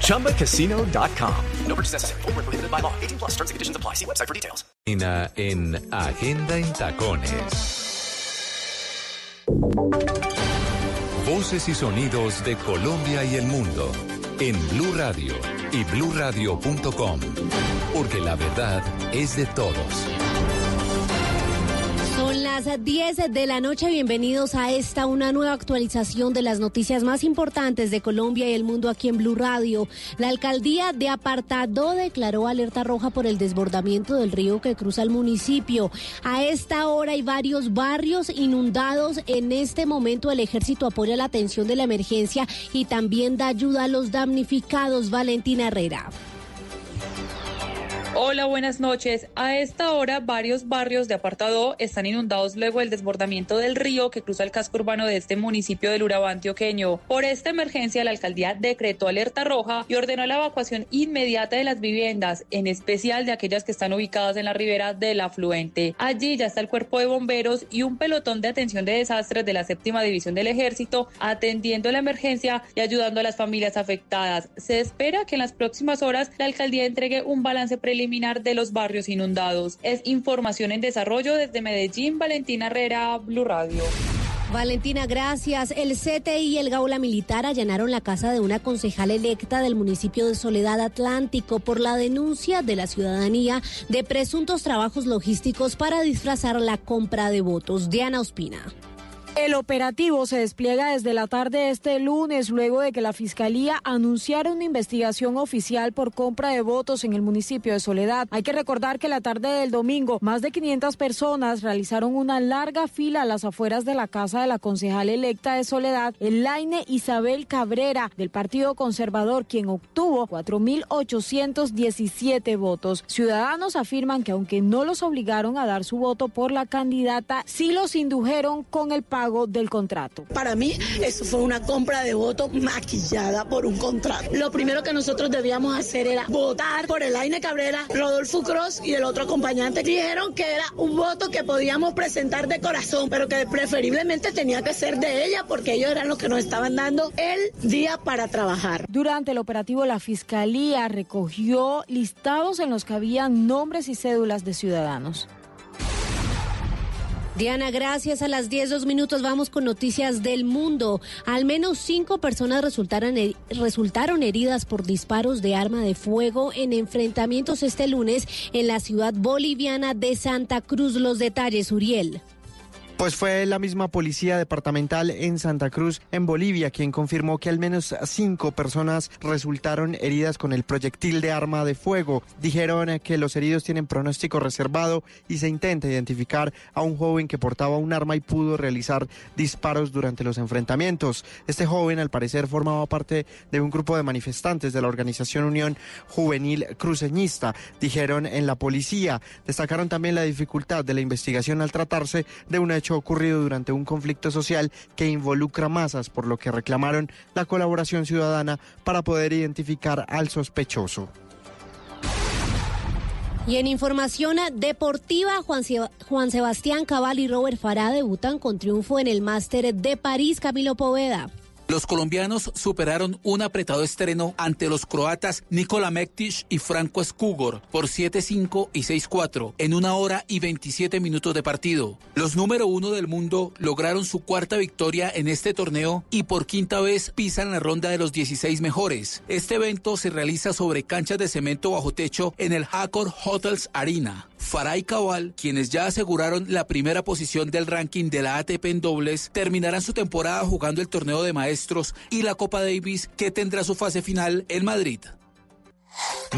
ChumbaCasino.com. No purchase necessary. Full prohibited by law. 18 plus terms and conditions apply. See website for details. En, en Agenda en Tacones. Voces y sonidos de Colombia y el mundo. En Blue Radio y BlueRadio.com. Porque la verdad es de todos. Las 10 de la noche. Bienvenidos a esta una nueva actualización de las noticias más importantes de Colombia y el mundo aquí en Blue Radio. La alcaldía de Apartado declaró alerta roja por el desbordamiento del río que cruza el municipio. A esta hora hay varios barrios inundados. En este momento el ejército apoya la atención de la emergencia y también da ayuda a los damnificados. Valentina Herrera. Hola, buenas noches. A esta hora, varios barrios de apartado están inundados luego del desbordamiento del río que cruza el casco urbano de este municipio del Urabá antioqueño. Por esta emergencia, la alcaldía decretó alerta roja y ordenó la evacuación inmediata de las viviendas, en especial de aquellas que están ubicadas en la ribera del afluente. Allí ya está el cuerpo de bomberos y un pelotón de atención de desastres de la séptima división del ejército atendiendo la emergencia y ayudando a las familias afectadas. Se espera que en las próximas horas la alcaldía entregue un balance preliminar de los barrios inundados. Es información en desarrollo desde Medellín, Valentina Herrera, Blue Radio. Valentina, gracias. El CTI y el Gaula Militar allanaron la casa de una concejal electa del municipio de Soledad Atlántico por la denuncia de la ciudadanía de presuntos trabajos logísticos para disfrazar la compra de votos. Diana Ospina. El operativo se despliega desde la tarde de este lunes luego de que la Fiscalía anunciara una investigación oficial por compra de votos en el municipio de Soledad. Hay que recordar que la tarde del domingo más de 500 personas realizaron una larga fila a las afueras de la casa de la concejal electa de Soledad, Elaine Isabel Cabrera, del Partido Conservador, quien obtuvo 4.817 votos. Ciudadanos afirman que aunque no los obligaron a dar su voto por la candidata, sí los indujeron con el pago del contrato. Para mí, eso fue una compra de votos maquillada por un contrato. Lo primero que nosotros debíamos hacer era votar por el Aine Cabrera, Rodolfo Cross y el otro acompañante. Dijeron que era un voto que podíamos presentar de corazón, pero que preferiblemente tenía que ser de ella porque ellos eran los que nos estaban dando el día para trabajar. Durante el operativo, la Fiscalía recogió listados en los que habían nombres y cédulas de ciudadanos. Diana, gracias. A las 10, dos minutos vamos con noticias del mundo. Al menos cinco personas resultaron, resultaron heridas por disparos de arma de fuego en enfrentamientos este lunes en la ciudad boliviana de Santa Cruz. Los detalles, Uriel. Pues fue la misma policía departamental en Santa Cruz, en Bolivia, quien confirmó que al menos cinco personas resultaron heridas con el proyectil de arma de fuego. Dijeron que los heridos tienen pronóstico reservado y se intenta identificar a un joven que portaba un arma y pudo realizar disparos durante los enfrentamientos. Este joven, al parecer, formaba parte de un grupo de manifestantes de la organización Unión Juvenil Cruceñista, dijeron en la policía. Destacaron también la dificultad de la investigación al tratarse de una hecho ocurrido durante un conflicto social que involucra masas, por lo que reclamaron la colaboración ciudadana para poder identificar al sospechoso. Y en información deportiva, Juan, Sebastián Cabal y Robert Farah debutan con triunfo en el Máster de París, Camilo Poveda. Los colombianos superaron un apretado estreno ante los croatas Nikola Mektic y Franco Skugor por 7-5 y 6-4 en una hora y 27 minutos de partido. Los número uno del mundo lograron su cuarta victoria en este torneo y por quinta vez pisan la ronda de los 16 mejores. Este evento se realiza sobre canchas de cemento bajo techo en el Hackor Hotels Arena. Faray Cabal, quienes ya aseguraron la primera posición del ranking de la ATP en dobles, terminarán su temporada jugando el torneo de maestros y la Copa Davis que tendrá su fase final en Madrid.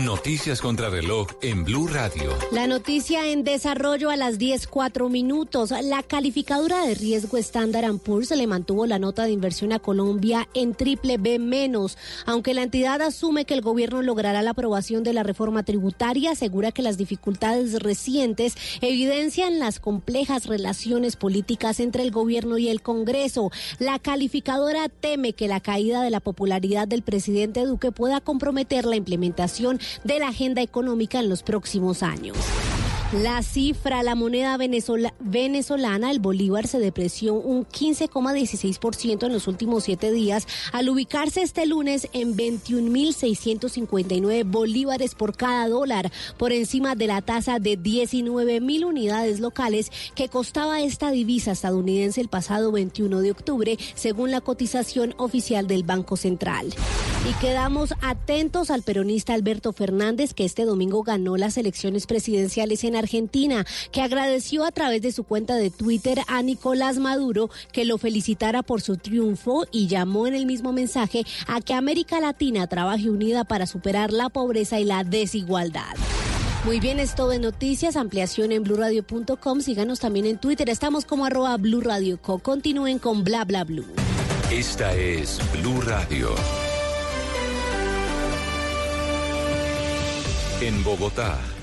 Noticias contra reloj en Blue Radio. La noticia en desarrollo a las 10.4 minutos. La calificadora de riesgo Standard Poor's le mantuvo la nota de inversión a Colombia en triple B menos. Aunque la entidad asume que el gobierno logrará la aprobación de la reforma tributaria, asegura que las dificultades recientes evidencian las complejas relaciones políticas entre el gobierno y el Congreso. La calificadora teme que la caída de la popularidad del presidente Duque pueda comprometer la implementación de la agenda económica en los próximos años. La cifra, la moneda venezolana, el bolívar, se depreció un 15,16% en los últimos siete días al ubicarse este lunes en 21.659 bolívares por cada dólar, por encima de la tasa de 19.000 unidades locales que costaba esta divisa estadounidense el pasado 21 de octubre, según la cotización oficial del Banco Central. Y quedamos atentos al peronista Alberto Fernández, que este domingo ganó las elecciones presidenciales en Argentina, que agradeció a través de su cuenta de Twitter a Nicolás Maduro que lo felicitara por su triunfo y llamó en el mismo mensaje a que América Latina trabaje unida para superar la pobreza y la desigualdad. Muy bien, es todo de noticias, ampliación en blurradio.com, síganos también en Twitter, estamos como arroba blurradioco, continúen con bla bla blue. Esta es Blue Radio. En Bogotá,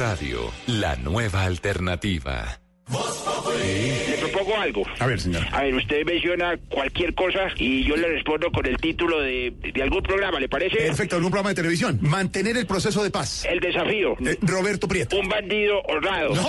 Radio, la nueva alternativa. Le propongo algo. A ver, señor. A ver, usted menciona cualquier cosa y yo le respondo con el título de, de algún programa, ¿le parece? Perfecto, algún programa de televisión. Mantener el proceso de paz. El desafío. Eh, Roberto Prieto. Un bandido honrado. No,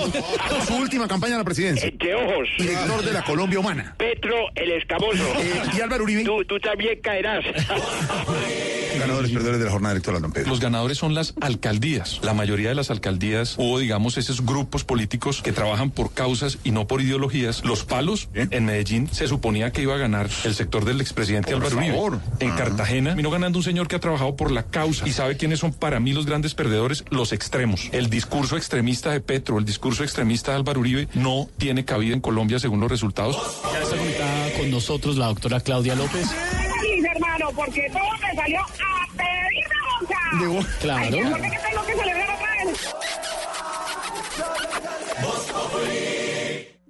su última campaña a la presidencia. Entre ojos. Director de la Colombia Humana. Petro el escamoso. Eh, y Álvaro Uribe. Tú, tú también caerás. Ganadores, perdedores de la jornada electoral, don Pedro. Los ganadores son las alcaldías. La mayoría de las alcaldías hubo, digamos, esos grupos políticos que trabajan por causas y no por ideologías. Los palos en Medellín se suponía que iba a ganar el sector del expresidente Álvaro Uribe. favor. En Ah. Cartagena vino ganando un señor que ha trabajado por la causa y sabe quiénes son para mí los grandes perdedores, los extremos. El discurso extremista de Petro, el discurso extremista de Álvaro Uribe no tiene cabida en Colombia según los resultados. Ya está conectada con nosotros la doctora Claudia López. Porque todo me salió a pedir de boca. Claro. Ay, qué fuerte que tengo que celebrar otra vez.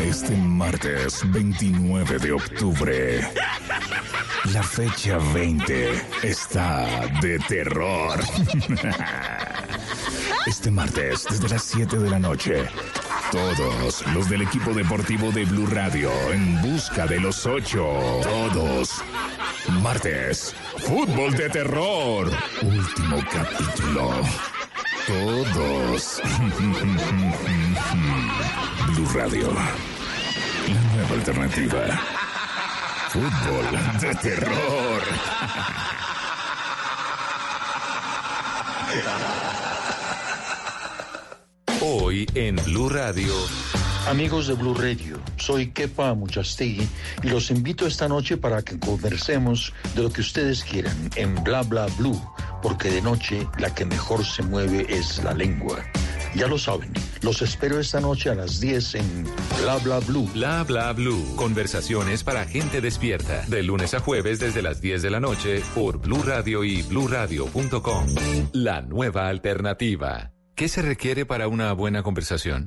Este martes 29 de octubre, la fecha 20 está de terror. Este martes, desde las 7 de la noche, todos los del equipo deportivo de Blue Radio en busca de los ocho. Todos. Martes, fútbol de terror. Último capítulo. Todos. Blue Radio. La nueva alternativa. Fútbol de terror. Hoy en Blue Radio, Amigos de Blue Radio, soy Kepa Muchastegui y los invito esta noche para que conversemos de lo que ustedes quieran en Bla Bla Blue, porque de noche la que mejor se mueve es la lengua. Ya lo saben, los espero esta noche a las 10 en Bla Bla Blue. Bla Bla Blue. Conversaciones para gente despierta. De lunes a jueves desde las 10 de la noche por Blue Radio y bluradio.com. La nueva alternativa. ¿Qué se requiere para una buena conversación?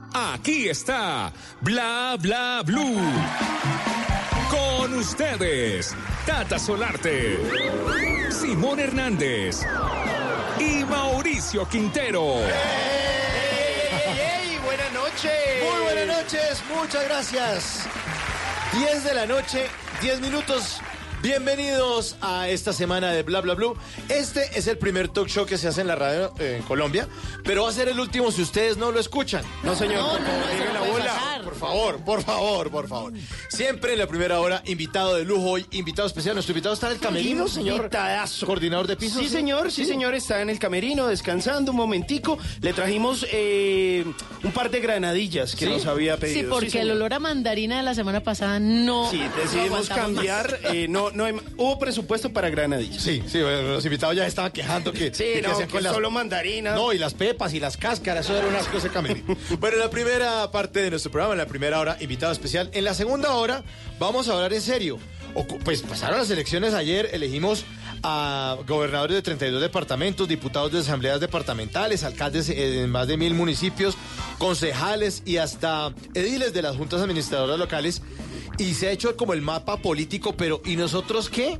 Aquí está Bla Bla Blue. Con ustedes, Tata Solarte, Simón Hernández y Mauricio Quintero. ¡Ey! Buenas noches. Muy buenas noches, muchas gracias. 10 de la noche, 10 minutos. Bienvenidos a esta semana de Bla Bla Blue. Este es el primer talk show que se hace en la radio eh, en Colombia, pero va a ser el último si ustedes no lo escuchan. No, señor, por favor, llegue la bola. Por favor, por favor, por favor. Siempre en la primera hora, invitado de lujo hoy, invitado especial. Nuestro invitado está en el camerino, señor. Invitadazo. Coordinador de pisos. Sí, señor, sí, señor, está en el camerino descansando un momentico. Le trajimos eh, un par de granadillas que ¿Sí? nos había pedido. Sí, porque el olor a mandarina de la semana pasada no. Sí, no decidimos cambiar. eh, no, no hay- hubo presupuesto para granadillas. Sí, sí, bueno, los invitados ya estaban quejando que, Sí, que no, que solo mandarina. No, y las pepas y las cáscaras, eso era un asco ese camerino. bueno, en la primera parte de nuestro programa, en la primera hora, invitado especial. En la segunda hora, vamos a hablar en serio. Ocu- Pues pasaron las elecciones ayer, elegimos a gobernadores de 32 departamentos, diputados de asambleas departamentales, alcaldes en más de mil municipios, concejales y hasta ediles de las juntas administradoras locales. Y se ha hecho como el mapa político, pero ¿y nosotros qué?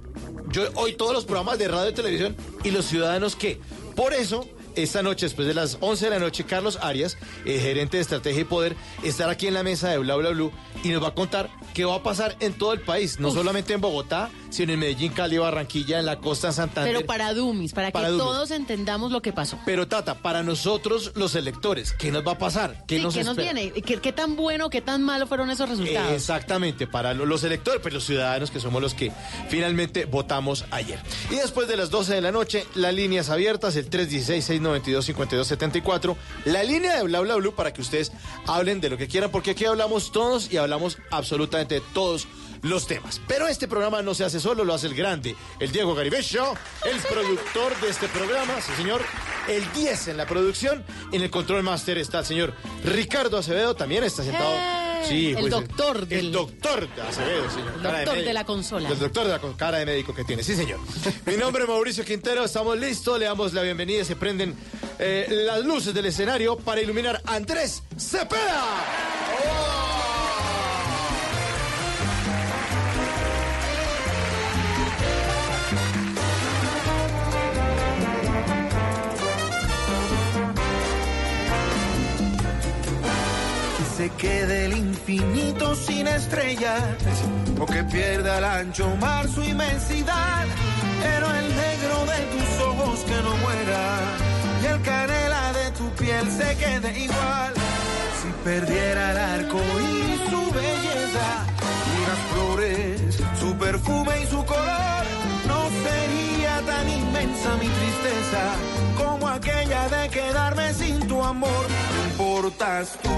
Yo hoy todos los programas de radio y televisión y los ciudadanos qué. Por eso, esta noche, después de las 11 de la noche, Carlos Arias, eh, gerente de estrategia y poder, estará aquí en la mesa de Bla Bla Blue y nos va a contar qué va a pasar en todo el país, no solamente en Bogotá, sino en Medellín, Cali, Barranquilla, en la costa, en Santander. Pero para Dumis, para, Para que todos entendamos lo que pasó. Pero Tata, para nosotros los electores, ¿qué nos va a pasar? ¿Qué Sí, nos ¿Qué nos viene? ¿Qué, qué tan bueno, qué tan malo fueron esos resultados? Exactamente, para lo- los electores, pues los ciudadanos que somos los que finalmente votamos ayer. Y después de las 12 de la noche, las líneas abiertas, el 316-692-5274, la línea de Bla Bla Blue para que ustedes hablen de lo que quieran, porque aquí hablamos todos y hablamos absolutamente de todos los temas. Pero este programa no se hace solo, lo hace el grande, el Diego Garibello, el productor de este programa, sí señor, el 10 en la producción, en el control master está el señor Ricardo Acevedo, también está sentado. ¡Eh! Sí, El pues, doctor del- El doctor de Acevedo, señor. El doctor de la consola. El doctor de la cara de médico que tiene, sí, señor. Mi nombre es Mauricio Quintero, estamos listos, le damos la bienvenida se prenden eh, las luces del escenario para iluminar a Andrés Cepeda. que se quede el infinito sin estrellas. O que pierda el ancho mar su inmensidad. Pero el negro de tus ojos que no muera. Y el canela de tu piel se quede igual. Si perdiera el arco y su belleza y las flores su perfume y su color no sería tan inmensa mi tristeza aquella de quedarme sin tu amor. Me importas tú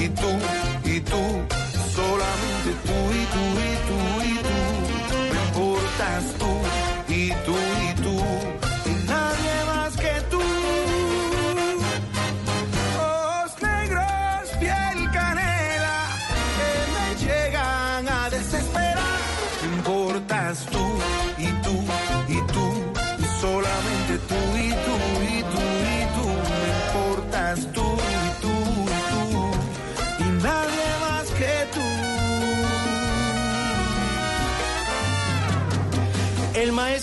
y tú y tú, solamente tú y tú y tú y tú. Me importas tú y tú y tú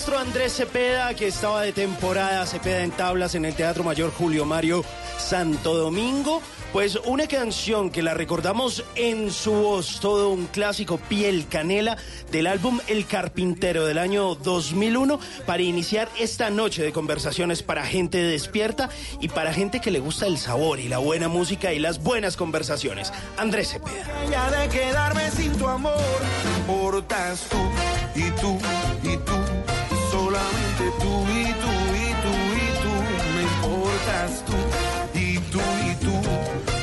maestro Andrés Cepeda, que estaba de temporada, Cepeda en tablas en el Teatro Mayor Julio Mario Santo Domingo. Pues una canción que la recordamos en su voz, todo un clásico, Piel Canela, del álbum El Carpintero del año 2001, para iniciar esta noche de conversaciones para gente despierta y para gente que le gusta el sabor y la buena música y las buenas conversaciones. Andrés Cepeda. Ya de quedarme sin tu amor, importas tú y tú y tú, solamente tú y tú y tú y tú, me importas tú. Y tú y tú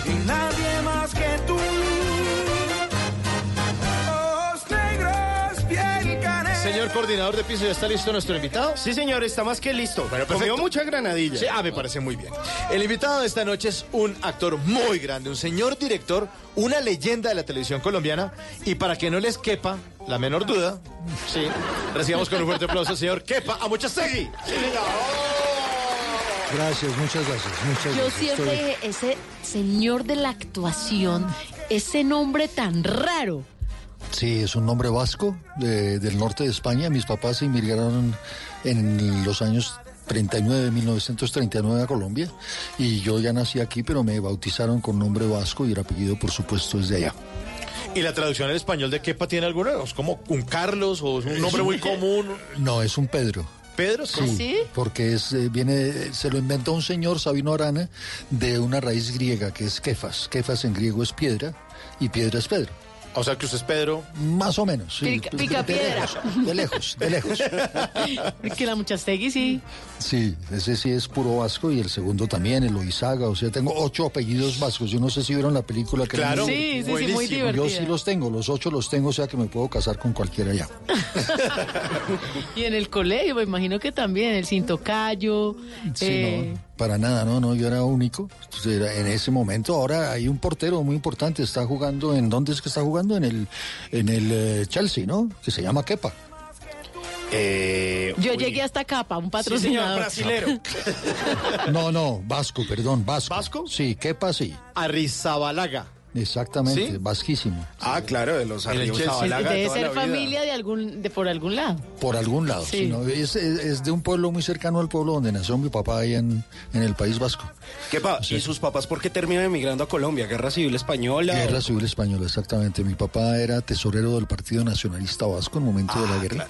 Señor coordinador de piso, ¿ya está listo nuestro invitado? Sí, señor, está más que listo. Bueno, Comió mucha granadilla. Sí, ah, me parece muy bien. El invitado de esta noche es un actor muy grande, un señor director, una leyenda de la televisión colombiana. Y para que no les quepa la menor duda, sí, recibamos con un fuerte aplauso al señor Kepa Amuchastegui. Sí. Gracias, muchas gracias. Muchas Yo gracias. siempre Estoy- dije, ese señor de la actuación, ese nombre tan raro. Sí, es un nombre vasco de- del norte de España. Mis papás inmigraron en los años 39, 1939 a Colombia. Y yo ya nací aquí, pero me bautizaron con nombre vasco y el apellido, por supuesto, es de allá. ¿Y la traducción al español de Kepa tiene alguno? ¿Es como un Carlos o es un nombre muy común? No, es un Pedro. ¿Pedro? Sí, porque es, eh, viene, se lo inventó un señor, Sabino Arana, de una raíz griega que es Kefas. Kefas en griego es piedra y piedra es Pedro. O sea que usted es Pedro. Más o menos, sí. Pica- pica de, piedra. lejos, de lejos, de lejos. que la Muchastegui sí. Sí, ese sí es puro vasco y el segundo también, el Oizaga. O sea, tengo ocho apellidos vascos. Yo no sé si vieron la película. Que Claro. Sí, sí, sí, muy divertida. Yo sí los tengo, los ocho los tengo, o sea que me puedo casar con cualquiera ya. Y en el colegio, me imagino que también, el cintocayo. Sí, eh, no, para nada, no, no, yo era único. Entonces, era en ese momento, ahora hay un portero muy importante, está jugando, ¿en dónde es que está jugando? En el, en el eh, Chelsea, ¿no? Que se llama Kepa. Eh, Yo uy. llegué hasta Capa, un Sí, señor, patrocinador. brasilero. No, no, Vasco, perdón, Vasco. ¿Vasco? Sí, Kepa sí. Arrizabalaga. Exactamente, ¿Sí? vasquísimo. Ah, claro, de los Arrios Chelsea. Zabalaga Debe toda ser la vida. familia de algún, de por algún lado. Por algún lado, Sí. sí, ¿no? es, es- es de un pueblo muy cercano al pueblo donde nació mi papá allá en, en el País Vasco. ¿Qué pa- ¿Y sus papás por qué terminan emigrando a Colombia? ¿Guerra Civil Española? Guerra Civil Española, exactamente. Mi papá era tesorero del Partido Nacionalista Vasco en el momento de la Ah, guerra.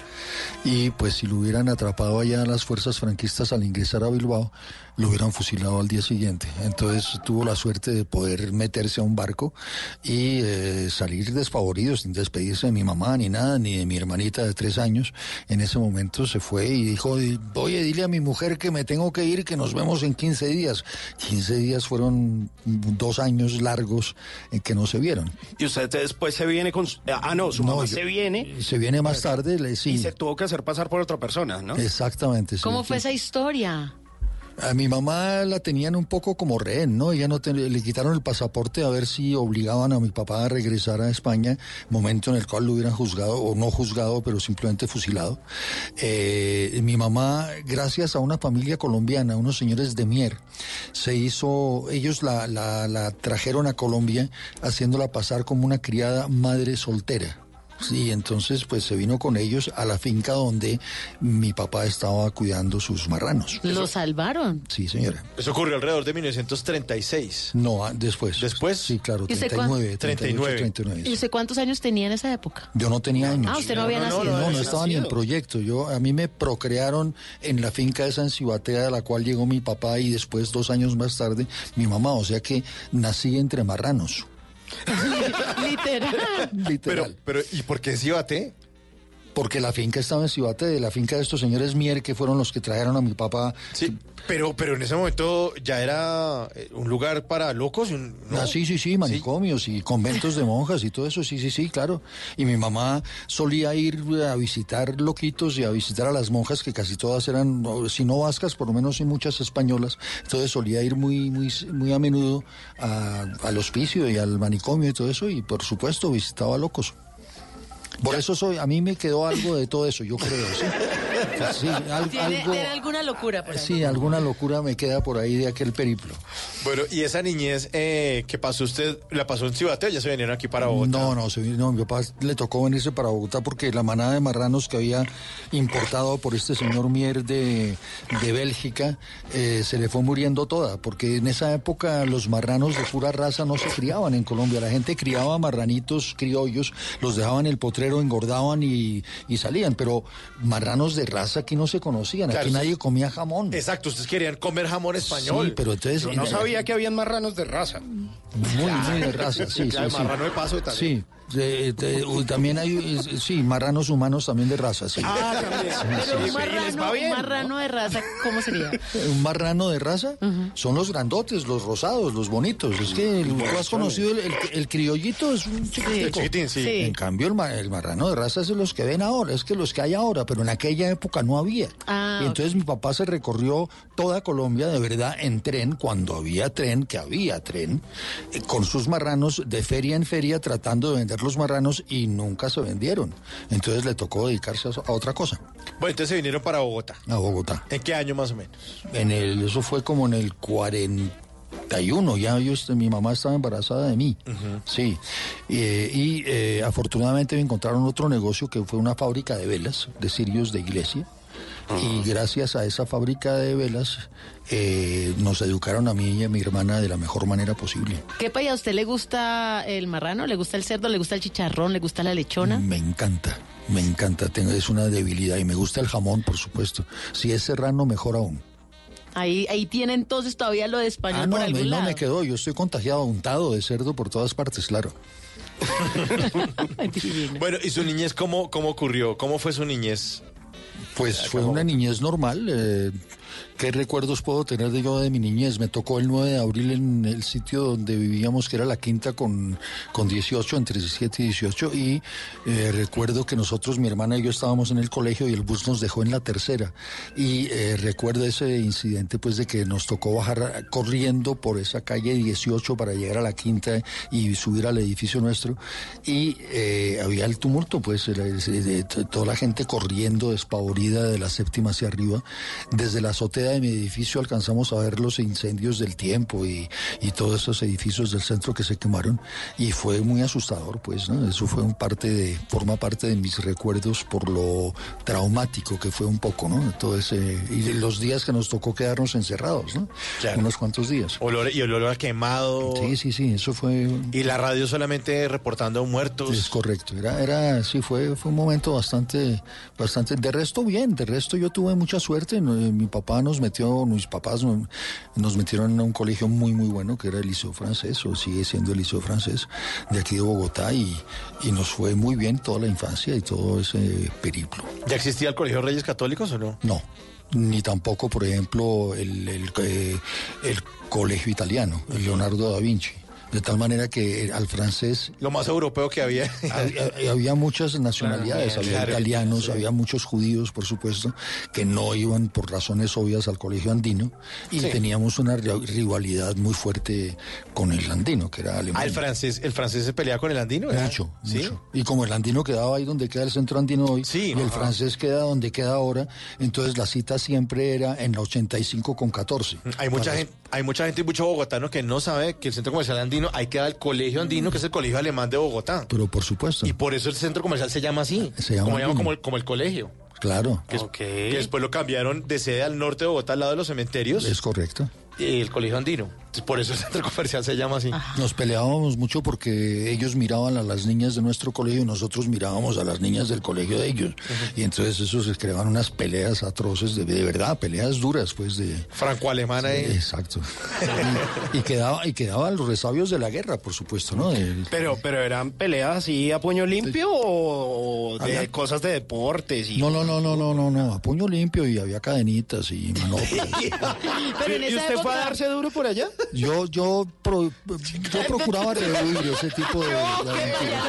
Y pues si lo hubieran atrapado allá las fuerzas franquistas al ingresar a Bilbao, lo hubieran fusilado al día siguiente. Entonces tuvo la suerte de poder meterse a un barco y eh, salir despavorido, sin despedirse de mi mamá ni nada, ni de mi hermanita de tres años. En ese momento se fue y dijo, oye, dile a mi mujer que me tengo que ir, que nos vemos en 15 días. 15 días fueron dos años largos en que no se vieron. Y usted después se viene con... su- Ah, no, su No, mamá yo- se viene Se viene más tarde, le sí. y se tuvo que hacer pasar por otra persona, ¿no? Exactamente. sí. ¿Cómo fue esa historia? A mi mamá la tenían un poco como rehén, ¿no? Ella no le quitaron el pasaporte a ver si obligaban a mi papá a regresar a España, momento en el cual lo hubieran juzgado, o no juzgado, pero simplemente fusilado. Eh, mi mamá, gracias a una familia colombiana, unos señores de Mier, se hizo, ellos la trajeron a Colombia haciéndola pasar como una criada madre soltera. Sí, entonces pues se vino con ellos a la finca donde mi papá estaba cuidando sus marranos. Lo salvaron. Sí, señora. Eso ocurrió alrededor de 1936. No, ah, después. ¿Después? Sí, claro, ¿Y usted 39, 39. 39. 39. ¿Y usted cuántos años tenía en esa época? Yo no tenía años. Ah, usted no había nacido. No, no, estaba ni en proyecto. Yo, a mí me procrearon en la finca de San Cibatea, a la cual llegó mi papá y después, dos años más tarde, mi mamá. O sea que nací entre marranos. Literal. Pero, Literal. pero, ¿y por qué Cibate? Porque la finca estaba en Cibatea, la finca de estos señores Mier, que fueron los que trajeron a mi papá. Sí, pero, pero en ese momento ya era eh, un lugar para locos. y ¿no? Ah, sí, sí, sí, manicomios y conventos de monjas y todo eso, sí, sí, sí, claro. Y mi mamá solía ir a visitar loquitos y a visitar a las monjas, que casi todas eran, si no vascas, por lo menos sí muchas españolas. Entonces solía ir muy, muy, muy a menudo a- al hospicio y al manicomio y todo eso, y por supuesto visitaba locos. Por eso soy, a mí me quedó algo de todo eso, yo creo, sí. Sí, al- ¿Tiene, algo, tiene alguna locura por ahí? sí, alguna locura me queda por ahí de aquel periplo. Bueno, y esa niñez eh, que pasó usted, ¿la pasó en Ciudad o ya se vinieron aquí para Bogotá? No, no, no, mi papá le tocó venirse para Bogotá porque la manada de marranos que había importado por este señor Mier de, de Bélgica eh, se le fue muriendo toda, porque en esa época los marranos de pura raza no se criaban en Colombia, la gente criaba marranitos criollos, los dejaban en el potrero, engordaban y, y salían, pero marranos de raza aquí no se conocían, Claro, aquí nadie comía jamón. Exacto, ustedes querían comer jamón español. Sí, pero entonces... Yo no sabía que habían marranos de raza. Muy, muy de raza, sí, sí, Claro, sí. marrano de paso también. Sí, uy, también hay, eh, sí, marranos humanos también de raza, sí. Ah, Pero un marrano, un marrano de raza, ¿cómo sería? Un marrano de raza son los grandotes, los rosados, los bonitos. Es que tú has conocido el, el- el criollito, es un chiquitico. chiquitín, sí. Sí. En cambio, el, el marrano de raza es de los que ven ahora, es que los que hay ahora, pero en aquella época no había. Ah, y entonces mi papá se recorrió toda Colombia de verdad en tren, cuando había tren, que había tren, eh, con sus marranos de feria en feria tratando de vender los marranos y nunca se vendieron. Entonces le tocó dedicarse a, a otra cosa, Bueno, entonces se vinieron para Bogotá. a Bogotá. ¿En qué año más o menos? En el, eso fue como en el 41, ya yo, este, mi mamá estaba embarazada de mí, sí. Eh, y eh, afortunadamente me encontraron otro negocio que fue una fábrica de velas, de cirios de iglesia. Y gracias a esa fábrica de velas eh, nos educaron a mí y a mi hermana de la mejor manera posible. ¿Qué país a usted le gusta el marrano? ¿Le gusta el cerdo? ¿Le gusta el chicharrón? ¿Le gusta la lechona? Me encanta, me encanta, tengo, es una debilidad y me gusta el jamón, por supuesto. Si es serrano, mejor aún. Ahí, ahí tiene entonces todavía lo de español Ah, no, por me, algún no lado. me quedó, yo estoy contagiado, untado de cerdo por todas partes, claro. Bueno, ¿y su niñez cómo, cómo ocurrió? ¿Cómo fue su niñez? Pues fue una niñez normal. eh, ¿Qué recuerdos puedo tener de yo de mi niñez? Me tocó el 9 de abril en el sitio donde vivíamos, que era la quinta con, con 18, entre 17 y 18, y eh, recuerdo que nosotros, mi hermana y yo estábamos en el colegio y el bus nos dejó en la tercera. Y eh, recuerdo ese incidente, pues, de que nos tocó bajar corriendo por esa calle 18 para llegar a la quinta y subir al edificio nuestro. Y eh, había el tumulto, pues, era- de- de toda la gente corriendo despavorida de la séptima hacia arriba. Desde la azotea de mi edificio alcanzamos a ver los incendios del tiempo y, y todos esos edificios del centro que se quemaron y fue muy asustador, pues, ¿no? Eso fue un parte de, forma parte de mis recuerdos por lo traumático que fue un poco, ¿no? Ese, y los días que nos tocó quedarnos encerrados, ¿no? Unos cuantos días. Olor, y olor a quemado. Sí, sí, sí, eso fue... Y la radio solamente reportando muertos. Es correcto, era, era, sí, fue, fue un momento bastante, bastante, de resto bien, de resto yo tuve mucha suerte, mi papá nos metió, mis papás no- nos metieron a un colegio muy, muy bueno, que era el Liceo Francés, o sigue siendo el Liceo Francés, de aquí de Bogotá, y, y nos fue muy bien toda la infancia y todo ese periplo. ¿Ya existía el Colegio Reyes Católicos o no? No, ni tampoco, por ejemplo, el, el, eh, el colegio italiano, el Leonardo da Vinci. De tal manera que al francés Lo más europeo que había. había, había muchas nacionalidades, Claro, había claro, italianos, sí. había muchos judíos, por supuesto, que no iban por razones obvias al colegio andino y Sí. teníamos una ri- rivalidad muy fuerte con el andino, que era Ah, alemán. el francés, el francés se peleaba con el andino, ¿verdad? Mucho, ¿Sí? mucho. Y como el andino quedaba ahí donde queda el centro andino hoy, y el francés queda donde queda ahora, entonces la cita siempre era en la 85 con 14. Hay mucha gente, hay mucha gente y mucho bogotano que no sabe que el centro comercial andino, ahí queda el colegio andino, que es el colegio alemán de Bogotá. Pero por supuesto. Y por eso el centro comercial se llama así. Se llama como, como, el, como el colegio. Claro. Que, que después lo cambiaron de sede al norte de Bogotá, al lado de los cementerios. Es correcto. y el colegio andino. Por eso el centro comercial se llama así. Nos peleábamos mucho porque ellos miraban a las niñas de nuestro colegio y nosotros mirábamos a las niñas del colegio de ellos. Y entonces eso se creaban unas peleas atroces, de, de verdad, peleas duras, pues de... Franco-alemana. Sí, eh. Exacto. Y, y quedaba, y quedaban los resabios de la guerra, por supuesto, ¿no? De- Pero, pero eran peleas así a puño limpio o, o de Había- cosas de deportes y No, no, no, no, no, no, no, a puño limpio y había cadenitas y manoplas. Pero en ¿Y esa usted fue a época- darse duro por allá? Yo, yo, pro- yo procuraba rehuir ese tipo de, de aventuras.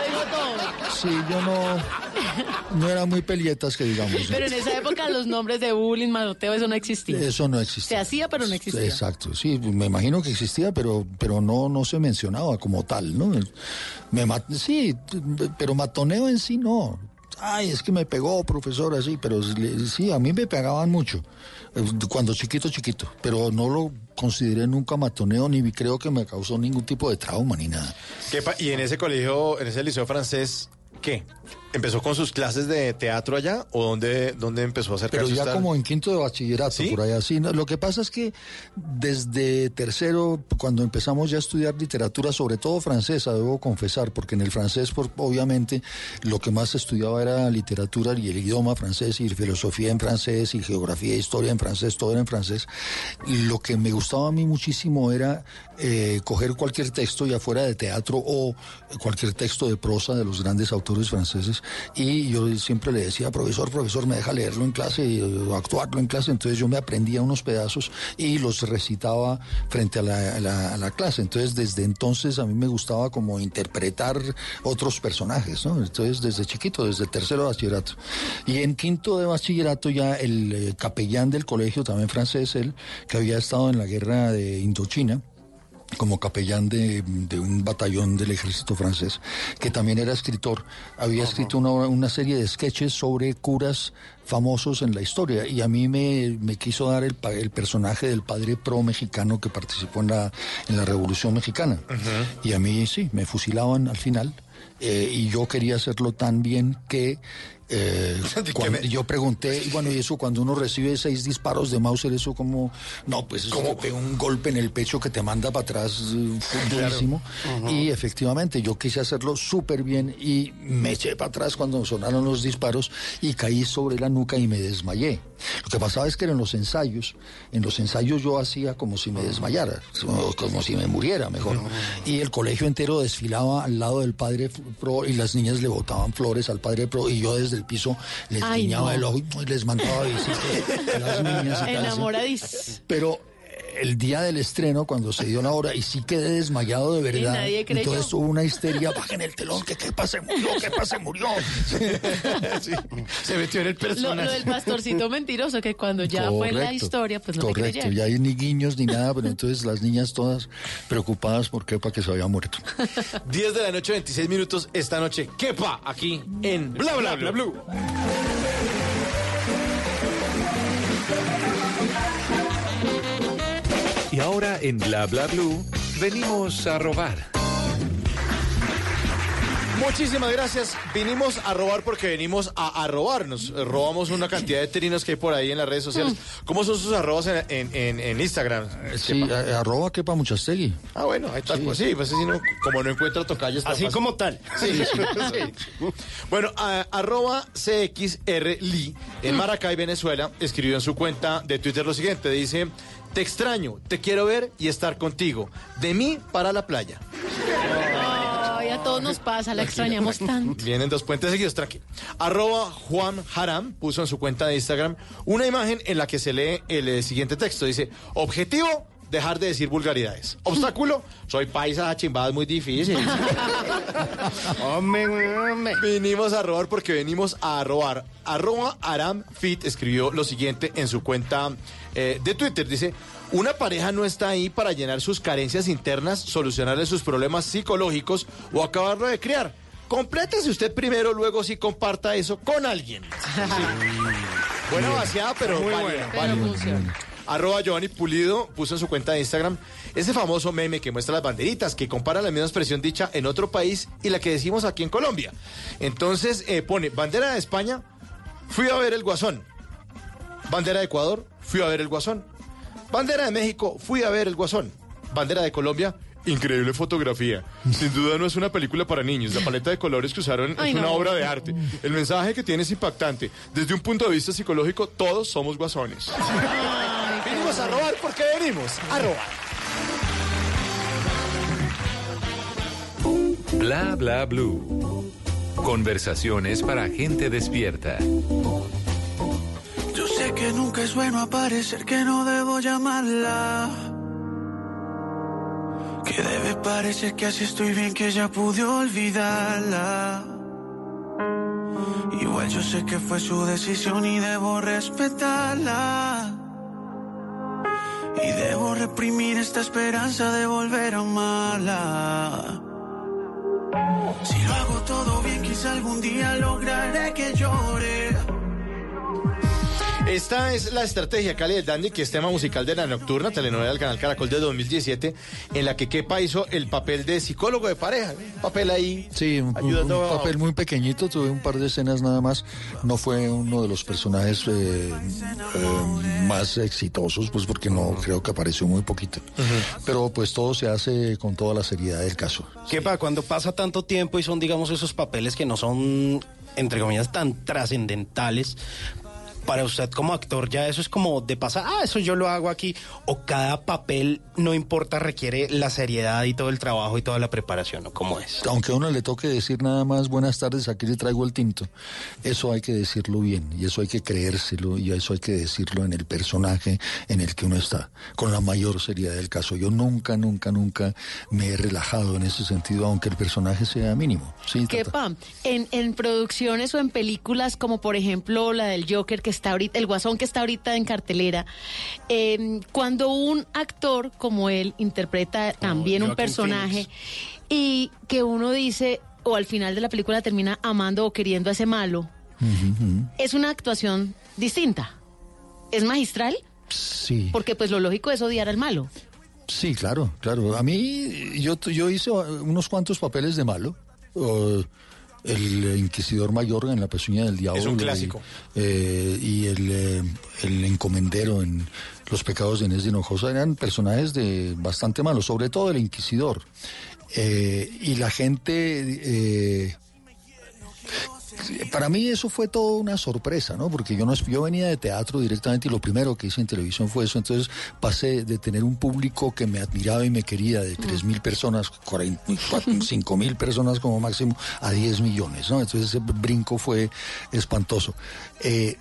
Sí, yo no, no era muy pelietas que digamos. ¿no? Pero en esa época los nombres de bullying, manoteo, eso no existía. Eso no Se existía. hacía, pero no existía. Exacto, sí, me imagino que existía, pero, pero no, no se mencionaba como tal, ¿no? Me sí, pero matoneo en sí no. Ay, es que me pegó, profesor, así, pero sí, a mí me pegaban mucho, eh, cuando chiquito, chiquito, pero no lo consideré nunca matoneo, ni creo que me causó ningún tipo de trauma ni nada. ¿Qué pa- y en ese colegio, en ese liceo francés, ¿qué? ¿Empezó con sus clases de teatro allá o dónde, dónde empezó a acercarse Pero ya como en quinto de bachillerato, por allá sí. ¿no? Lo que pasa es que desde tercero, cuando empezamos ya a estudiar literatura, sobre todo francesa, debo confesar, porque en el francés, por- obviamente, lo que más se estudiaba era literatura y el idioma francés y filosofía en francés y geografía e historia en francés, todo era en francés. Y lo que me gustaba a mí muchísimo era eh, coger cualquier texto, ya fuera de teatro o cualquier texto de prosa de los grandes autores franceses, y yo siempre le decía, profesor, profesor, me deja leerlo en clase y actuarlo en clase, entonces yo me aprendía unos pedazos y los recitaba frente a la, a la- a la clase. Entonces desde entonces a mí me gustaba como interpretar otros personajes, ¿no? Entonces desde chiquito, desde tercero de bachillerato. Y en quinto de bachillerato ya el eh, capellán del colegio, también francés, él, que había estado en la guerra de Indochina, como capellán de, de un batallón del ejército francés, que también era escritor. Había escrito una, una serie de sketches sobre curas famosos en la historia y a mí me, me quiso dar el, el personaje del padre pro mexicano que participó en la, en la Revolución Mexicana. Y a mí sí, me fusilaban al final. eh, y yo quería hacerlo tan bien que eh, cuando- yo pregunté, y bueno, y eso cuando uno recibe seis disparos de Mauser, eso como, no, pues eso pega un golpe en el pecho que te manda para atrás eh, durísimo. Y efectivamente, yo quise hacerlo súper bien y me eché para atrás cuando sonaron los disparos y caí sobre la nuca y me desmayé. Lo que pasaba es que en los ensayos, en los ensayos yo hacía como si me desmayara, o como si me muriera mejor. Y el colegio entero desfilaba al lado del padre pro y las niñas le botaban flores al padre pro y yo desde el piso les Ay, guiñaba no. el ojo y les mandaba besitos a las niñas y tal, ¿sí? Enamoradís. Pero el día del estreno, cuando se dio la hora, y sí quedé desmayado de verdad. nadie creyó. Entonces hubo una histeria, bajen el telón, que qué pasa, murió, qué pasa, murió. Se metió en el Lo, personaje. lo del pastorcito mentiroso, que cuando ya fue la Correcto, historia, pues no me Correcto, creyeron. ya hay ni guiños ni nada, pero entonces las niñas todas preocupadas por qué, para que se había muerto. 10 de la noche, 26 minutos esta noche. ¿Quepa? Aquí en Bla Bla Bla Blue. Y ahora en Bla Bla Blue venimos a robar. Muchísimas gracias. Vinimos a robar porque venimos a, a robarnos. Eh, Robamos una cantidad de trinos que hay por ahí en las redes sociales. ¿Cómo son sus arrobas en, en- en- en Instagram? Sí, a- arroba que para muchastegui. Ah, bueno, ahí está. Pues sí, pues sí, no- como no encuentro tocalles. Así como tal. Sí, sí, sí. Bueno, a- arroba CXRLI en Maracay, Venezuela, escribió en su cuenta de Twitter lo siguiente. Dice, te extraño, te quiero ver y estar contigo. De mí para la playa. Ay, a todos nos pasa, la extrañamos tanto. Vienen dos puentes seguidos, tranquilo. Arroba Juan Haram puso en su cuenta de Instagram una imagen en la que se lee el eh, siguiente texto. Dice, objetivo, dejar de decir vulgaridades. Obstáculo, soy paisa, chimbada es muy difícil. Vinimos a robar porque venimos a robar. Arroba Aram Fit escribió lo siguiente en su cuenta eh, de Twitter. Dice, una pareja no está ahí para llenar sus carencias internas, solucionarle sus problemas psicológicos o acabarlo de criar. Complétese usted primero, luego sí comparta eso con alguien. Sí. Buena vaciada, pero Muy válida, buena. Pero válida. funciona. Arroba Giovanni Pulido puso en su cuenta de Instagram ese famoso meme que muestra las banderitas, que compara la misma expresión dicha en otro país y la que decimos aquí en Colombia. Entonces eh, pone bandera de España, fui a ver el guasón. Bandera de Ecuador, fui a ver el guasón. Bandera de México, fui a ver el guasón. Bandera de Colombia, increíble fotografía. Sin duda no es una película para niños. La paleta de colores que usaron Ay, es una no. obra de arte. El mensaje que tiene es impactante. Desde un punto de vista psicológico, todos somos guasones. Venimos a robar porque venimos a robar. Bla Bla Blue. Conversaciones para gente despierta. Yo sé que nunca es bueno aparecer, que no debo llamarla. Que debe parecer que así estoy bien, que ya pude olvidarla. Igual yo sé que fue su decisión y debo respetarla. Y debo reprimir esta esperanza de volver a amarla. Si lo hago todo bien, quizá algún día lograré que llore. Esta es la estrategia Cali del Dandy, que es tema musical de la nocturna, telenovela del canal Caracol de 2017, en la que Kepa hizo el papel de psicólogo de pareja. Un papel ahí. Sí, un, un a- papel muy pequeñito, tuve un par de escenas nada más. No fue uno de los personajes eh, eh, más exitosos, pues porque no creo que apareció muy poquito. Pero pues todo se hace con toda la seriedad del caso. ¿Qué pasa? Cuando pasa tanto tiempo y son, digamos, esos papeles que no son, entre comillas, tan trascendentales, para usted como actor ya eso es como de pasar, ah, eso yo lo hago aquí, o cada papel, no importa, requiere la seriedad y todo el trabajo y toda la preparación, ¿o cómo es? Aunque a uno le toque decir nada más buenas tardes, aquí le traigo el tinto, eso hay que decirlo bien y eso hay que creérselo y eso hay que decirlo en el personaje en el que uno está, con la mayor seriedad del caso. Yo nunca, nunca, nunca me he relajado en ese sentido, aunque el personaje sea mínimo. Sí. En, en producciones o en películas como por ejemplo la del Joker que está ahorita, el Guasón que está ahorita en cartelera, eh, cuando un actor como él interpreta también un personaje y que uno dice o al final de la película termina amando o queriendo a ese malo, es una actuación distinta. ¿Es magistral? Sí. Porque pues lo lógico es odiar al malo. Sí, claro, claro. A mí, yo, yo hice unos cuantos papeles de malo. Uh, el inquisidor mayor en La pezuña del diablo. Es un y, clásico. eh, y el, eh, el encomendero en Los pecados de Inés de Hinojosa eran personajes de bastante malos, sobre todo el inquisidor. Eh, y la gente... para mí eso fue toda una sorpresa, ¿no? Porque yo no yo venía de teatro directamente y lo primero que hice en televisión fue eso. Entonces pasé de tener un público que me admiraba y me quería de tres mil personas, cinco mil personas como máximo, a 10 millones, ¿no? Entonces ese brinco fue espantoso. Eh,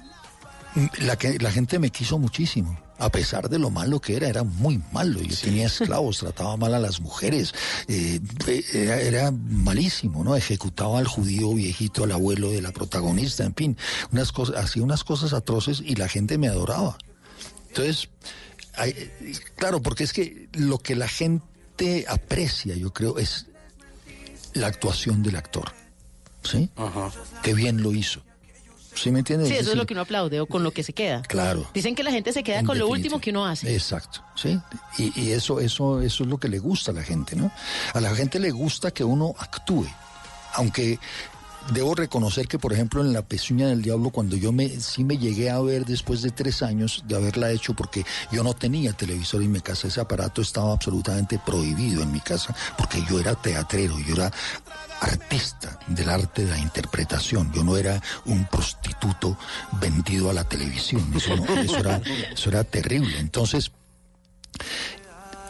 la, que, la gente me quiso muchísimo. A pesar de lo malo que era, era muy malo. Yo tenía esclavos, trataba mal a las mujeres, eh, era, era malísimo, ¿no? Ejecutaba al judío viejito, al abuelo de la protagonista, en fin, unas cosas, hacía unas cosas atroces y la gente me adoraba. Entonces, hay- claro, porque es que lo que la gente aprecia, yo creo, es la actuación del actor. ¿Sí? Qué bien lo hizo. ¿Sí me entiendes? Sí, eso es decir, lo que uno aplaude o con lo que se queda. Claro. Dicen que la gente se queda con lo último que uno hace. Exacto, sí. Y, y eso, eso, eso es lo que le gusta a la gente, ¿no? A la gente le gusta que uno actúe, aunque debo reconocer que, por ejemplo, en La Pezuña del Diablo, cuando yo me, sí me llegué a ver después de tres años de haberla hecho, porque yo no tenía televisor en mi casa, ese aparato estaba absolutamente prohibido en mi casa, porque yo era teatrero, yo era artista del arte de la interpretación, yo no era un prostituto vendido a la televisión, eso, no, eso, era, eso era terrible. Entonces,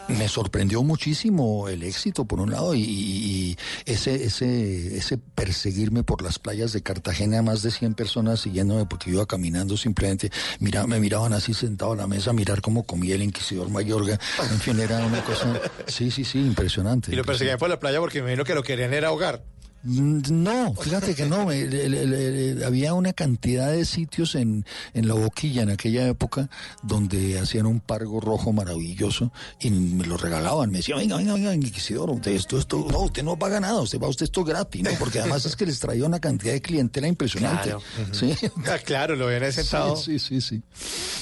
me sorprendió muchísimo el éxito por un lado y, ese ese ese perseguirme por las playas de Cartagena más de 100 personas siguiéndome porque iba caminando simplemente mira me miraban así sentado a la mesa mirar cómo comía el inquisidor Mayorga en fin era una cosa sí sí sí impresionante Y lo perseguían por la playa porque me imagino que lo querían era ahogar. No, fíjate que no. el- el- el- el- había una cantidad de sitios en, en la boquilla en aquella época donde hacían un pargo rojo maravilloso y me lo regalaban. Me decían, venga, venga, venga, inquisidor, usted esto, esto, no, usted no paga nada, usted va usted esto gratis, ¿no? Porque además es que les traía una cantidad de clientela impresionante. Claro. Sí. Ah, claro, lo ahí sentado. Sí, sí, sí.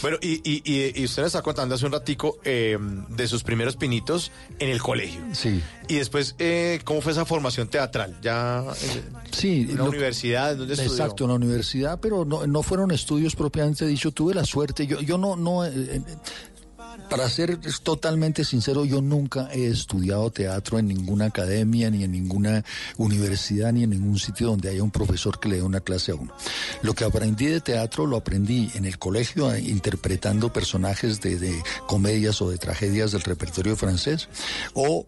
Bueno, y, y, y, y usted nos está contando hace un ratico eh, de sus primeros pinitos en el colegio. Sí. Y después, eh, ¿cómo fue esa formación teatral? ¿Ya eh, Sí, en la universidad? ¿Dónde? Exacto, en la universidad, pero no, no fueron estudios propiamente dicho. Tuve la suerte, yo, yo no, no, eh, eh, para ser totalmente sincero, yo nunca he estudiado teatro en ninguna academia, ni en ninguna universidad, ni en ningún sitio donde haya un profesor que le dé una clase a uno. Lo que aprendí de teatro lo aprendí en el colegio eh, interpretando personajes de, de comedias o de tragedias del repertorio francés, o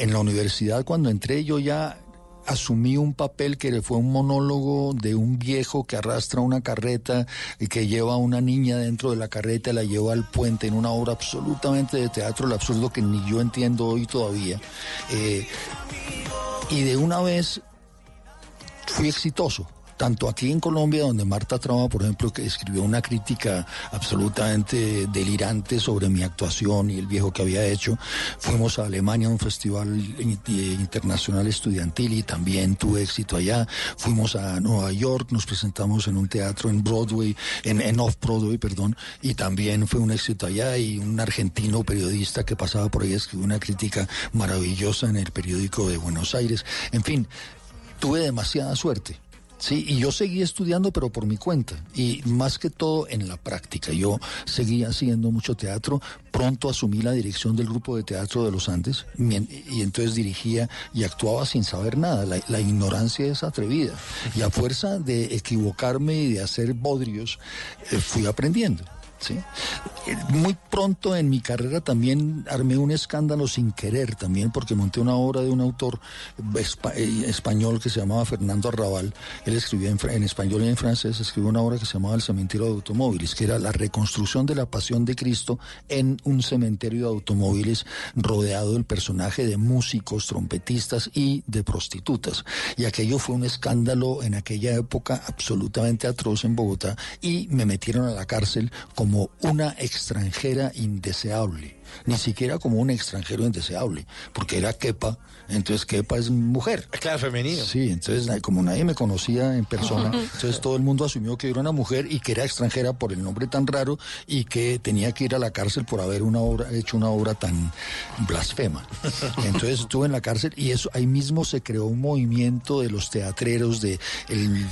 en la universidad cuando entré yo ya asumí un papel que fue un monólogo de un viejo que arrastra una carreta y que lleva a una niña dentro de la carreta la lleva al puente en una obra absolutamente de teatro, el absurdo que ni yo entiendo hoy todavía. Eh, y de una vez fui exitoso. Tanto aquí en Colombia, donde Marta Traba, por ejemplo, que escribió una crítica absolutamente delirante sobre mi actuación y el viejo que había hecho. Fuimos a Alemania a un festival in- internacional estudiantil y también tuve éxito allá. Fuimos a Nueva York, nos presentamos en un teatro en Broadway, en, en Off-Broadway, perdón, y también fue un éxito allá y un argentino periodista que pasaba por ahí escribió una crítica maravillosa en el periódico de Buenos Aires. En fin, tuve demasiada suerte. Sí, y yo seguí estudiando, pero por mi cuenta, y más que todo en la práctica. Yo seguí haciendo mucho teatro, pronto asumí la dirección del grupo de teatro de los Andes, y entonces dirigía y actuaba sin saber nada. La, la ignorancia es atrevida, y a fuerza de equivocarme y de hacer bodrios, eh, fui aprendiendo. Eh, Muy pronto en mi carrera también armé un escándalo sin querer también porque monté una obra de un autor eh, español que se llamaba Fernando Arrabal. Él escribía en español y en francés, escribió una obra que se llamaba El cementerio de automóviles, que era la reconstrucción de la pasión de Cristo en un cementerio de automóviles rodeado del personaje de músicos, trompetistas y de prostitutas. Y aquello fue un escándalo en aquella época absolutamente atroz en Bogotá y me metieron a la cárcel como una extranjera indeseable. Ni siquiera como un extranjero indeseable, porque era Kepa, entonces Kepa es mujer. Claro, femenino. Sí, entonces como nadie me conocía en persona, entonces todo el mundo asumió que era una mujer y que era extranjera por el nombre tan raro y que tenía que ir a la cárcel por haber una obra, hecho una obra tan blasfema. Entonces estuve en la cárcel y eso ahí mismo se creó un movimiento de los teatreros, de el-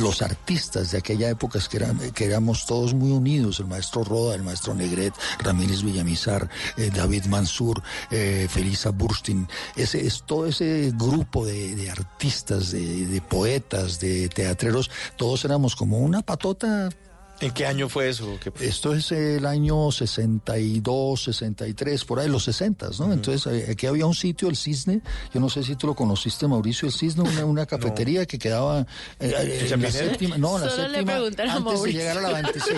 los artistas de aquella época, es que, eran- que éramos todos muy unidos, el maestro Roda, el maestro Negret, Ramírez Eh, David Mansur, eh, Felisa Burstin, ese, es todo ese grupo de, de artistas, de, de poetas, de teatreros, todos éramos como una patota ¿En qué año fue eso? ¿Qué- esto es el año 62, 63, por ahí, los 60, ¿no? Entonces, eh, aquí había un sitio, el Cisne, yo no sé si tú lo conociste, Mauricio, el Cisne, una, una cafetería que quedaba eh, eh, en la séptima, no, en la le séptima, antes de llegar a la 26.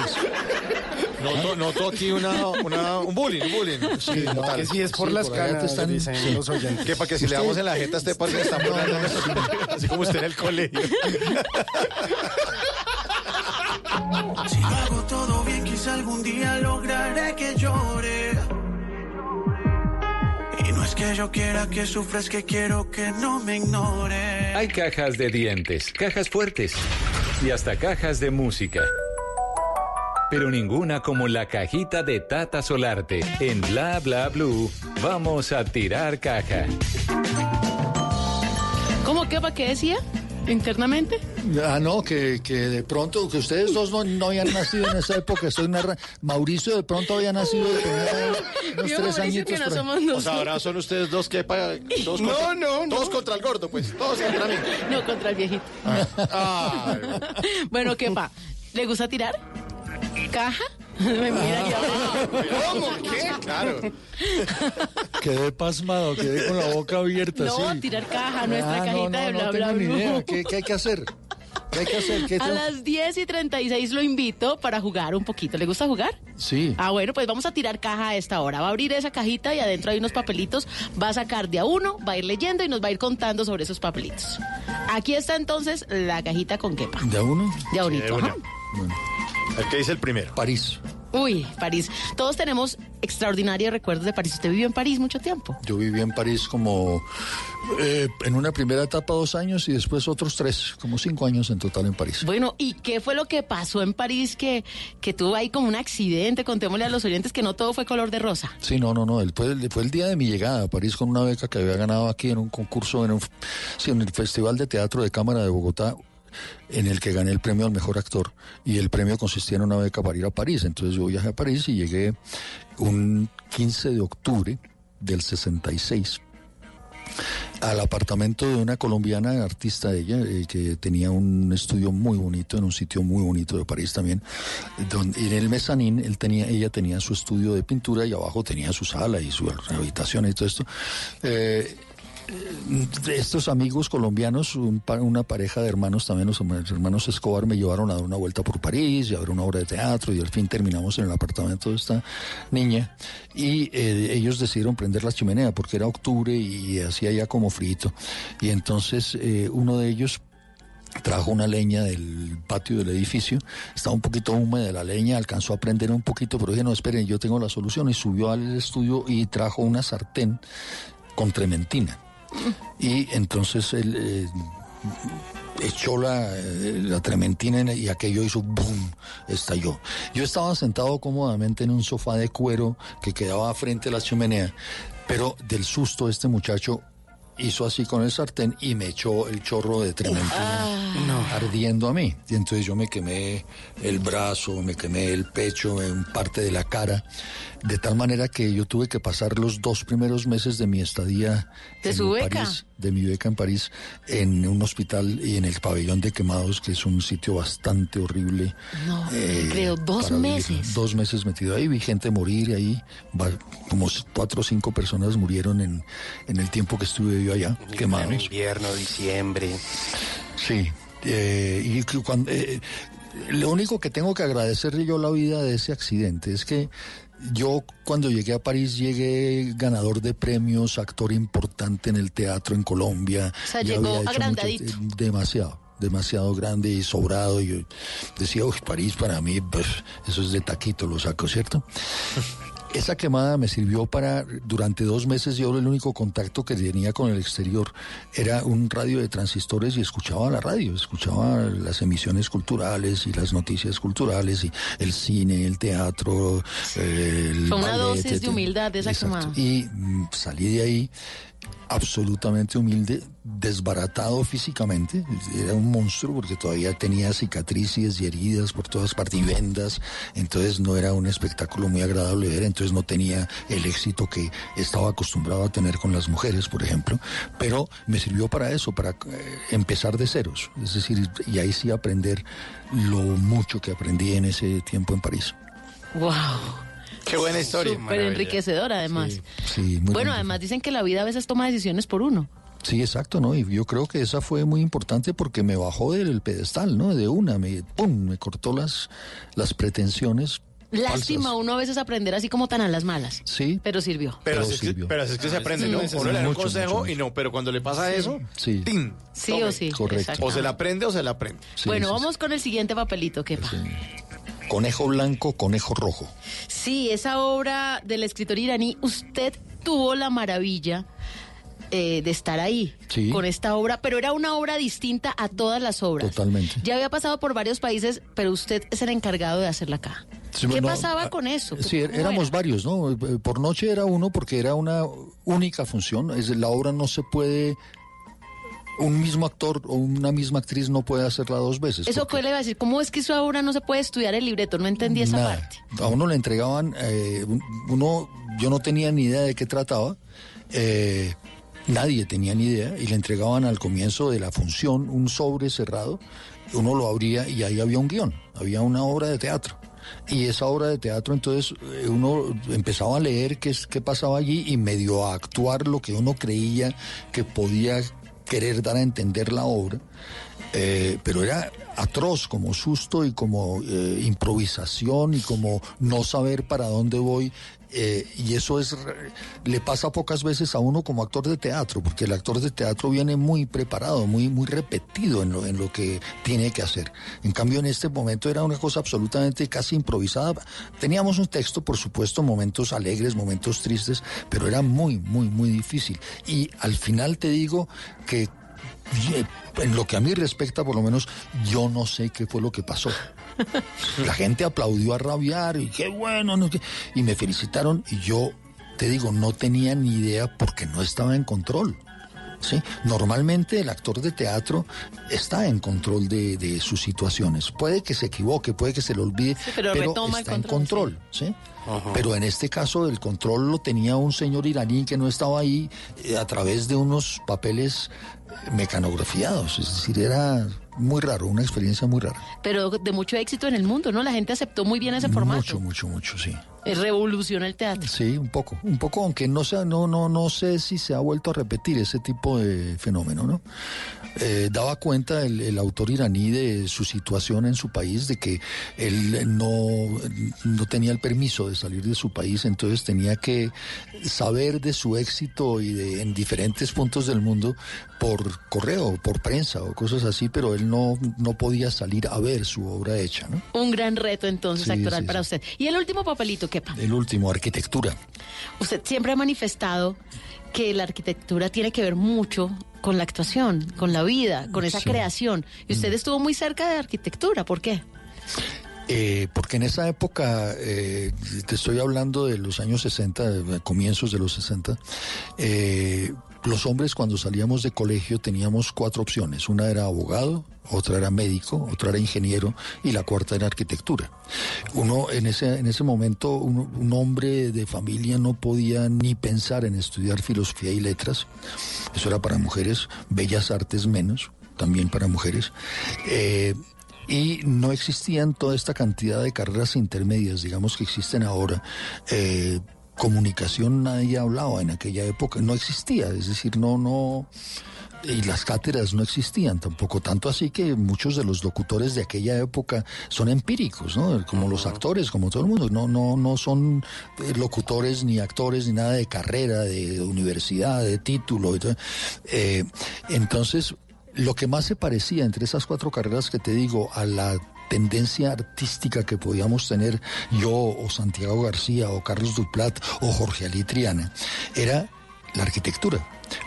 Noto, noto aquí una, una- un bullying, un bullying. Sí, no, Total. Que si es por Sí, las por canas, están- dicen sí. los oyentes. Que para que si le Usted- damos en la jeta a este está burlando de nosotros, así como usted en el colegio. Si lo hago todo bien, quizá algún día lograré que llore. Y no es que yo quiera que sufras, que quiero que no me ignore. Hay cajas de dientes, cajas fuertes y hasta cajas de música. Pero ninguna como la cajita de Tata Solarte. En Bla Bla Blue, vamos a tirar caja. ¿Cómo que para qué decía? ¿Internamente? Ah, no, que, que de pronto, que ustedes dos no, no habían nacido en esa época, estoy narra- Mauricio de pronto había nacido, tenía unos Yo, tres Mauricio, añitos. que no somos O sea, ahora son ustedes dos que pagan. Todos No, contra, no, no. Todos contra el gordo, pues. Todos contra mí. No, contra el viejito. Ah, Bueno, ¿qué pa? ¿Le gusta tirar? ¿Caja? Me mira aquí abajo. ¿Cómo? ¿Qué? Claro. Quedé pasmado, quedé con la boca abierta. No, sí. tirar caja, nuestra Ah, cajita no, de no bla, tengo bla, ni idea. ¿Qué, qué hay que hacer? ¿Qué hay que hacer? ¿Qué A tengo- las 10 y 36 lo invito para jugar un poquito. ¿Le gusta jugar? Sí. Ah, bueno, pues vamos a tirar caja a esta hora. Va a abrir esa cajita y adentro hay unos papelitos. Va a sacar de a uno, va a ir leyendo y nos va a ir contando sobre esos papelitos. Aquí está entonces la cajita con quepa. ¿De a uno? De a unito, ajá. Bueno, que dice el primero. París. Uy, París. Todos tenemos extraordinarios recuerdos de París. ¿Usted vivió en París mucho tiempo? Yo viví en París como eh, en una primera etapa dos años y después otros tres, como cinco años en total en París. Bueno, ¿y qué fue lo que pasó en París que, que tuvo ahí como un accidente? Contémosle a los oyentes que no todo fue color de rosa. Sí, no, no, no. el- Fue, el- fue el día de mi llegada a París con una beca que había ganado aquí en un concurso, en, un, sí, en el Festival de Teatro de Cámara de Bogotá, en el que gané el premio al mejor actor. Y el premio consistía en una beca para ir a París. Entonces yo viajé a París y llegué un 15 de octubre del 66 al apartamento de una colombiana artista ella eh, que tenía un estudio muy bonito en un sitio muy bonito de París también donde en el mezanín él tenía ella tenía su estudio de pintura y abajo tenía su sala y su habitación y todo esto Eh, estos amigos colombianos, un una pareja de hermanos también, los hermanos Escobar, me llevaron a dar una vuelta por París y a ver una obra de teatro y al fin terminamos en el apartamento de esta niña. Y eh, ellos decidieron prender la chimenea porque era octubre y hacía ya como frito y entonces eh, uno de ellos trajo una leña del patio del edificio, estaba un poquito húmeda la leña, alcanzó a prender un poquito, pero dije, no, esperen, yo tengo la solución, y subió al estudio y trajo una sartén con trementina. Y entonces él eh, echó la, eh, la trementina en- y aquello hizo boom, estalló. Yo estaba sentado cómodamente en un sofá de cuero que quedaba frente a la chimenea, pero del susto este muchacho hizo así con el sartén y me echó el chorro de trementina ardiendo a mí. Y entonces yo me quemé el brazo, me quemé el pecho, en parte de la cara, de tal manera que yo tuve que pasar los dos primeros meses de mi estadía ¿De en su beca? París, de mi beca en París, en un hospital y en el pabellón de quemados, que es un sitio bastante horrible. No, eh, creo, dos meses. Dos meses metido ahí, vi gente morir ahí, va- como cuatro o cinco personas murieron en, en el tiempo que estuve yo allá, quemados. Invierno, diciembre. Sí, eh, y cuando, eh, lo único que tengo que agradecerle yo a la vida de ese accidente es que yo cuando llegué a París llegué ganador de premios, actor importante en el teatro en Colombia. O sea, Ya llegó agrandadito. mucho- eh, demasiado, demasiado grande y sobrado. Y yo decía, uy, París para mí, pues, eso es de taquito, lo saco, ¿cierto? Esa quemada me sirvió para, durante dos meses yo el único contacto que tenía con el exterior era un radio de transistores y escuchaba la radio, escuchaba las emisiones culturales y las noticias culturales y el cine, el teatro, eh, el Fue una ballet, dosis de humildad esa Exacto. quemada. Y mm, salí de ahí absolutamente humilde, desbaratado físicamente, era un monstruo porque todavía tenía cicatrices y heridas por todas partes y vendas, entonces no era un espectáculo muy agradable ver, entonces no tenía el éxito que estaba acostumbrado a tener con las mujeres, por ejemplo, pero me sirvió para eso, para eh, empezar de ceros, es decir, y ahí sí aprender lo mucho que aprendí en ese tiempo en París. Wow. Qué buena historia. Súper enriquecedora, además. Sí, muy bueno, bonito. además dicen que la vida a veces toma decisiones por uno. Sí, exacto, ¿no? Y yo creo que esa fue muy importante porque me bajó del pedestal, ¿no? De una, me, ¡pum! me cortó las, las pretensiones. Lástima falsas. uno a veces aprender así como tan a las malas. Sí. Pero sirvió. Pero, Pero así es que, sirvió. pero así es que se aprende, ¿no? Sí. Uno le da un consejo mucho, y no, pero cuando le pasa eso, Sí. ¡tin! Sí Tome. o sí. Correcto. O se la aprende o se la aprende. Sí, bueno, sí, vamos con el siguiente papelito, Kepa. Conejo blanco, conejo rojo. Sí, esa obra del escritor iraní, usted tuvo la maravilla eh, de estar ahí Sí. con esta obra, pero era una obra distinta a todas las obras. Totalmente. Ya había pasado por varios países, pero usted es el encargado de hacerla acá. Sí, ¿Qué pasaba ah, con eso? Sí, ¿Cómo éramos era? varios, ¿no? Eh, Por noche era uno porque era una única función. Es, la obra no se puede. Un mismo actor o una misma actriz no puede hacerla dos veces. Eso que le iba a decir, ¿cómo es que esa obra no se puede estudiar el libreto? No entendí esa nada. parte. A uno le entregaban, eh, un- uno, yo no tenía ni idea de qué trataba. eh, nadie tenía ni idea y le entregaban al comienzo de la función un sobre cerrado. Uno lo abría y ahí había un guion, había una obra de teatro. Y esa obra de teatro, entonces eh, uno empezaba a leer qué, es- qué pasaba allí y medio a actuar lo que uno creía que podía querer dar a entender la obra. Eh, pero era atroz como susto y como eh, improvisación y como no saber para dónde voy. Eh, y eso es le pasa pocas veces a uno como actor de teatro, porque el actor de teatro viene muy preparado, muy, muy repetido en lo, en lo que tiene que hacer. En cambio, en este momento era una cosa absolutamente casi improvisada. Teníamos un texto, por supuesto, momentos alegres, momentos tristes, pero era muy, muy, muy difícil. Y al final te digo que en lo que a mí respecta, por lo menos, yo no sé qué fue lo que pasó. La gente aplaudió a rabiar y qué bueno, no, qué- y me felicitaron y yo, te digo, no tenía ni idea porque no estaba en control. ¿sí? Normalmente el actor de teatro está en control de, de sus situaciones. Puede que se equivoque, puede que se le olvide, pero el está en control. ¿sí? Pero en este caso el control lo tenía un señor iraní que no estaba ahí eh, a través de unos papeles mecanografiados. Es decir, era muy raro, una experiencia muy rara. Pero de mucho éxito en el mundo, ¿no? La gente aceptó muy bien ese formato. Mucho, mucho, mucho, sí. Eh, Revoluciona el teatro. Sí, un poco, un poco, aunque no, sea, no, no, no sé si se ha vuelto a repetir ese tipo de fenómeno, ¿no? Eh, daba cuenta el, el autor iraní de su situación en su país, de que él no, no tenía el permiso de salir de su país, entonces tenía que saber de su éxito y de en diferentes puntos del mundo por correo, por prensa o cosas así, pero él no, no podía salir a ver su obra hecha, ¿no? Un gran reto entonces Sí, actoral sí, para usted. Y el último papelito, Kepa. El último, arquitectura. Usted siempre ha manifestado que la arquitectura tiene que ver mucho con la actuación, con la vida, con esa Sí. Mm. creación. Y usted estuvo muy cerca de arquitectura, ¿por qué? Eh, porque en esa época, eh, te estoy hablando de los años 60, de comienzos de los 60, eh, los hombres cuando salíamos de colegio teníamos cuatro opciones. Una era abogado, otra era médico, otra era ingeniero y la cuarta era arquitectura. Uno en ese, en ese momento, un, hombre de familia no podía ni pensar en estudiar filosofía y letras. Eso era para mujeres, bellas artes menos, también para mujeres. Eh, y no existían toda esta cantidad de carreras intermedias, digamos, que existen ahora. Eh, comunicación nadie hablaba en aquella época, no existía, es decir, no, no, y las cátedras no existían tampoco, tanto así que muchos de los locutores de aquella época son empíricos, ¿no? Como los actores, como todo el mundo, no, no, no son eh, locutores ni actores ni nada de carrera, de universidad, de título. Eh, entonces, lo que más se parecía entre esas cuatro carreras que te digo a la tendencia artística que podíamos tener yo o Santiago García o Carlos Duplat o Jorge Ali Triana era la arquitectura,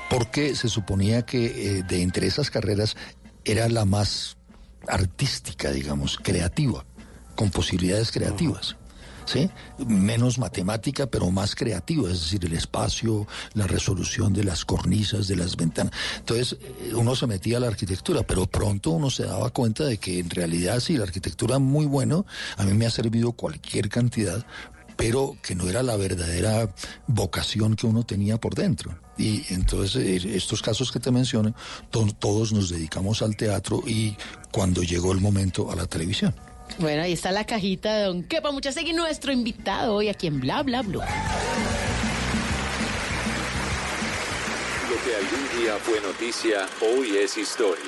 porque se suponía que eh, de entre esas carreras era la más artística, digamos, creativa, con posibilidades creativas. ¿Sí? Menos matemática, pero más creativa, es decir, el espacio, la resolución de las cornisas, de las ventanas. Entonces, eh, uno se metía a la arquitectura, pero pronto uno se daba cuenta de que en realidad sí, la arquitectura muy bueno, a mí me ha servido cualquier cantidad, pero que no era la verdadera vocación que uno tenía por dentro. Y entonces eh, estos casos que te menciono, to- todos nos dedicamos al teatro y cuando llegó el momento a la televisión. Bueno, ahí está la cajita de Don Kepa Muchasegui, nuestro invitado hoy aquí en Bla Bla Blue. Lo que algún día fue noticia, hoy es historia.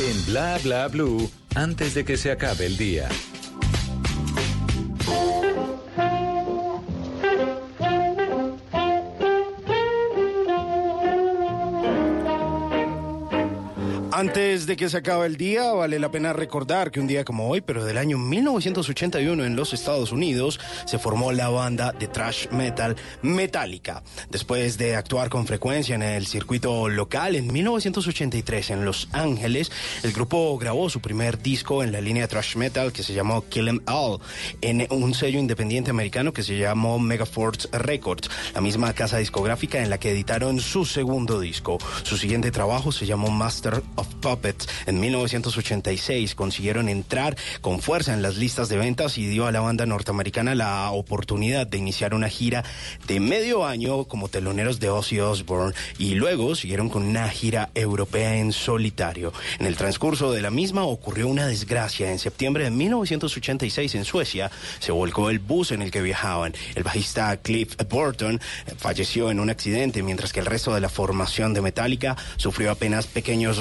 En Bla Bla Blue, antes de que se acabe el día. Antes de que se acabe el día, vale la pena recordar que un día como hoy, pero del año 1981 en los Estados Unidos, se formó la banda de thrash metal Metallica. Después de actuar con frecuencia en el circuito local, en 1983 en Los Ángeles, el grupo grabó su primer disco en la línea thrash metal que se llamó Kill 'Em All, en un sello independiente americano que se llamó Megaforce Records, la misma casa discográfica en la que editaron su segundo disco. Su siguiente trabajo se llamó Master of Puppets. En 1986 consiguieron entrar con fuerza en las listas de ventas y dio a la banda norteamericana la oportunidad de iniciar una gira de medio año como teloneros de Ozzy Osbourne y luego siguieron con una gira europea en solitario. En el transcurso de la misma ocurrió una desgracia. En septiembre de 1986 en Suecia se volcó el bus en el que viajaban. El bajista Cliff Burton falleció en un accidente mientras que el resto de la formación de Metallica sufrió apenas pequeños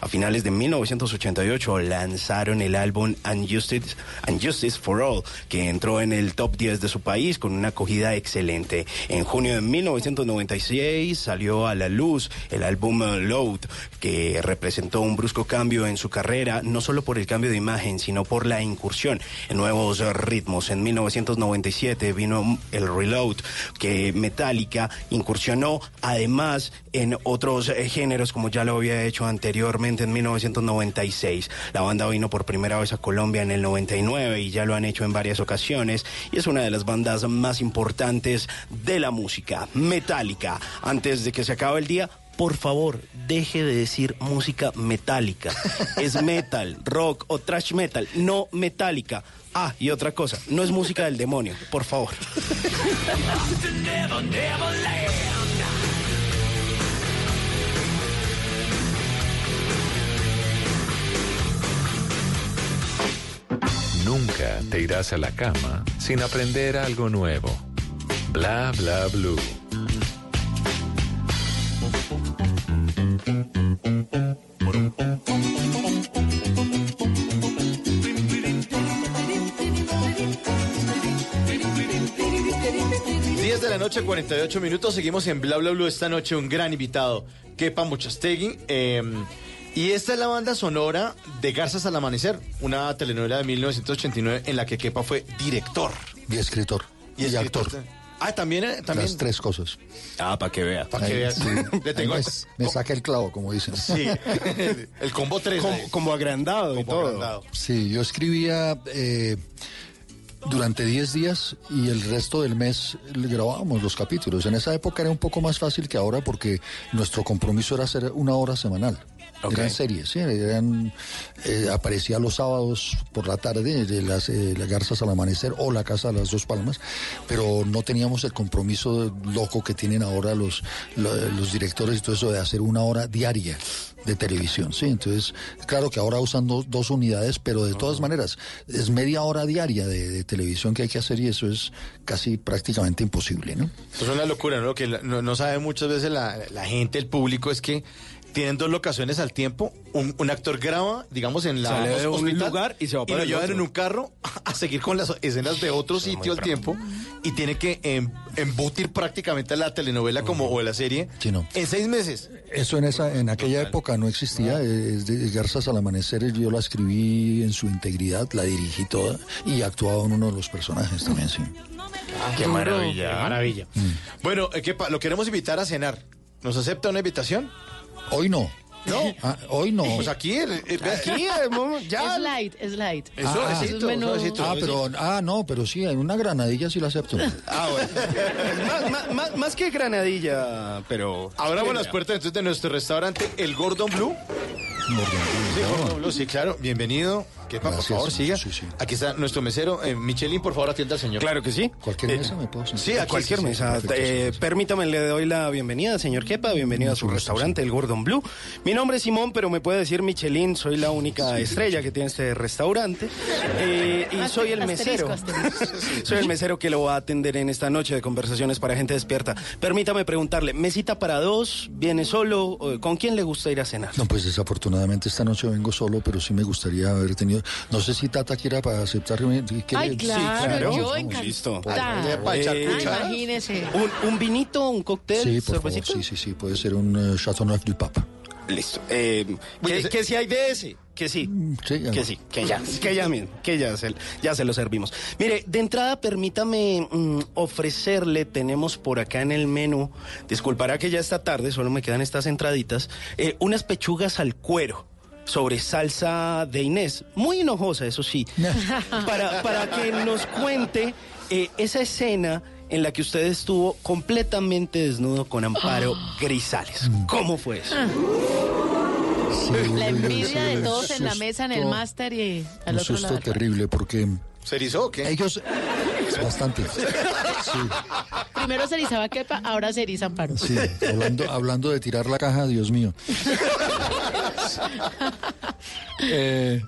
A finales de 1988 lanzaron el álbum Unjustice, for All, que entró en el top 10 de su país con una acogida excelente. En junio de 1996 salió a la luz el álbum Load, que representó un brusco cambio en su carrera, no solo por el cambio de imagen, sino por la incursión en nuevos ritmos. En 1997 vino el Reload, que Metallica incursionó además en otros géneros como ya lo había hecho anteriormente en 1996. La banda vino por primera vez a Colombia en el 99 y ya lo han hecho en varias ocasiones y es una de las bandas más importantes de la música, Metallica. Antes de que se acabe el día, por favor, deje de decir música metálica. Es metal, rock o trash metal, no metálica. Ah, y otra cosa, no es música del demonio, por favor. Te irás a la cama sin aprender algo nuevo. Bla bla blue. De la noche, 48 minutos. Seguimos en Bla Bla Blue esta noche. Un gran invitado, Kepa Muchastegui. eh, y esta es la banda sonora de Garzas al Amanecer, una telenovela de 1989 en la que Kepa fue director. Y escritor. Y, escritor. actor. Ah, también, eh, también. Las tres cosas. Ah, para que vea. Para que sí. Le tengo me, me saca el clavo, como dicen. Sí. El combo 3. Como, como agrandado y todo. agrandado. Sí, yo escribía eh, durante 10 días y el resto del mes grabábamos los capítulos. En esa época era un poco más fácil que ahora porque nuestro compromiso era hacer una hora semanal. Ok. Eran series, sí, eran, eh, aparecía los sábados por la tarde, de las, eh, las garzas al amanecer o la casa de las dos palmas, pero no teníamos el compromiso loco que tienen ahora los, lo- los directores y todo eso de hacer una hora diaria de televisión, sí, entonces, claro que ahora usan dos, dos unidades, pero de todas maneras, es media hora diaria de, de televisión que hay que hacer y eso es casi prácticamente imposible, ¿no? Eso es una locura, ¿no? Lo que no, no sabe muchas veces la, la gente, el público, es que tienen dos locaciones al tiempo. Un, un actor graba, digamos, en la Sale de un hospital, lugar y se va para lo el llevan otro. en un carro a seguir con las escenas de otro sitio al tiempo y tiene que em, embutir prácticamente la telenovela como o la serie Sí, no. en seis meses. Eso en esa en aquella época no existía. es de Garzas al amanecer yo la escribí en su integridad, la dirigí toda y actuaba en uno de los personajes también, sí. Qué maravilla. Qué maravilla. Bueno, eh, ¿qué pa- lo queremos invitar a cenar. ¿Nos acepta una invitación? Hoy no. No. Ah, hoy no. Pues aquí, eh, eh, Aquí, eh, ya. Es light, es light. Eso, Ah, es menú. suavecito, Ah, pero ah no, pero sí, en una granadilla sí la acepto. Ah, bueno. más, más- más- que granadilla, pero. Abramos las puertas entonces de nuestro restaurante El Gordon Blue. Sí, Gordon Blue, sí, claro. Bienvenido. Kepa, por favor, siga. Sí, sí. Aquí está nuestro mesero. Eh, Michelin, por favor, atienda al señor. Claro que sí. Cualquier Eh, mesa me puedo sentar. sí, aquí Cualquier sí, sí, mesa. perfecto, Eh, permítame, le doy la bienvenida, señor Kepa. Bienvenido a su restaurante, el Gordon Blue. Mi nombre es Simón, pero me puede decir Michelin. Soy la única estrella que tiene este restaurante. Eh, y soy el mesero. asterisco. Soy el mesero que lo va a atender en esta noche de conversaciones para gente despierta. Permítame preguntarle, ¿mesita para dos? ¿Viene solo? ¿Con quién le gusta ir a cenar? No, pues desafortunadamente esta noche vengo solo, pero sí me gustaría haber tenido. No sé si Tata quiera para. ¿quiere? Ay, claro, claro. yo encantada. Eh, imagínese. ¿Un, un vinito, un cóctel, Sí, por favor, cervecito? sí, sí, sí, puede ser un eh, Chateauneuf du Pape. Listo. Eh, que, Oye, que si hay de ese, que sí. Sí, ya Que sí, que ya, que ya mismo, que ya se, ya se lo servimos. Mire, de entrada permítame mm, ofrecerle, tenemos por acá en el menú, disculpará que ya esta tarde, solo me quedan estas entraditas, eh, unas pechugas al cuero sobre salsa de Inés, muy enojosa, eso sí, para, para que nos cuente eh, esa escena en la que usted estuvo completamente desnudo con Amparo Grisales. ¿Cómo fue eso? La envidia de todos en la mesa, en el máster y al Un otro susto lado. terrible porque ¿Se erizó o qué? ellos bastante. Sí, Primero se erizaba Kepa, ahora se eriza Amparo. sí. Hablando, hablando de tirar la caja, Dios mío. Eh,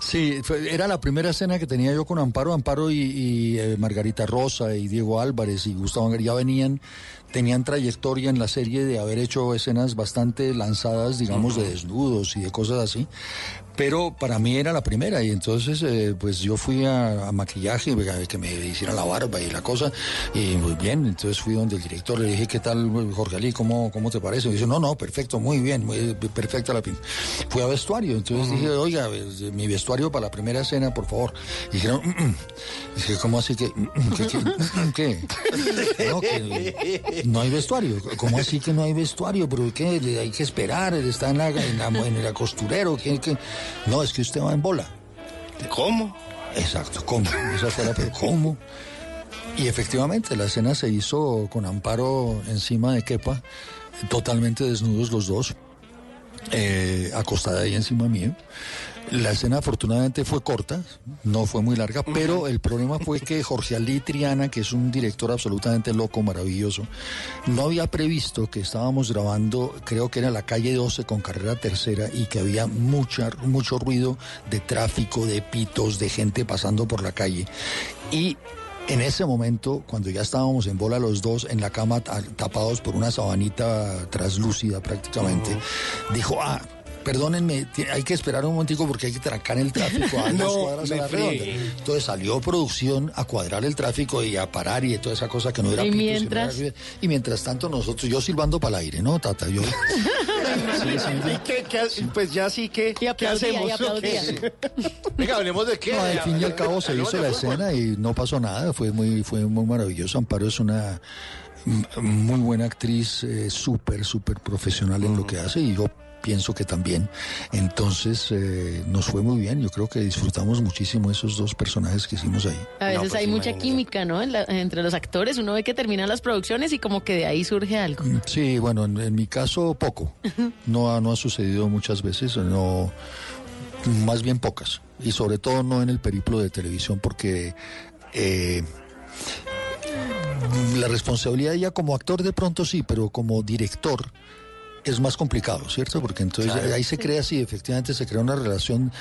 sí, fue- era la primera escena que tenía yo con Amparo, Amparo y, y, eh, Margarita Rosa y Diego Álvarez y Gustavo ya venían, tenían trayectoria en la serie de haber hecho escenas bastante lanzadas, digamos, de desnudos y de cosas así. Pero para mí era la primera y entonces eh, pues yo fui a, a maquillaje, a que me hicieran la barba y la cosa y muy bien, entonces fui donde el director le dije, ¿qué tal Jorge Ali? ¿Cómo, cómo te parece? Y dice, no, no, perfecto, muy bien, muy perfecta la pinta. Fui a vestuario, entonces dije, oiga, pues, mi vestuario para la primera escena, por favor. Y dijeron, "Mm, mm". dije, ¿cómo así que? mm, mm, ¿Qué? qué, qué? No, que no hay vestuario. ¿Cómo así que no hay vestuario? ¿Pero qué? Hay que esperar, está en, la, en, la- en el costurero. ¿qué, qué? No, es que usted va en bola. ¿Cómo? Exacto, ¿cómo? Esa fue la ¿Cómo? Y efectivamente, la escena se hizo con Amparo encima de Kepa, totalmente desnudos los dos. eh, acostada ahí encima mío. La escena afortunadamente fue corta, no fue muy larga, pero el problema fue que Jorge Ali Triana, que es un director absolutamente loco, maravilloso, no había previsto que estábamos grabando, creo que era la calle 12 con carrera tercera y que había mucha, mucho ruido de tráfico, de pitos, de gente pasando por la calle. Y en ese momento, cuando ya estábamos en bola los dos en la cama ta- tapados por una sabanita traslúcida prácticamente, dijo, ah, perdónenme, hay que esperar un momentico porque hay que trancar el tráfico a No, cuadras a me la friegue. redonda. Entonces salió producción a cuadrar el tráfico y a parar y toda esa cosa que no era Y mientras- era- y mientras tanto nosotros, yo silbando para el aire, ¿no, Tata? Yo... ¿Y qué- qué- pues ya sí que, ¿qué hacemos? Venga, hablemos de qué. No, al fin y al cabo se hizo la escena y no pasó nada, fue muy, fue muy maravilloso. Amparo es una muy buena actriz, eh, súper, súper profesional en lo que hace y yo pienso que también. Entonces eh, nos fue muy bien, yo creo que disfrutamos muchísimo esos dos personajes que hicimos ahí. A veces hay mucha química, ¿no? En la- entre los actores, uno ve que terminan las producciones y como que de ahí surge algo. Sí, bueno, en, en mi caso poco. No ha, no ha sucedido muchas veces, no, más bien pocas. Y sobre todo no en el periplo de televisión, porque eh, la responsabilidad ya como actor de pronto sí, pero como director es más complicado, ¿cierto? Porque entonces Claro. ahí se crea, sí, efectivamente se crea una relación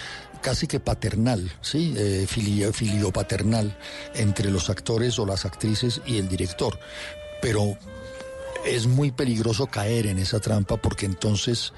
casi que paternal, ¿sí? Eh, filio, filio-paternal entre los actores o las actrices y el director. Pero es muy peligroso caer en esa trampa porque entonces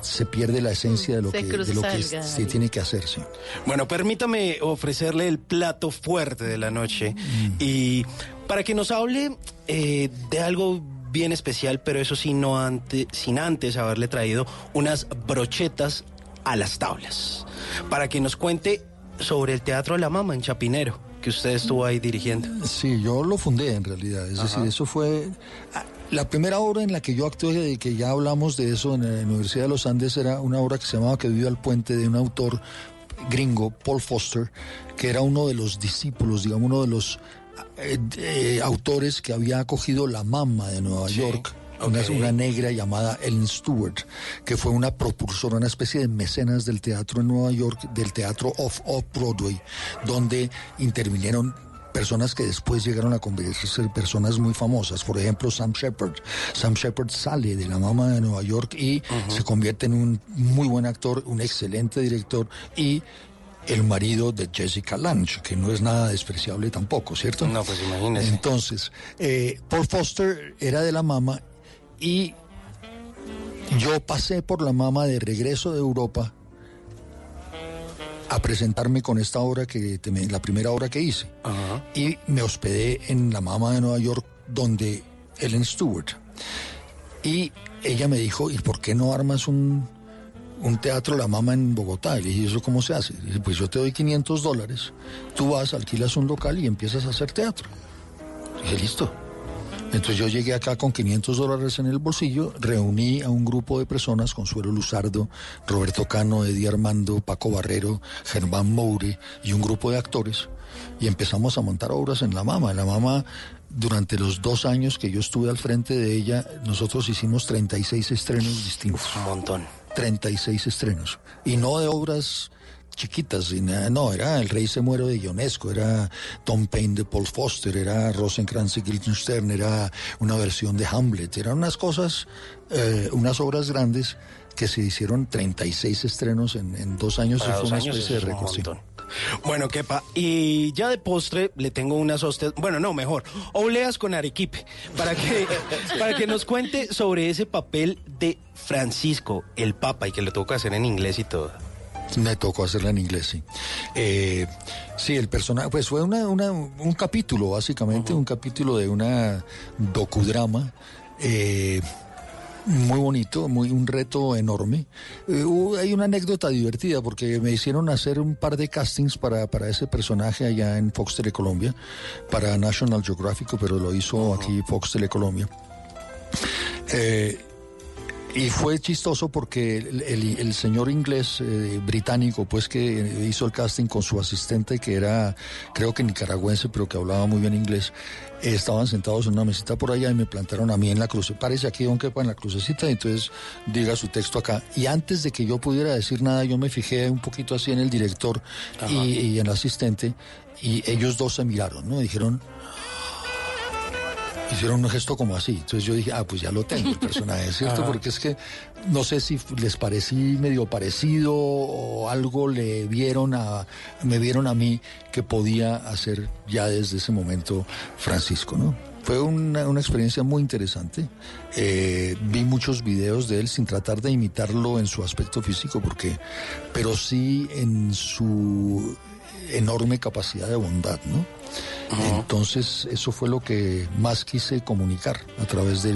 se pierde la esencia de lo Se que, de cruza lo que el se tiene que hacer, sí. Bueno, permítame ofrecerle el plato fuerte de la noche y para que nos hable eh, de algo bien especial, pero eso sí, no antes, sin antes haberle traído unas brochetas a las tablas, para que nos cuente sobre el Teatro de la Mama en Chapinero, que usted estuvo ahí dirigiendo. Sí, yo lo fundé en realidad. Es decir, eso fue. ah, La primera obra en la que yo actué, y que ya hablamos de eso en la Universidad de los Andes, era una obra que se llamaba Que vive al puente de un autor gringo, Paul Foster, que era uno de los discípulos, digamos, uno de los eh, eh, autores que había acogido la mama de Nueva York. Una, una negra llamada Ellen Stewart, que fue una propulsora, una especie de mecenas del teatro en Nueva York, del teatro off, off Broadway, donde intervinieron personas que después llegaron a convertirse en personas muy famosas. Por ejemplo, Sam Shepard. Sam Shepard sale de la mama de Nueva York y se convierte en un muy buen actor, un excelente director y el marido de Jessica Lange, que no es nada despreciable tampoco, ¿cierto? No, pues imagínese. Entonces, eh, Paul Foster era de la mama y yo pasé por la mama de regreso de Europa a presentarme con esta obra que te me- la primera obra que hice y me hospedé en la mama de Nueva York donde Ellen Stewart y ella me dijo ¿y por qué no armas un un teatro La Mama en Bogotá. Y le dije, ¿y ¿eso cómo se hace? Pues yo te doy 500 dólares, tú vas, alquilas un local y empiezas a hacer teatro. Y dije, listo. Entonces yo llegué acá con 500 dólares en el bolsillo, reuní a un grupo de personas, Consuelo Luzardo, Roberto Cano, Eddie Armando, Paco Barrero, Germán Moure y un grupo de actores y empezamos a montar obras en La Mama. La Mama, durante los dos años que yo estuve al frente de ella, nosotros hicimos 36 estrenos distintos. un montón. 36 estrenos. Y no de obras chiquitas, y nada, no, era El Rey se muere de Ionesco, era Tom Paine de Paul Foster, era Rosencrantz y Guildenstern, era una versión de Hamlet, eran unas cosas, eh, unas obras grandes que se hicieron 36 estrenos en, en dos años Para y fue una especie de récord. Bueno, Kepa, y ya de postre le tengo unas hostias, bueno, no, mejor, obleas con arequipe, para que, para que nos cuente sobre ese papel de Francisco, el Papa, y que lo tengo que hacer en inglés y todo. Me tocó hacerla en inglés, sí. Eh, sí, el personaje, pues fue una, una- un capítulo, básicamente, un capítulo de una docudrama. eh, muy bonito, muy un reto enorme. Eh, hay una anécdota divertida porque me hicieron hacer un par de castings para, para ese personaje allá en Fox Telecolombia, para National Geographic, pero lo hizo aquí Fox Telecolombia. Eh, Y fue chistoso porque el, el- el señor inglés eh, británico, pues que hizo el casting con su asistente, que era, creo que nicaragüense, pero que hablaba muy bien inglés, eh, estaban sentados en una mesita por allá y me plantaron a mí en la cruce. Parece aquí, don Kepa, en la crucecita, y entonces diga su texto acá. Y antes de que yo pudiera decir nada, yo me fijé un poquito así en el director y, y en el asistente, y ellos dos se miraron, ¿no? Dijeron, hicieron un gesto como así. Entonces yo dije, ah, pues ya lo tengo el personaje, ¿cierto? Porque es que no sé si les parecí medio parecido o algo le vieron a, me vieron a mí que podía hacer ya desde ese momento Francisco, ¿no? Fue una, una experiencia muy interesante. Eh, vi muchos videos de él sin tratar de imitarlo en su aspecto físico, porque, pero sí en su enorme capacidad de bondad, ¿no? Entonces, eso fue lo que más quise comunicar a través de,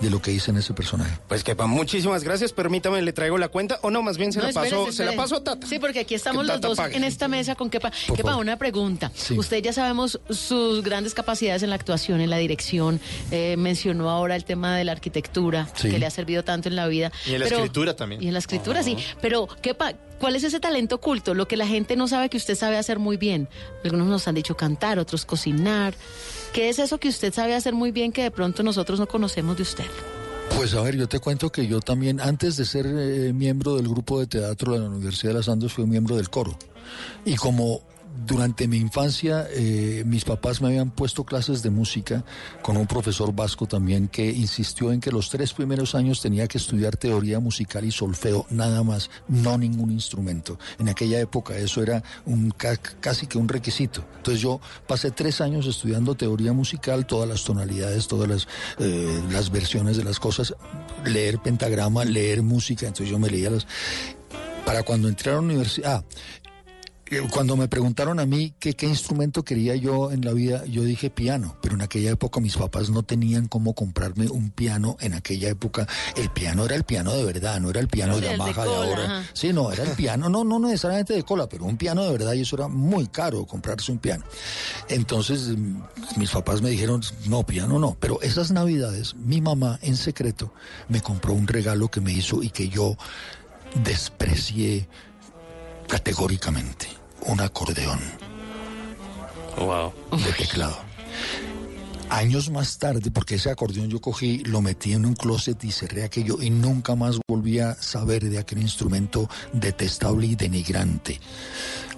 de lo que hice en ese personaje. Pues que muchísimas gracias. Permítame, le traigo la cuenta. O no, más bien se No, la paso, espérese, se la paso a Tata. Sí, porque aquí estamos los dos pague. en esta mesa con Kepa. Por Kepa, favor. una pregunta. Sí. Usted ya sabemos sus grandes capacidades en la actuación, en la dirección. Eh, mencionó ahora el tema de la arquitectura, Sí. que le ha servido tanto en la vida. Y en la Pero- escritura también. Y en la escritura, sí. Pero, Kepa, ¿cuál es ese talento oculto? Lo que la gente no sabe que usted sabe hacer muy bien. Algunos nos han dicho cantar, otros cocinar. ¿Qué es eso que usted sabe hacer muy bien que de pronto nosotros no conocemos de usted? Pues a ver, yo te cuento que yo también, antes de ser eh, miembro del grupo de teatro de la Universidad de las Andes, fui miembro del coro. Y como durante mi infancia eh, mis papás me habían puesto clases de música con un profesor vasco también que insistió en que los tres primeros años tenía que estudiar teoría musical y solfeo, nada más, no ningún instrumento. En aquella época eso era un, ca- casi que un requisito. Entonces yo pasé tres años estudiando teoría musical, todas las tonalidades, todas las, eh, las versiones de las cosas, leer pentagrama, leer música, entonces yo me leía las... Para cuando entré a la universidad, ah, cuando me preguntaron a mí que qué instrumento quería yo en la vida, yo dije piano, pero en aquella época mis papás no tenían cómo comprarme un piano. En aquella época el piano era el piano de verdad, no era el piano de de Yamaha de, cola, ahora. ajá. Sí, no, era el piano, no, no necesariamente de cola, pero un piano de verdad y eso era muy caro comprarse un piano. Entonces mm, mis papás me dijeron, no, piano no, pero esas navidades mi mamá en secreto me compró un regalo que me hizo y que yo desprecié categóricamente, un acordeón de teclado. Años más tarde, porque ese acordeón yo cogí, lo metí en un closet y cerré aquello y nunca más volví a saber de aquel instrumento detestable y denigrante.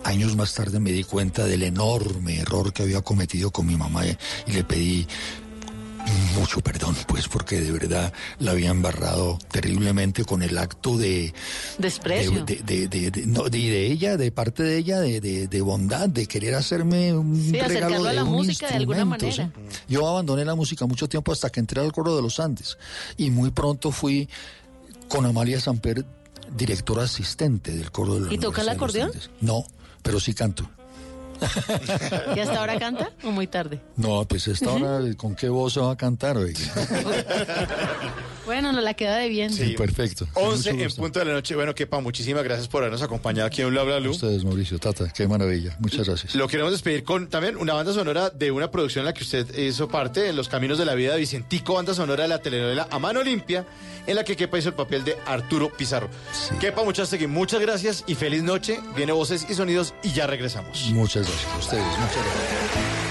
Años más tarde me di cuenta del enorme error que había cometido con mi mamá y le pedí mucho perdón, pues porque de verdad la había embarrado terriblemente con el acto de, Desprecio. de, de, de- de- no, de- de ella, de parte de ella, de, bondad, de querer hacerme un Sí, regalo a de la un música de alguna instrumento, manera. ¿sí? Yo abandoné la música mucho tiempo hasta que entré al coro de los Andes y muy pronto fui con Amalia Samper directora asistente del coro de la ¿Y toca el los acordeón? Andes. No, pero sí canto. ¿Y hasta ahora canta o muy tarde? No, pues esta hora, ¿con qué voz se va a cantar? oiga? Bueno, no la queda de bien. Sí. Perfecto. 11 en punto de la noche. Bueno, Kepa, muchísimas gracias por habernos acompañado aquí en Bla Bla Blue. ustedes, Mauricio, Tata, qué maravilla. Muchas gracias. Lo queremos despedir con también una banda sonora de una producción en la que usted hizo parte, en Los Caminos de la Vida de Vicentico, banda sonora de la telenovela A Mano Limpia, en la que Kepa hizo el papel de Arturo Pizarro. Kepa Muchastegui, muchas gracias y feliz noche. Viene Voces y Sonidos y ya regresamos. Muchas gracias a ustedes. Muchas gracias.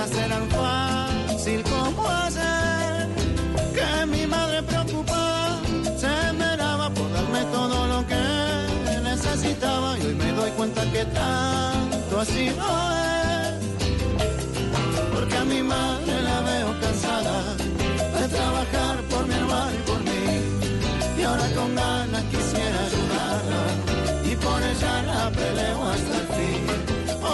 Cosas eran fácil como hacer. Que mi madre preocupada se esmeraba por darme todo lo que necesitaba y hoy me doy cuenta que tanto así no es. Porque a mi madre la veo cansada de trabajar por mi hermano y por mí. Y ahora con ganas quisiera ayudarla y por ella la peleo hasta el.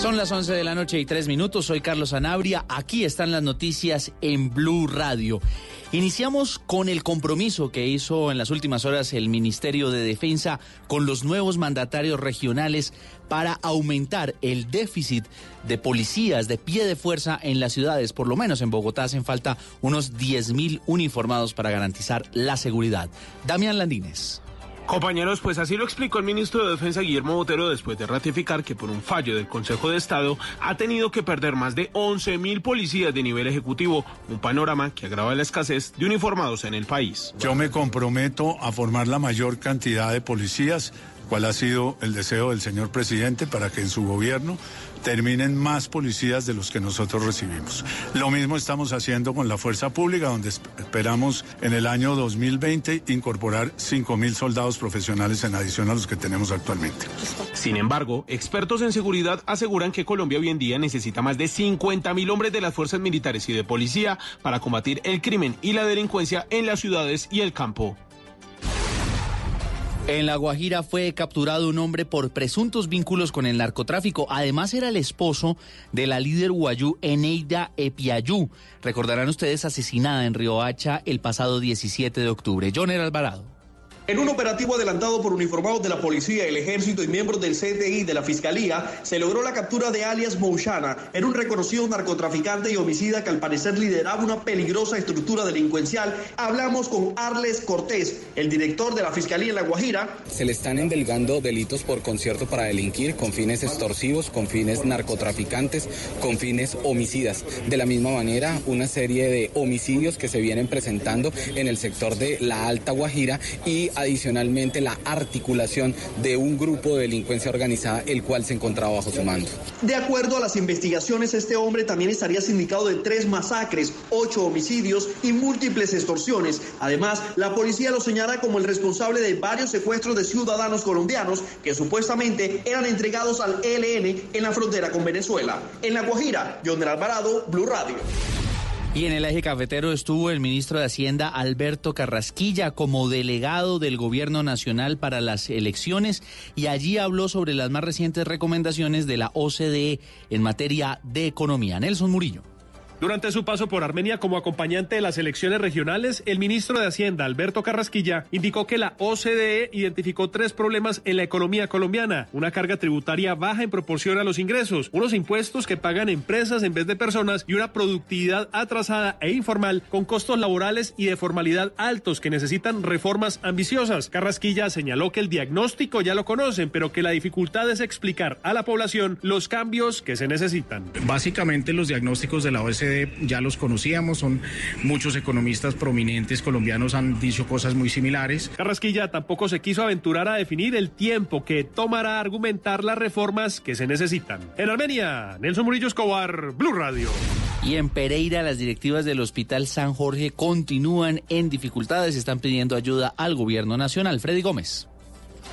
Son las 11 de la noche y tres minutos. Soy Carlos Anabria. Aquí están las noticias en Blue Radio. Iniciamos con el compromiso que hizo en las últimas horas el Ministerio de Defensa con los nuevos mandatarios regionales para aumentar el déficit de policías de pie de fuerza en las ciudades. Por lo menos en Bogotá hacen falta unos 10.000 uniformados para garantizar la seguridad. Damián Landines. Compañeros, pues así lo explicó el ministro de Defensa Guillermo Botero después de ratificar que por un fallo del Consejo de Estado ha tenido que perder más de 11 mil policías de nivel ejecutivo, un panorama que agrava la escasez de uniformados en el país. Yo me comprometo a formar la mayor cantidad de policías, cuál ha sido el deseo del señor presidente para que en su gobierno terminen más policías de los que nosotros recibimos. Lo mismo estamos haciendo con la fuerza pública, donde esperamos en el año 2020 incorporar 5 mil soldados profesionales en adición a los que tenemos actualmente. Sin embargo, expertos en seguridad aseguran que Colombia hoy en día necesita más de 50 mil hombres de las fuerzas militares y de policía para combatir el crimen y la delincuencia en las ciudades y el campo. En La Guajira fue capturado un hombre por presuntos vínculos con el narcotráfico. Además era el esposo de la líder guayú Eneida Epiayú. Recordarán ustedes asesinada en Riohacha el pasado 17 de octubre. Joner Alvarado. En un operativo adelantado por uniformados de la policía, el ejército y miembros del CTI de la Fiscalía, se logró la captura de alias Mouchana, era un reconocido narcotraficante y homicida que al parecer lideraba una peligrosa estructura delincuencial. Hablamos con Arles Cortés, el director de la Fiscalía en La Guajira. Se le están endelgando delitos por concierto para delinquir con fines extorsivos, con fines narcotraficantes, con fines homicidas. De la misma manera, una serie de homicidios que se vienen presentando en el sector de la Alta Guajira y adicionalmente la articulación de un grupo de delincuencia organizada, el cual se encontraba bajo su mando. De acuerdo a las investigaciones, este hombre también estaría sindicado de tres masacres, ocho homicidios y múltiples extorsiones. Además, la policía lo señala como el responsable de varios secuestros de ciudadanos colombianos que supuestamente eran entregados al ELN en la frontera con Venezuela. En La Guajira, John Alvarado, Blue Radio. Y en el eje cafetero estuvo el ministro de Hacienda Alberto Carrasquilla como delegado del Gobierno Nacional para las elecciones y allí habló sobre las más recientes recomendaciones de la OCDE en materia de economía. Nelson Murillo. Durante su paso por Armenia como acompañante de las elecciones regionales, el ministro de Hacienda, Alberto Carrasquilla, indicó que la OCDE identificó tres problemas en la economía colombiana. Una carga tributaria baja en proporción a los ingresos, unos impuestos que pagan empresas en vez de personas y una productividad atrasada e informal con costos laborales y de formalidad altos que necesitan reformas ambiciosas. Carrasquilla señaló que el diagnóstico ya lo conocen, pero que la dificultad es explicar a la población los cambios que se necesitan. Básicamente los diagnósticos de la OCDE ya los conocíamos, son muchos economistas prominentes colombianos han dicho cosas muy similares. Carrasquilla tampoco se quiso aventurar a definir el tiempo que tomará argumentar las reformas que se necesitan. En Armenia, Nelson Murillo Escobar, Blue Radio. Y en Pereira, las directivas del Hospital San Jorge continúan en dificultades y están pidiendo ayuda al gobierno nacional. Freddy Gómez.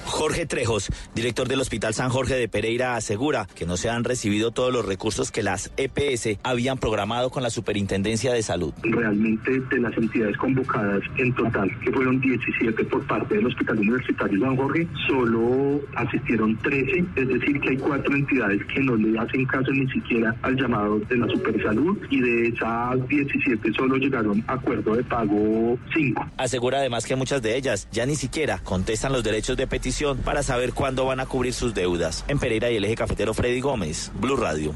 Jorge Trejos, director del Hospital San Jorge de Pereira, asegura que no se han recibido todos los recursos que las EPS habían programado con la Superintendencia de Salud. Realmente de las entidades convocadas en total, que fueron 17 por parte del Hospital Universitario San Jorge, solo asistieron 13, es decir, que hay cuatro entidades que no le hacen caso ni siquiera al llamado de la Supersalud y de esas 17 solo llegaron a acuerdo de pago 5. Asegura además que muchas de ellas ya ni siquiera contestan los derechos de petición para saber cuándo van a cubrir sus deudas. En Pereira y el eje cafetero Freddy Gómez, Blue Radio.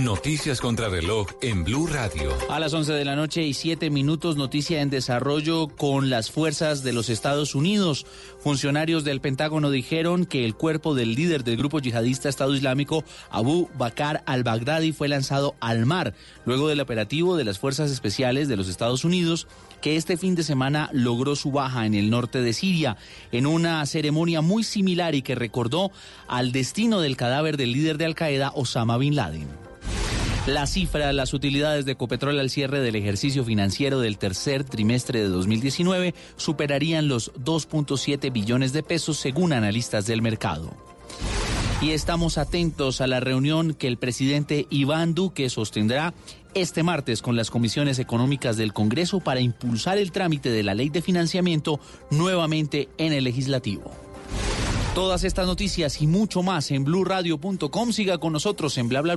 Noticias contra reloj en Blue Radio. A las 11 de la noche y 7 minutos, noticia en desarrollo con las fuerzas de los Estados Unidos. Funcionarios del Pentágono dijeron que el cuerpo del líder del grupo yihadista Estado Islámico, Abu Bakr al-Baghdadi, fue lanzado al mar luego del operativo de las fuerzas especiales de los Estados Unidos que este fin de semana logró su baja en el norte de Siria, en una ceremonia muy similar y que recordó al destino del cadáver del líder de Al Qaeda, Osama Bin Laden. La cifra las utilidades de Ecopetrol al cierre del ejercicio financiero del tercer trimestre de 2019 superarían los 2.7 billones de pesos según analistas del mercado. Y estamos atentos a la reunión que el presidente Iván Duque sostendrá este martes con las comisiones económicas del Congreso para impulsar el trámite de la ley de financiamiento nuevamente en el legislativo. Todas estas noticias y mucho más en blurradio.com. Siga con nosotros en bla bla.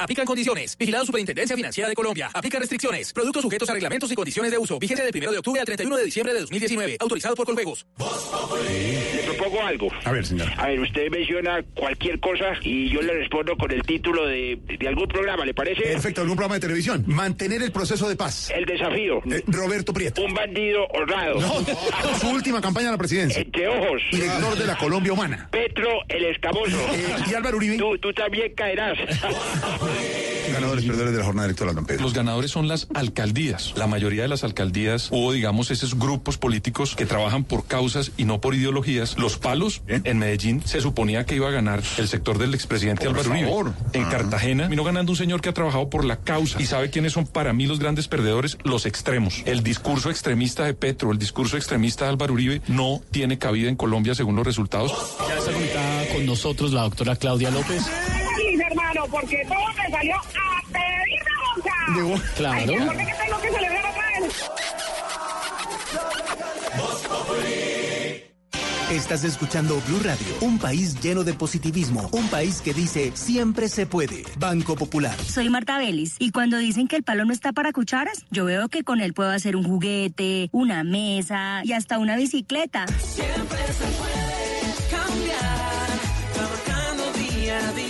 Aplican condiciones. Vigilado Superintendencia Financiera de Colombia. Aplica restricciones. Productos sujetos a reglamentos y condiciones de uso. Vigencia del 1 de octubre al 31 de diciembre de 2019. Autorizado por Coljuegos. Le propongo algo. A ver, señor. A ver, usted menciona cualquier cosa y yo le respondo con el título de, de algún programa, ¿le parece? Perfecto, algún programa de televisión. Mantener el proceso de paz. El desafío. Eh, Roberto Prieto. Un bandido honrado. No, su última campaña a la presidencia. Entre ojos. Director de la Colombia Humana. Petro el escamoso. Eh, y Álvaro Uribe. Tú, tú también caerás. Ganadores, perdedores de la jornada electoral, don Pedro. Los ganadores son las alcaldías. La mayoría de las alcaldías o, digamos, esos grupos políticos que trabajan por causas y no por ideologías. Los palos en Medellín se suponía que iba a ganar el sector del expresidente Por Álvaro favor. Uribe. En Ah. Cartagena vino ganando un señor que ha trabajado por la causa. ¿Y sabe quiénes son para mí los grandes perdedores? Los extremos. El discurso extremista de Petro, el discurso extremista de Álvaro Uribe no tiene cabida en Colombia según los resultados. Ya está conectada con nosotros la doctora Claudia López. Hermano, porque todo me salió a pedir de boca. Claro. Ay, ¿por qué que tengo que celebrar otra vez? Estás escuchando Blue Radio, un país lleno de positivismo, un país que dice siempre se puede. Banco Popular. Soy Marta Vélez y cuando dicen que el palo no está para cucharas, yo veo que con él puedo hacer un juguete, una mesa y hasta una bicicleta. Siempre se puede cambiar, trabajando día a día.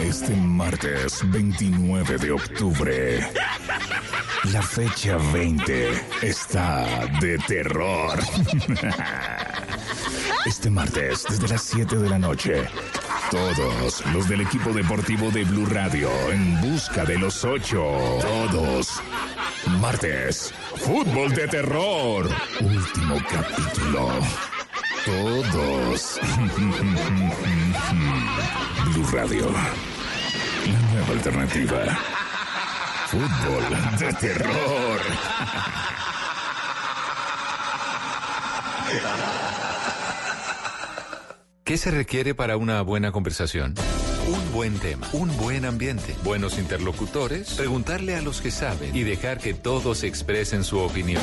Este martes 29 de octubre, la fecha 20 está de terror. Este martes, desde las 7 de la noche, todos los del equipo deportivo de Blue Radio en busca de los ocho. Todos. Martes, fútbol de terror. Último capítulo. Todos. Blue Radio. La nueva alternativa. Fútbol de terror. ¿Qué se requiere para una buena conversación? Un buen tema, un buen ambiente, buenos interlocutores, preguntarle a los que saben y dejar que todos expresen su opinión.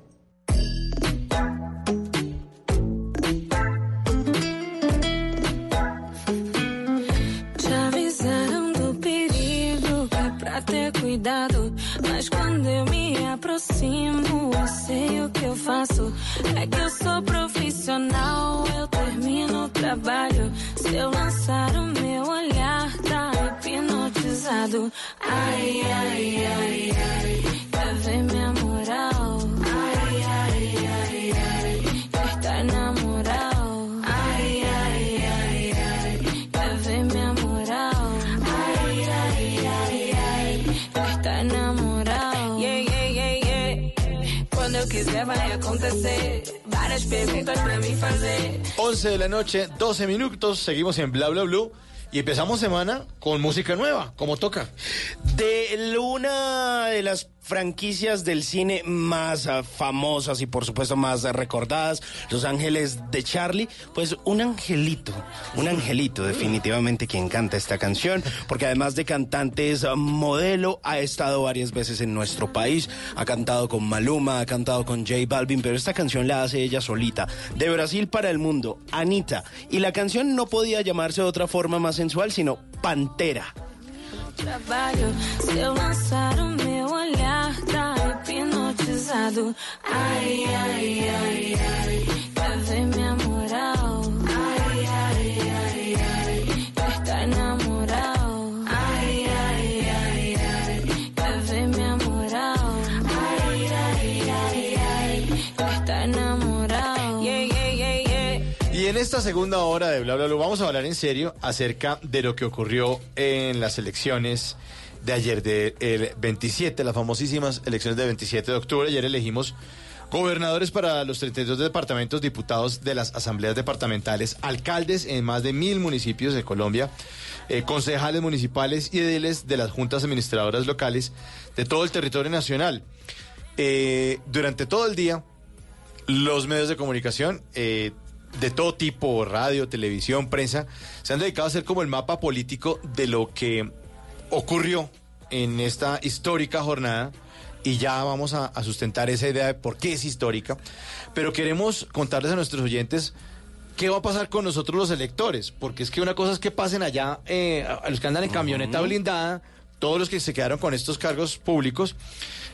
La noche, 12 minutos, seguimos en Bla Bla Blue y empezamos semana con música nueva, como toca. De una de las franquicias del cine más ah, famosas y por supuesto más ah, recordadas, Los Ángeles de Charlie, pues un angelito, un angelito definitivamente quien canta esta canción, porque además de cantante ah, modelo, ha estado varias veces en nuestro país, ha cantado con Maluma, ha cantado con J Balvin, pero esta canción la hace ella solita, de Brasil para el mundo, Anita, y la canción no podía llamarse de otra forma más sensual, sino Pantera. Trabalho, se eu lançar o meu olhar, tá hipnotizado. Ai, ai, ai, ai, quer ver minha moral? Ai, ai, ai, ai, quer estar na moral? Ai, ai, ai, ai, quer ver minha moral? Ai, ai, ai, ai, quer estar na en esta segunda hora de Bla Bla Blue vamos a hablar en serio acerca de lo que ocurrió en las elecciones de ayer, del 27, las famosísimas elecciones del 27 de octubre. Ayer elegimos gobernadores para los 32 departamentos, diputados de las asambleas departamentales, alcaldes en más de mil municipios de Colombia, eh, concejales municipales y ediles de las juntas administradoras locales de todo el territorio nacional. Eh, durante todo el día, los medios de comunicación eh, de todo tipo, radio, televisión, prensa, se han dedicado a hacer como el mapa político de lo que ocurrió en esta histórica jornada y ya vamos a, a sustentar esa idea de por qué es histórica, pero queremos contarles a nuestros oyentes qué va a pasar con nosotros los electores, porque es que una cosa es que pasen allá eh, a los que andan en camioneta blindada, todos los que se quedaron con estos cargos públicos,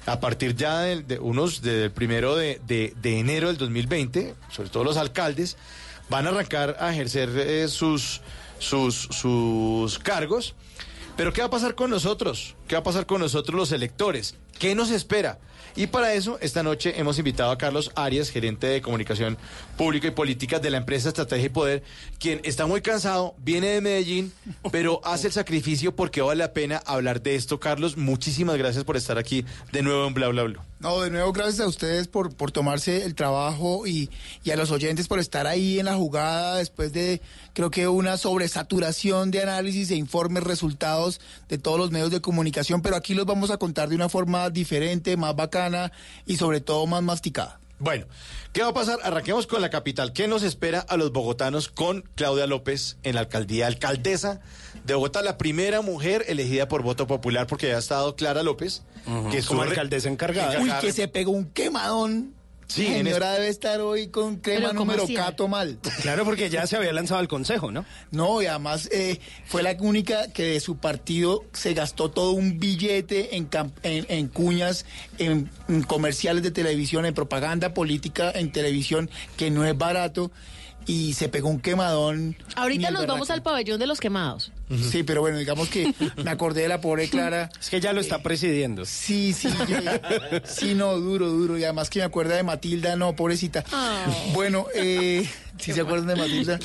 a partir ya de, de unos del primero de, de- de enero del 2020, sobre todo los alcaldes, van a arrancar a ejercer eh, sus, sus, sus cargos. Pero ¿qué va a pasar con nosotros? ¿Qué va a pasar con nosotros los electores? ¿Qué nos espera? Y para eso, esta noche hemos invitado a Carlos Arias, gerente de comunicación pública y política de la empresa Estrategia y Poder, quien está muy cansado, viene de Medellín, pero hace el sacrificio porque vale la pena hablar de esto. Carlos, muchísimas gracias por estar aquí de nuevo en Bla Bla Bla. No, de nuevo, gracias a ustedes por, por tomarse el trabajo y, y a los oyentes por estar ahí en la jugada después de, creo que una sobresaturación de análisis e informes, resultados de todos los medios de comunicación, pero aquí los vamos a contar de una forma diferente, más bacana y sobre todo más masticada. Bueno, ¿qué va a pasar? Arranquemos con la capital. ¿Qué nos espera a los bogotanos con Claudia López en la alcaldía? Alcaldesa de Bogotá, la primera mujer elegida por voto popular porque ya ha estado Clara López, que es Como alcaldesa encargada. Uy, que se pegó un quemadón. Sí, La en señora debe estar hoy con crema Pero ¿cómo número? Cato mal. Claro, porque ya se había lanzado al consejo, ¿no? No, y además eh, fue la única que de su partido se gastó todo un billete en, en, en cuñas, en, en comerciales de televisión, en propaganda política en televisión, que no es barato, y se pegó un quemadón. Ahorita nos vamos al pabellón de los quemados. Sí, pero bueno, digamos que me acordé de la pobre Clara. Es que ya lo está presidiendo. Sí, sí, yo- sí, no, duro, duro. Y además que me acuerda de Matilda, no, pobrecita. Bueno, eh, si se acuerdan de Matilda.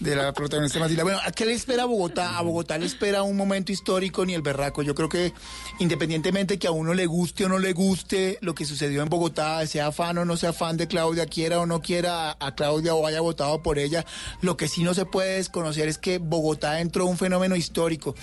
De la protagonista Matilda. Bueno, ¿a qué le espera a Bogotá? A Bogotá le espera un momento histórico ni el berraco. Yo creo que independientemente que a uno le guste o no le guste lo que sucedió en Bogotá, sea fan o no sea fan de Claudia, quiera o no quiera a, Claudia o haya votado por ella, lo que sí no se puede desconocer es que Bogotá entró un fenómeno histórico.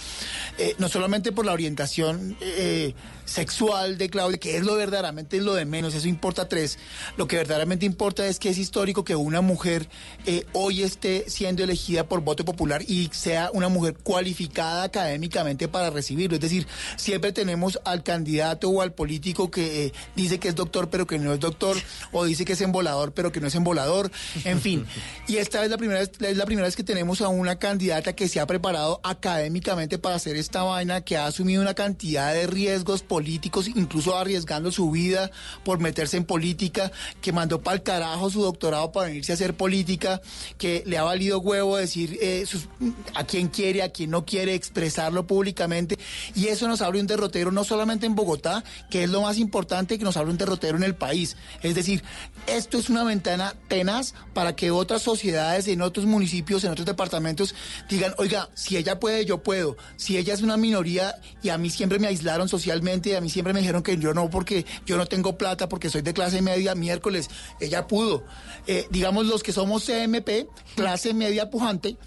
Eh, no solamente por la orientación eh, sexual de Claudia, que es lo verdaderamente es lo de menos, eso importa tres. Lo que verdaderamente importa es que es histórico que una mujer eh, hoy esté siendo elegida por voto popular y sea una mujer cualificada académicamente para recibirlo. Es decir, siempre tenemos al candidato o al político que eh, dice que es doctor pero que no es doctor, o dice que es embolador pero que no es embolador, en fin. Y esta es la primera vez, es la primera vez que tenemos a una candidata que se ha preparado académicamente para hacer esta vaina, que ha asumido una cantidad de riesgos políticos, incluso arriesgando su vida por meterse en política, que mandó para el carajo su doctorado para venirse a hacer política, que le ha valido huevo decir eh, sus- a quién quiere, a quién no quiere, expresarlo públicamente. Y eso nos abre un derrotero no solamente en Bogotá, que es lo más importante, que nos abre un derrotero en el país. Es decir, esto es una ventana tenaz para que otras sociedades en otros municipios, en otros departamentos, digan, oiga, si ella puede, yo puedo. Si ella es una minoría y a mí siempre me aislaron socialmente gente, a mí siempre me dijeron que yo no, porque yo no tengo plata, porque soy de clase media, miércoles, ella pudo. Eh, digamos, los que somos CMP, clase media pujante,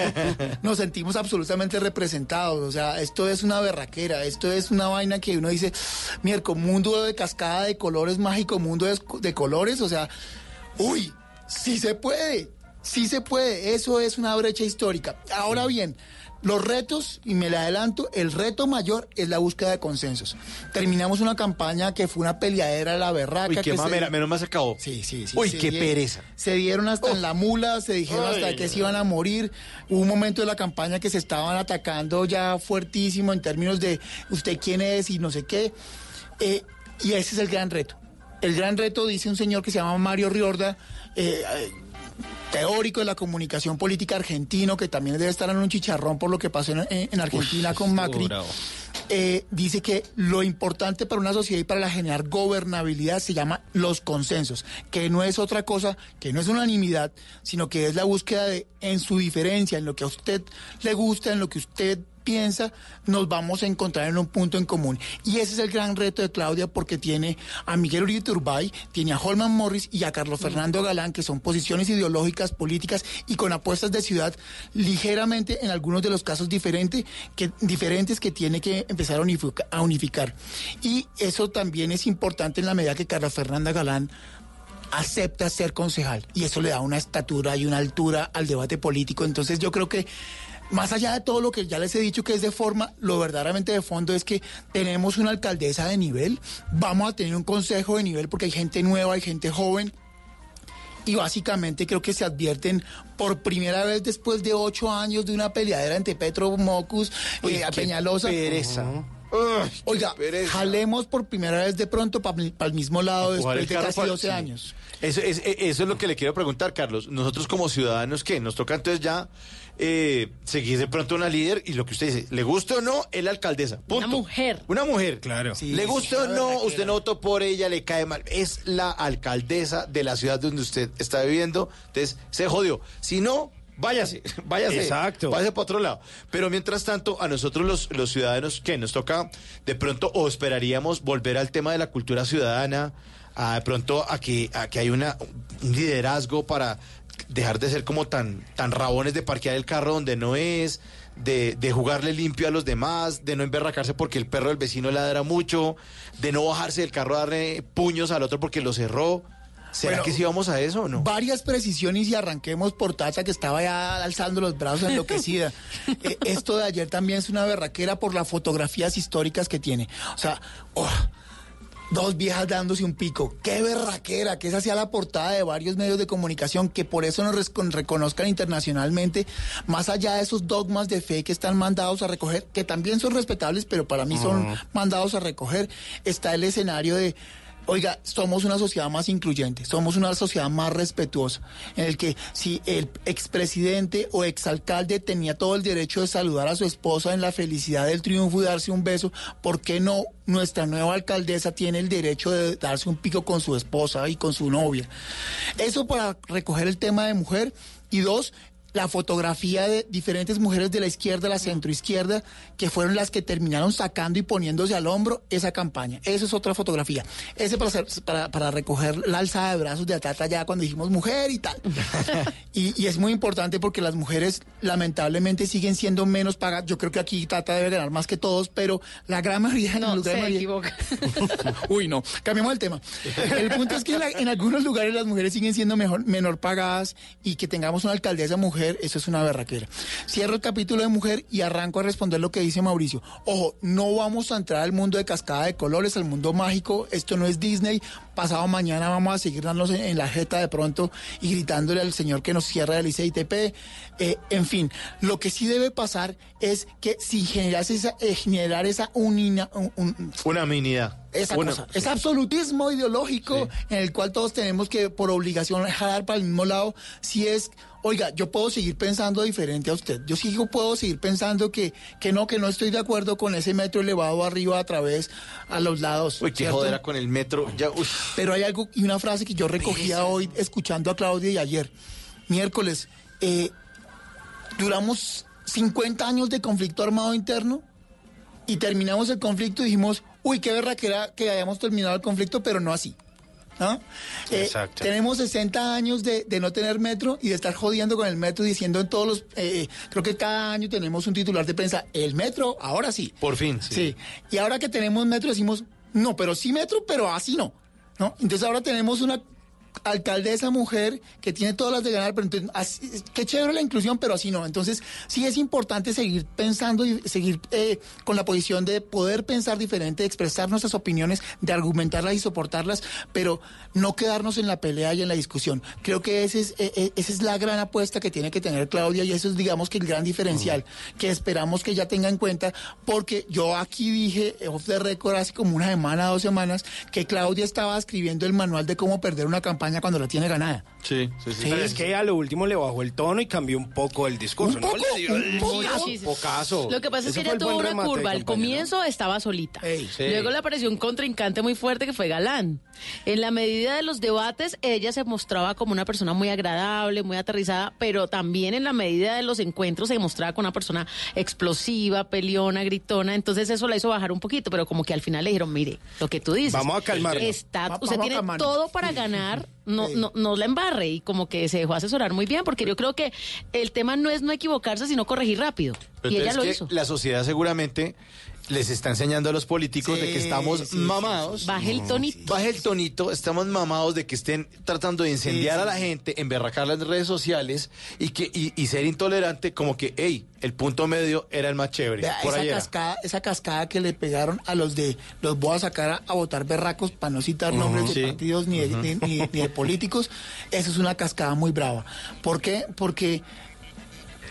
nos sentimos absolutamente representados. O sea, esto es una berraquera, esto es una vaina que uno dice, miércoles, mundo de cascada de colores mágico, mundo de, de colores, o sea, uy, sí se puede, sí se puede, eso es una brecha histórica. Ahora bien, los retos, y me le adelanto, el reto mayor es la búsqueda de consensos. Terminamos una campaña que fue una peleadera, la berraca. Uy, qué que se- mamera, menos mal se acabó. Sí, sí, sí. Uy, se qué pereza. Se dieron hasta en la mula, se dijeron Ay, hasta que se iban a morir. Hubo un momento de la campaña que se estaban atacando ya fuertísimo en términos de usted quién es y no sé qué. Eh, y ese es el gran reto. El gran reto, dice un señor que se llama Mario Riorda, eh, teórico de la comunicación política argentino, que también debe estar en un chicharrón por lo que pasó en, en Argentina con Macri. eh, dice que lo importante para una sociedad y para la generar gobernabilidad se llama los consensos, que no es otra cosa, que no es unanimidad, sino que es la búsqueda de, en su diferencia, en lo que a usted le gusta, en lo que usted piensa, nos vamos a encontrar en un punto en común. Y ese es el gran reto de Claudia porque tiene a Miguel Uribe Turbay, tiene a Holman Morris y a Carlos Fernando Galán, que son posiciones ideológicas, políticas y con apuestas de ciudad ligeramente, en algunos de los casos diferente, que, diferentes que tiene que empezar a unifica- a unificar. Y eso también es importante en la medida que Carlos Fernando Galán acepta ser concejal y eso le da una estatura y una altura al debate político. Entonces yo creo que más allá de todo lo que ya les he dicho que es de forma, lo verdaderamente de fondo es que tenemos una alcaldesa de nivel, vamos a tener un consejo de nivel porque hay gente nueva, hay gente joven. Y básicamente creo que se advierten por primera vez después de ocho años de una peleadera entre Petro Mocus Uy, eh, Peñalosa. pereza. Oiga, jalemos por primera vez de pronto para el mismo lado después de casi pa- 12 sí. años. Eso es, eh, eso es lo que le quiero preguntar, Carlos. Nosotros como ciudadanos, ¿qué? Nos toca entonces ya eh, seguir de pronto una líder y lo que usted dice, le gusta o no, es la alcaldesa. Punto. Una mujer. Una mujer. Claro. le gusta o no, usted no votó por ella, le cae mal. Es la alcaldesa de la ciudad donde usted está viviendo. Entonces, se jodió. Si no, váyase, váyase. Exacto. Váyase para otro lado. Pero mientras tanto, a nosotros los, los ciudadanos, que nos toca de pronto o esperaríamos volver al tema de la cultura ciudadana, a de pronto a que, a que hay una, un liderazgo para dejar de ser como tan, tan rabones de parquear el carro donde no es, de, de jugarle limpio a los demás, de no emberracarse porque el perro del vecino ladra mucho, de no bajarse del carro a darle puños al otro porque lo cerró. ¿Será Bueno, que sí vamos a eso o no? Varias precisiones y arranquemos por Tata que estaba ya alzando los brazos enloquecida. Eh, esto de ayer también es una berraquera por las fotografías históricas que tiene. O sea, oh, dos viejas dándose un pico. Qué berraquera, que esa sea la portada de varios medios de comunicación, que por eso nos reconozcan internacionalmente, más allá de esos dogmas de fe que están mandados a recoger, que también son respetables, pero para mí son mandados a recoger, está el escenario de Oiga, somos una sociedad más incluyente, somos una sociedad más respetuosa, en el que si el expresidente o exalcalde tenía todo el derecho de saludar a su esposa en la felicidad del triunfo y darse un beso, ¿por qué no nuestra nueva alcaldesa tiene el derecho de darse un pico con su esposa y con su novia? Eso para recoger el tema de mujer. Y dos, la fotografía de diferentes mujeres de la izquierda, la centroizquierda, que fueron las que terminaron sacando y poniéndose al hombro esa campaña. Esa es otra fotografía. Ese para, hacer- para, para recoger la alzada de brazos de Atata ya cuando dijimos mujer y tal. y, y es muy importante porque las mujeres lamentablemente siguen siendo menos pagadas. Yo creo que aquí Tata debe ganar más que todos, pero la gran mayoría en No, lugar se de equivoca. Uy, no, cambiemos el tema. El punto es que en, la- en algunos lugares las mujeres siguen siendo mejor, menor pagadas y que tengamos una alcaldesa mujer, eso es una berraquera. Cierro el capítulo de mujer y arranco a responder lo que dice Mauricio. Ojo, no vamos a entrar al mundo de cascada de colores, al mundo mágico, esto no es Disney. Pasado mañana vamos a seguir dándonos en, en la jeta de pronto y gritándole al señor que nos cierra el ICITP. Eh, en fin, lo que sí debe pasar es que si generas esa, eh, generar esa unina, un- un- Una minidad. esa cosa, ese absolutismo ideológico en el cual todos tenemos que por obligación jalar para el mismo lado, si es, oiga, yo puedo seguir pensando diferente a usted, yo sigo puedo seguir pensando que, que no, que no estoy de acuerdo con ese metro elevado arriba a través a los lados. Uy, qué jodera con el metro. Ya. Pero hay algo y una frase que yo recogía hoy escuchando a Claudia y ayer, miércoles, eh, duramos 50 años de conflicto armado interno y terminamos el conflicto y dijimos, uy, qué verdad que era que hayamos terminado el conflicto, pero no así. ¿No? Eh, Exacto. tenemos 60 años de, de no tener metro y de estar jodiendo con el metro diciendo en todos los... eh, creo que cada año tenemos un titular de prensa, el metro, ahora sí. Por fin, Sí. Y ahora que tenemos metro decimos, no, pero sí metro, pero así no. ¿no? Entonces ahora tenemos una alcaldesa mujer que tiene todas las de ganar, pero entonces, así- qué chévere la inclusión, pero así no. Entonces sí es importante seguir pensando y seguir eh, con la posición de poder pensar diferente, de expresar nuestras opiniones, de argumentarlas y soportarlas, pero no quedarnos en la pelea y en la discusión. Creo que ese es, eh, eh, esa es la gran apuesta que tiene que tener Claudia y eso es digamos que el gran diferencial que esperamos que ella tenga en cuenta, porque yo aquí dije, off the record, hace como una semana, dos semanas, que Claudia estaba escribiendo el manual de cómo perder una campaña cuando la tiene ganada. Sí, sí, Sí, es que a lo último le bajó el tono y cambió un poco el discurso. ¿no? Le dio el- Muchísimo. Lo que pasa es que ella el tuvo una curva. Al ¿no? comienzo estaba solita. sí. Luego le apareció un contrincante muy fuerte que fue Galán. En la medida de los debates, ella se mostraba como una persona muy agradable, muy aterrizada, pero también en la medida de los encuentros se mostraba como una persona explosiva, peleona, gritona. Entonces eso la hizo bajar un poquito, pero como que al final le dijeron, mire, lo que tú dices. Vamos a calmarnos. Está, usted tiene todo para ganar, no, no, no la embarre. Y como que se dejó asesorar muy bien, porque yo creo que el tema no es no equivocarse, sino corregir rápido. Pero y ella lo que hizo. La sociedad seguramente les está enseñando a los políticos de que estamos mamados. Baje el tonito. Baje el tonito, estamos mamados de que estén tratando de incendiar Sí, sí, a la gente, emberracar las redes sociales y que y, y ser intolerante como que, hey, el punto medio era el más chévere. Vea, Por esa cascada, esa cascada que le pegaron a los de los voy a sacar a, a votar berracos para no citar nombres de sí. partidos ni de, ni- ni- ni de políticos, eso es una cascada muy brava. ¿Por qué? Porque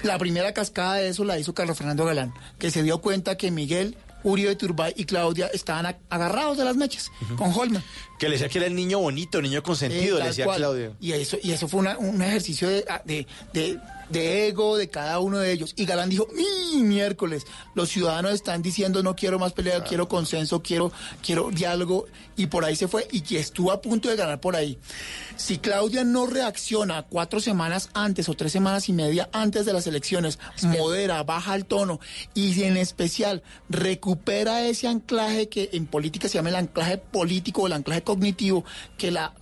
la primera cascada de eso la hizo Carlos Fernando Galán, que se dio cuenta que Miguel, Uribe Turbay y Claudia estaban agarrados de las mechas con Holman. Que le decía que era el niño bonito, niño consentido, Eh, le tal decía cual. Claudio. Y eso, y eso fue una- un ejercicio de, de- de- de ego de cada uno de ellos. Y Galán dijo, mi miércoles, los ciudadanos están diciendo no quiero más pelea, quiero consenso, quiero, quiero diálogo. Y por ahí se fue y que estuvo a punto de ganar por ahí. Si Claudia no reacciona cuatro semanas antes o tres semanas y media antes de las elecciones, modera, baja el tono y en especial recupera ese anclaje que en política se llama el anclaje político o el anclaje cognitivo, que la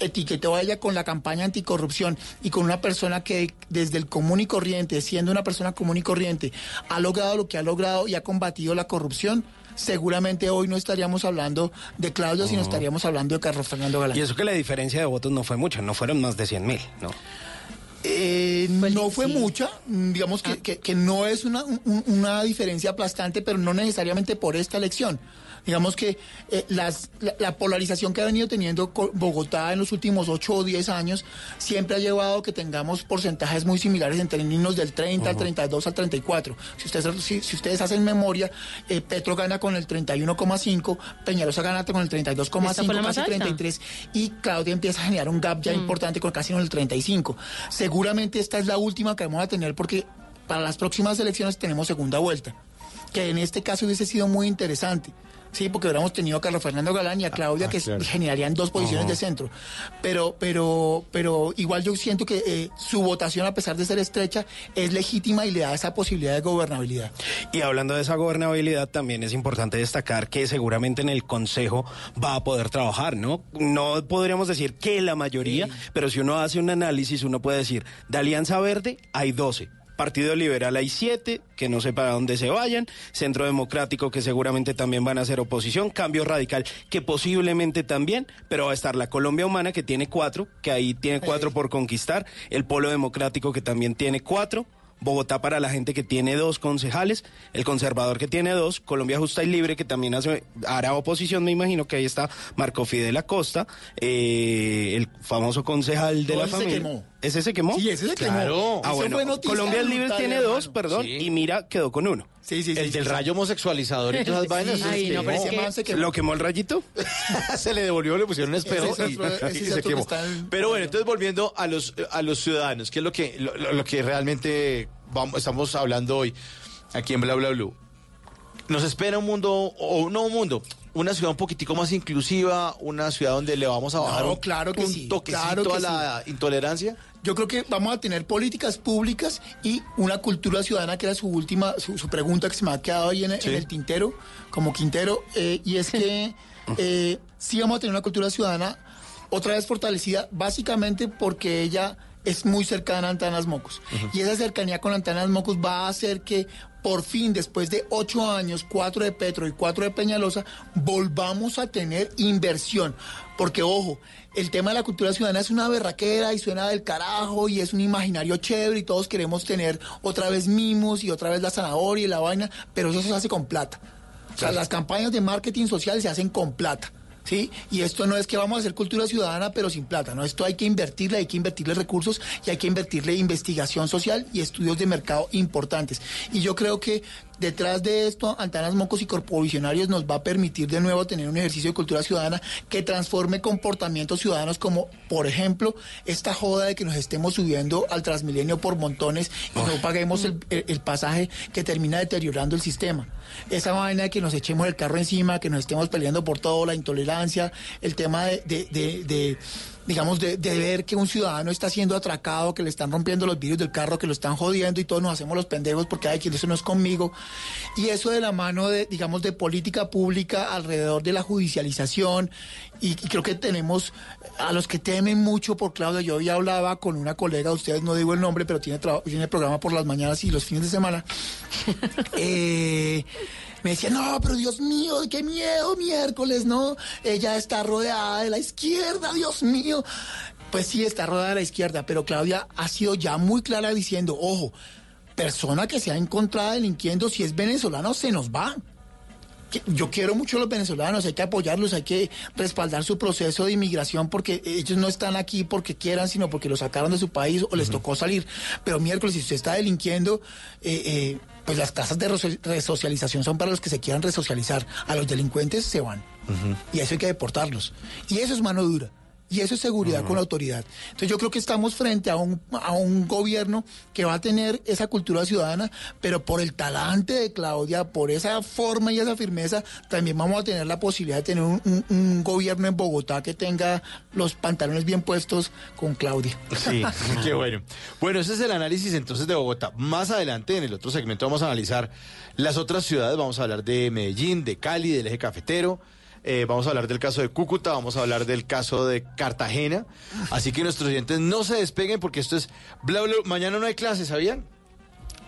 etiquetó a ella con la campaña anticorrupción y con una persona que desde el común y corriente, siendo una persona común y corriente, ha logrado lo que ha logrado y ha combatido la corrupción, seguramente hoy no estaríamos hablando de Claudia, sino estaríamos hablando de Carlos Fernando Galán. Y eso que la diferencia de votos no fue mucha, no fueron más de 100 mil, ¿no? Eh, no fue mucha, digamos que, que- que no es una, un- una diferencia aplastante, pero no necesariamente por esta elección. Digamos que eh, las- la, la polarización que ha venido teniendo Bogotá en los últimos 8 o 10 años siempre ha llevado a que tengamos porcentajes muy similares en términos del 30 al 32 al 34. Si ustedes, si, si ustedes hacen memoria, eh, Petro gana con el 31,5, Peñalosa gana con el 32,5, Esta fue la más casi alta. 33 y Claudia empieza a generar un gap ya Mm. importante con casi en el 35. Seguramente esta es la última que vamos a tener porque para las próximas elecciones tenemos segunda vuelta, que en este caso hubiese sido muy interesante. Sí, porque hubiéramos tenido a Carlos Fernando Galán y a Claudia que generarían dos posiciones de centro. Pero, pero, pero igual yo siento que eh, su votación, a pesar de ser estrecha, es legítima y le da esa posibilidad de gobernabilidad. Y hablando de esa gobernabilidad, también es importante destacar que seguramente en el Consejo va a poder trabajar, ¿no? No podríamos decir que la mayoría, pero si uno hace un análisis, uno puede decir, de Alianza Verde hay 12. Partido Liberal hay siete, que no sé para dónde se vayan. Centro Democrático, que seguramente también van a ser oposición. Cambio Radical, que posiblemente también, pero va a estar la Colombia Humana, que tiene cuatro, que ahí tiene cuatro por conquistar. El Polo Democrático, que también tiene cuatro. Bogotá para la gente que tiene dos concejales, el conservador que tiene dos, Colombia Justa y Libre que también hace, hará oposición, me imagino que ahí está Marco Fidel Acosta, eh, el famoso concejal de la ese se familia. quemó. ¿Ese se quemó? Sí, ese se quemó. Claro. Ah, bueno, fue noticia Colombia Libre brutal, tiene hermano. dos, perdón, Sí. y mira, quedó con uno. Sí, sí, sí. El del rayo homosexualizador y todas esas vainas. Sí. Ay, no, pero es que- se quemó. ¿Lo quemó el rayito? se le devolvió, le pusieron un espejo Ese y, se quemó. en- Pero bueno, entonces volviendo a los a los ciudadanos, que es lo que lo que realmente vamos, estamos hablando hoy aquí en Bla Bla Blue. Nos espera un mundo o no un mundo, una ciudad un poquitico más inclusiva, una ciudad donde le vamos a bajar No, claro que un sí, toquecito claro que a la intolerancia? Yo creo que vamos a tener políticas públicas y una cultura ciudadana, que era su última, su, su pregunta que se me ha quedado ahí en, el- Sí. en el tintero, como Quintero, eh, y es que eh, sí vamos a tener una cultura ciudadana otra vez fortalecida, básicamente porque ella es muy cercana a Antanas Mocos. Y esa cercanía con Antanas Mocos va a hacer que por fin, después de ocho años, cuatro de Petro y cuatro de Peñalosa, volvamos a tener inversión. Porque, ojo, el tema de la cultura ciudadana es una berraquera y suena del carajo y es un imaginario chévere y todos queremos tener otra vez mimos y otra vez la zanahoria y la vaina, pero eso se hace con plata. O sea, las campañas de marketing social se hacen con plata. ¿Sí? Y esto no es que vamos a hacer cultura ciudadana, pero sin plata, ¿no? Esto hay que invertirle, hay que invertirle recursos y hay que invertirle investigación social y estudios de mercado importantes. Y yo creo que detrás de esto, Antanas Mocos y Corpovisionarios nos va a permitir de nuevo tener un ejercicio de cultura ciudadana que transforme comportamientos ciudadanos como, por ejemplo, esta joda de que nos estemos subiendo al Transmilenio por montones y no paguemos el, el- el pasaje que termina deteriorando el sistema. Esa vaina de que nos echemos el carro encima, que nos estemos peleando por todo, la intolerancia, el tema de, de- de- de, digamos, de, de ver que un ciudadano está siendo atracado, que le están rompiendo los vidrios del carro, que lo están jodiendo y todos nos hacemos los pendejos porque hay que eso no es conmigo. Y eso de la mano de, digamos, de política pública alrededor de la judicialización. Y, creo que tenemos a los que temen mucho por Claudia. Yo ya hablaba con una colega, ustedes no digo el nombre, pero tiene, tiene programa por las mañanas y los fines de semana. Eh, me decía, no, pero Dios mío, qué miedo, miércoles, ¿no? Ella está rodeada de la izquierda, Dios mío. Pues sí, está rodeada de la izquierda, pero Claudia ha sido ya muy clara diciendo, ojo, persona que sea encontrada delinquiendo, si es venezolano, se nos va. Yo quiero mucho a los venezolanos, hay que apoyarlos, hay que respaldar su proceso de inmigración porque ellos no están aquí porque quieran, sino porque los sacaron de su país o les tocó salir. Pero miércoles, si usted está delinquiendo, eh, eh, pues las tasas de reso- resocialización son para los que se quieran resocializar. A los delincuentes se van. Y a eso hay que deportarlos. Y eso es mano dura. Y eso es seguridad con la autoridad. Entonces yo creo que estamos frente a un, a un gobierno que va a tener esa cultura ciudadana, pero por el talante de Claudia, por esa forma y esa firmeza, también vamos a tener la posibilidad de tener un, un- un gobierno en Bogotá que tenga los pantalones bien puestos con Claudia. Sí, qué bueno. Bueno, ese es el análisis entonces de Bogotá. Más adelante, en el otro segmento, vamos a analizar las otras ciudades. Vamos a hablar de Medellín, de Cali, del eje cafetero. Eh, vamos a hablar del caso de Cúcuta, vamos a hablar del caso de Cartagena. Así que nuestros oyentes no se despeguen porque esto es bla bla. Mañana no hay clases, ¿sabían?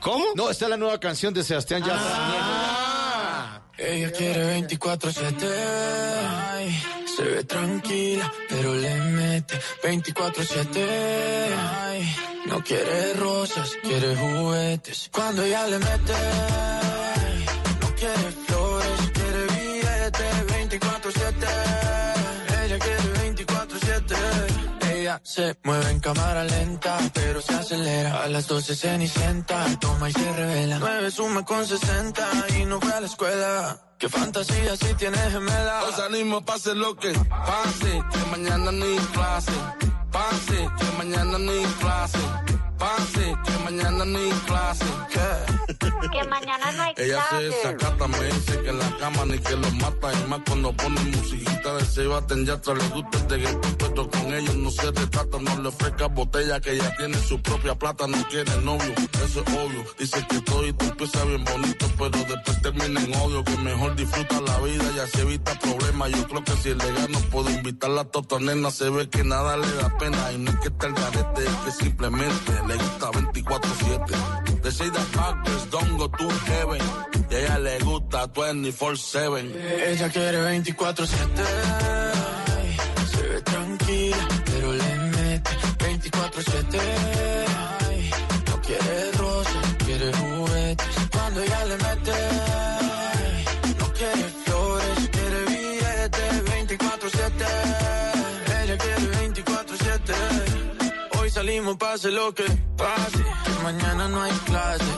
¿Cómo? No, esta es la nueva canción de Sebastián Yatra. Ella quiere 24-7. ay, Se ve tranquila, pero le mete 24-7. ay, No quiere rosas, quiere juguetes. Cuando ella le mete, no quiere Se mueve en cámara lenta, pero se acelera. A las 12 se ni sienta, toma y se revela. 9 suma con 60 y no fue a la escuela. Qué fantasía si tienes gemela. Os animo, pase lo que pase, que mañana ni clase. Pase, que mañana ni clase. Pase, que mañana ni clase. Que mañana no hay Ella se desacata, me dice que en la cama ni que lo mata. Y más cuando pone musiquita de Sebastián Yatra, le gusta el de pero con ellos no se retrata. No le ofrezca botella, que ella tiene su propia plata, no quiere novio, eso es obvio. Dice que todo y tú empieza bien bonito, pero después termina en odio. Que mejor disfruta la vida y así evita problemas. Yo creo que si es legal no puedo invitarla a tota nena. Se ve que nada le da pena y no es que esté el garete, es que simplemente le gusta 24-7. De say that backwards, don't go to heaven. Y a ella le gusta 24-7. Ella quiere 24-7. ay, Se ve tranquila, pero le mete 24-7. ay, No quiere salimos, pase lo que pase. Que mañana no hay clase.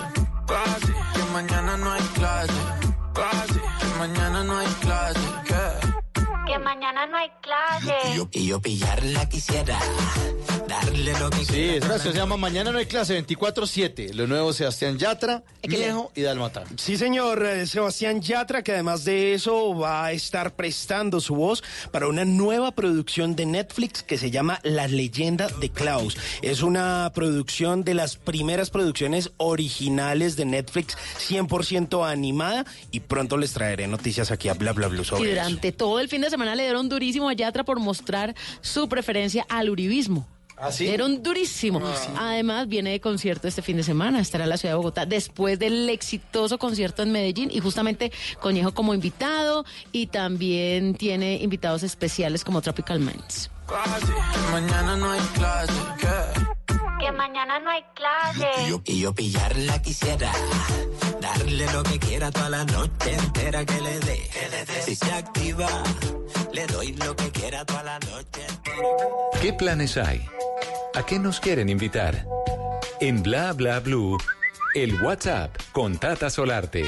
Que mañana no hay clase. Que mañana no hay clase. Que mañana no hay clase. Y yo pillarla quisiera. Darle lo que Sí, canción se llama Mañana no hay clase 24-7. Lo nuevo Sebastián Yatra, Viejo y Dalmata. Sí, señor, eh, Sebastián Yatra, que además de eso va a estar prestando su voz para una nueva producción de Netflix que se llama La leyenda de Klaus. Es una producción de las primeras producciones originales de Netflix, 100% animada, y pronto les traeré noticias aquí a Bla Bla Blue Y sobre eso. durante todo el fin de semana le dieron durísimo a Yatra por mostrar su preferencia al uribismo. ¿Ah, sí? Le dieron durísimo. Además, viene de concierto este fin de semana, estará en la ciudad de Bogotá, después del exitoso concierto en Medellín, y justamente Conejo como invitado, y también tiene invitados especiales como Tropical Minds. Mañana no hay clase. ¿qué? Que mañana no hay clase. Y yo pillarla quisiera. Darle lo que quiera toda la noche entera que le dé. Si se activa, le doy lo que quiera toda la noche. ¿Qué planes hay? ¿A qué nos quieren invitar? En Bla Bla Blue, el WhatsApp con Tata Solarte.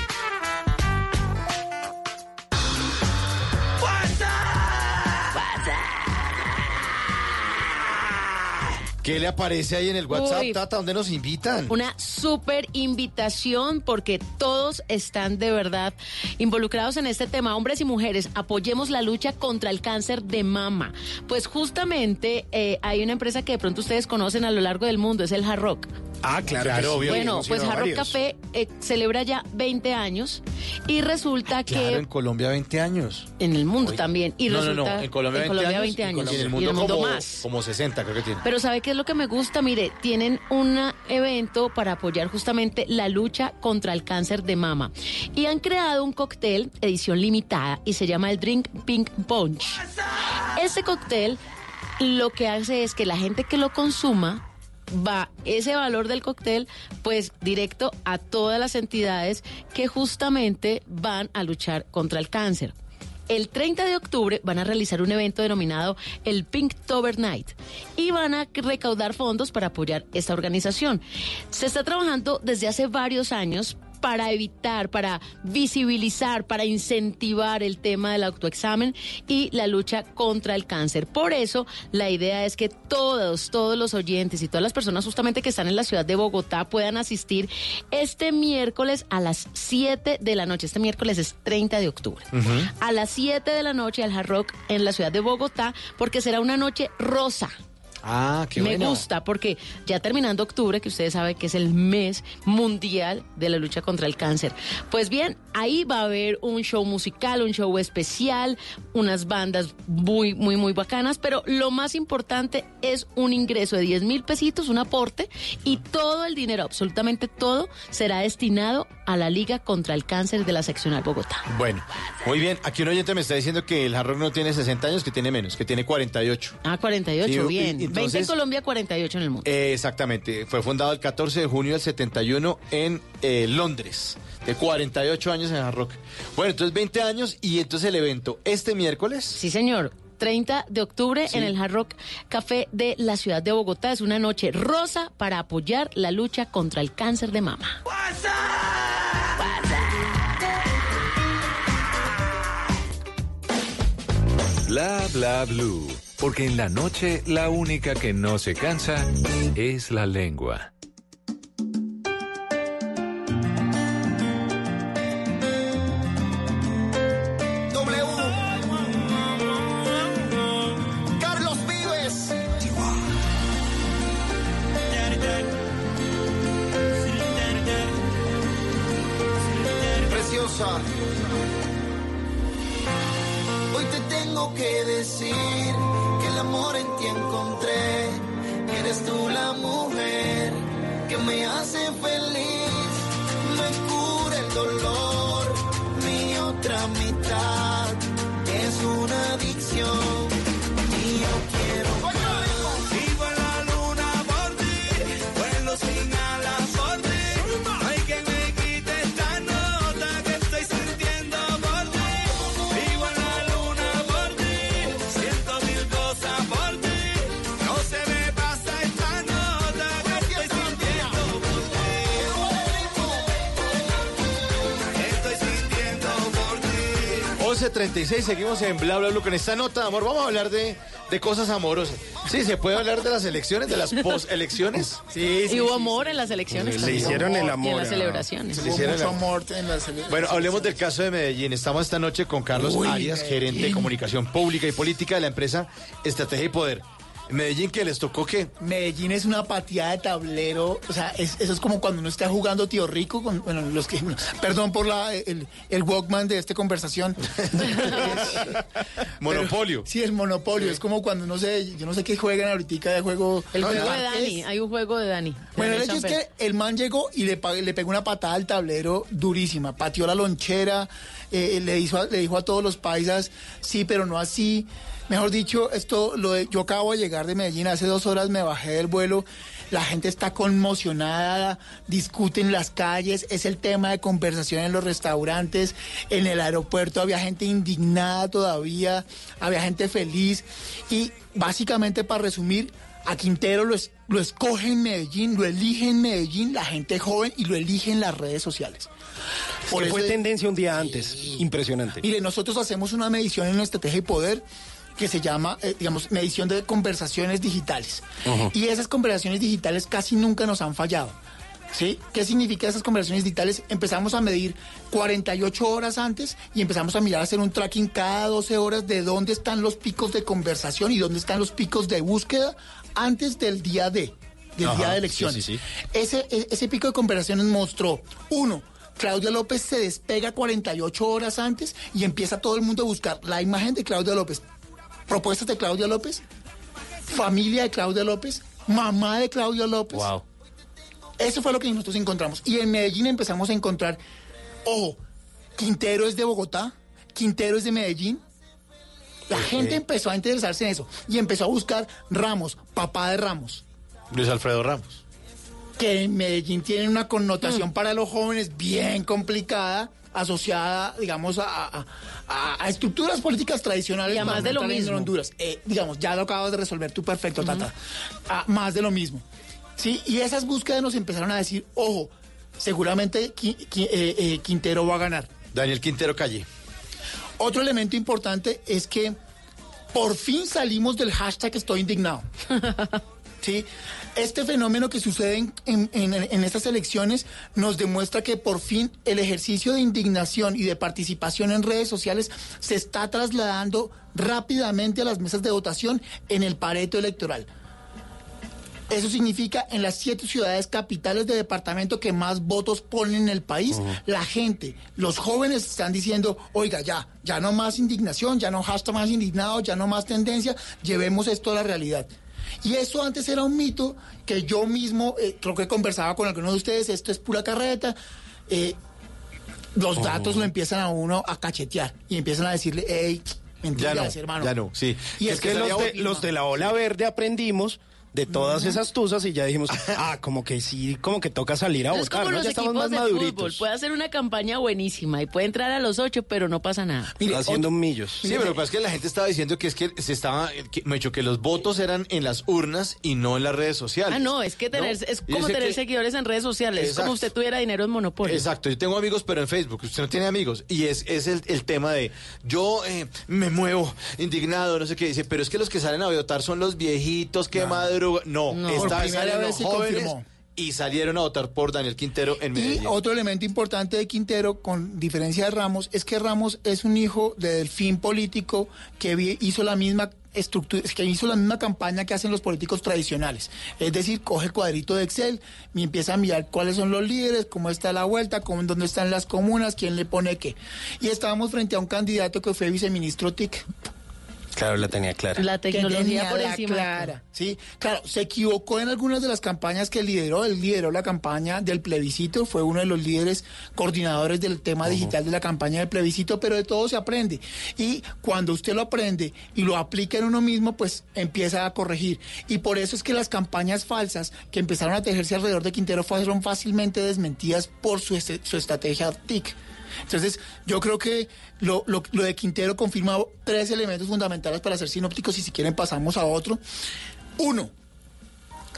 ¿Qué le aparece ahí en el WhatsApp, Uy. Tata? ¿Dónde nos invitan? Una súper invitación porque todos están de verdad involucrados en este tema. Hombres y mujeres, apoyemos la lucha contra el cáncer de mama. Pues justamente eh, hay una empresa que de pronto ustedes conocen a lo largo del mundo, es el Hard Rock. Ah, claro. Claro, obvio. Bueno, pues Rock varios. Café eh, celebra ya 20 años y resulta Claro, en que Colombia 20 años. en el mundo Oye. también. Y no, resulta, no, no, en Colombia 20 años. 20 años. Y en el mundo, y en el mundo como, más. como 60 creo que tiene. Pero ¿sabe qué es lo que me gusta? Mire, tienen un evento para apoyar justamente la lucha contra el cáncer de mama. Y han creado un cóctel, edición limitada, y se llama el Drink Pink Punch. Ese cóctel lo que hace es que la gente que lo consuma va ese valor del cóctel pues directo a todas las entidades que justamente van a luchar contra el cáncer. El 30 de octubre van a realizar un evento denominado el Pinktober Night y van a recaudar fondos para apoyar esta organización. Se está trabajando desde hace varios años para evitar, para visibilizar, para incentivar el tema del autoexamen y la lucha contra el cáncer. Por eso, la idea es que todos, todos los oyentes y todas las personas justamente que están en la ciudad de Bogotá puedan asistir este miércoles a las 7 de la noche. Este miércoles es 30 de octubre. A las 7 de la noche al Hard Rock en la ciudad de Bogotá, porque será una noche rosa. Ah, qué Me bueno. gusta porque ya terminando octubre, que ustedes saben que es el mes mundial de la lucha contra el cáncer. Pues bien, ahí va a haber un show musical, un show especial, unas bandas muy, muy, muy bacanas, pero lo más importante es un ingreso de 10 mil pesitos, un aporte, y todo el dinero, absolutamente todo, será destinado a la Liga contra el Cáncer de la Seccional Bogotá. Bueno, muy bien. Aquí un oyente me está diciendo que el Rock no tiene 60 años, que tiene menos, que tiene 48. Ah, 48, Sí, y- bien. y 20 en Colombia, 48 en el mundo. Eh, exactamente. Fue fundado el 14 de junio del 71 en eh, Londres. De 48 años en Hard Rock. Bueno, entonces 20 años y entonces el evento este miércoles. Sí, señor. 30 de octubre en el Hard Rock Café de la ciudad de Bogotá. Es una noche rosa para apoyar la lucha contra el cáncer de mama. Bla Bla Blue. Porque en la noche la única que no se cansa es la lengua. Preciosa. Hoy te tengo que decir el amor en ti encontré. Eres tú la mujer que me hace feliz. Me cura el dolor. Mi otra mitad es una adicción. Y yo quiero 11.36, seguimos en Bla Bla Bla con esta nota de amor. Vamos a hablar de, de cosas amorosas. Sí, se puede hablar de las elecciones, de las post-elecciones. Sí, y hubo amor en las elecciones. Le también. hicieron el Y amor en las celebraciones. Le hicieron mucho el- amor en las ele- Bueno, hablemos del caso de Medellín. Estamos esta noche con Carlos Uy, Arias, gerente de comunicación pública y política de la empresa Estrategia y Poder. Medellín, que les tocó qué? Medellín es una pateada de tablero, o sea, es- eso es como cuando uno está jugando tío rico, con, bueno, los que, perdón por la, el, el Walkman de esta conversación. Monopolio. Pero- sí, es monopolio, es como cuando no sé, yo no sé qué juegan ahorita de juego. El No, juego de es- Dani, hay un juego de Dani. Bueno, el hecho es que el man llegó y le, le pegó una patada al tablero durísima. Pateó la lonchera, eh, le, hizo, a- le dijo a todos los paisas, sí, pero no así. Mejor dicho, esto lo de- yo acabo de llegar de Medellín, hace dos horas me bajé del vuelo. La gente está conmocionada, discuten las calles, es el tema de conversación en los restaurantes, en el aeropuerto había gente indignada todavía, había gente feliz y básicamente para resumir, a Quintero lo, es- lo escoge en Medellín, lo elige en Medellín la gente joven y lo elige en las redes sociales. Por eso fue tendencia un día antes. Impresionante. Mire, nosotros hacemos una medición en Estrategia y Poder que se llama, eh, digamos, medición de conversaciones digitales. Ujú. Y esas conversaciones digitales casi nunca nos han fallado. ¿Sí? ¿Qué significa esas conversaciones digitales? Empezamos a medir 48 horas antes y empezamos a mirar, a hacer un tracking cada 12 horas de dónde están los picos de conversación y dónde están los picos de búsqueda antes del día D, del Ajá, día de elecciones. sí, sí. Ese, e- ese pico de conversaciones mostró, uno, Claudia López se despega 48 horas antes y empieza todo el mundo a buscar la imagen de Claudia López, propuestas de Claudia López, familia de Claudia López, mamá de Claudia López. Wow. Eso fue lo que nosotros encontramos. Y en Medellín empezamos a encontrar, ojo, Quintero es de Bogotá, Quintero es de Medellín. La gente empezó a interesarse en eso y empezó a buscar Ramos, papá de Ramos Luis Alfredo Ramos. que en Medellín tiene una connotación para los jóvenes bien complicada, asociada, digamos, a, a- a- a estructuras políticas tradicionales. Y a más de lo entrar en mismo. Honduras. Eh, digamos, ya lo acabas de resolver tú perfecto, Tata. Ah, más de lo mismo. Sí, y esas búsquedas nos empezaron a decir, ojo, seguramente Qui- Qui- eh, eh, Quintero va a ganar. Daniel Quintero Calle. Otro elemento importante es que por fin salimos del hashtag estoy indignado. ¿Sí? Este fenómeno que sucede en, en- en- en estas elecciones nos demuestra que por fin el ejercicio de indignación y de participación en redes sociales se está trasladando rápidamente a las mesas de votación en el pareto electoral. Eso significa en las siete ciudades capitales de departamento que más votos ponen en el país, la gente, los jóvenes están diciendo, oiga, ya, ya no más indignación, ya no hashtag más indignado, ya no más tendencia, llevemos esto a la realidad. Y eso antes era un mito que yo mismo, eh, creo que conversaba con algunos de ustedes, esto es pura carreta. eh, los datos lo empiezan a uno a cachetear y empiezan a decirle, hey, Ya mentiras, no, hermano. ya no, sí. Y es que los de, los de la ola verde aprendimos de todas esas tusas y ya dijimos, ah, como que sí, como que toca salir a Es votar, como ¿no? los Ya estamos más de fútbol. maduritos. Puede hacer una campaña buenísima y puede entrar a los ocho, pero no pasa nada. haciendo millos. Sí, pero lo que pasa es que la gente estaba diciendo que es que se estaba, que, me dicho que los votos eran en las urnas y no en las redes sociales. Ah, no, es que tener, ¿no? es como dice tener que- seguidores en redes sociales. Es como usted tuviera dinero en Monopoly. Exacto, yo tengo amigos, pero en Facebook, usted no tiene amigos. Y es, es el, el tema de, yo eh, me muevo indignado, no sé qué dice, pero es que los que salen a votar son los viejitos que madrugan. No, No. esta vez primera vez se jóvenes confirmó. y salieron a votar por Daniel Quintero en Y Medellín. otro elemento importante de Quintero, con diferencia de Ramos, es que Ramos es un hijo de Delfín político que hizo la misma estructura, que hizo la misma campaña que hacen los políticos tradicionales. Es decir, coge el cuadrito de Excel y empieza a mirar cuáles son los líderes, cómo está la vuelta, cómo, dónde están las comunas, quién le pone qué. Y estábamos frente a un candidato que fue viceministro TIC. Claro, la tenía clara. La tecnología por encima. clara, sí, claro, se equivocó en algunas de las campañas que lideró, él lideró la campaña del plebiscito, fue uno de los líderes coordinadores del tema digital de la campaña del plebiscito, pero de todo se aprende. Y cuando usted lo aprende y lo aplica en uno mismo, pues empieza a corregir. Y por eso es que las campañas falsas que empezaron a tejerse alrededor de Quintero fueron fácilmente desmentidas por su, este- su estrategia TIC. Entonces, yo creo que lo, de Quintero confirma tres elementos fundamentales para ser sinópticos y si quieren pasamos a otro. Uno,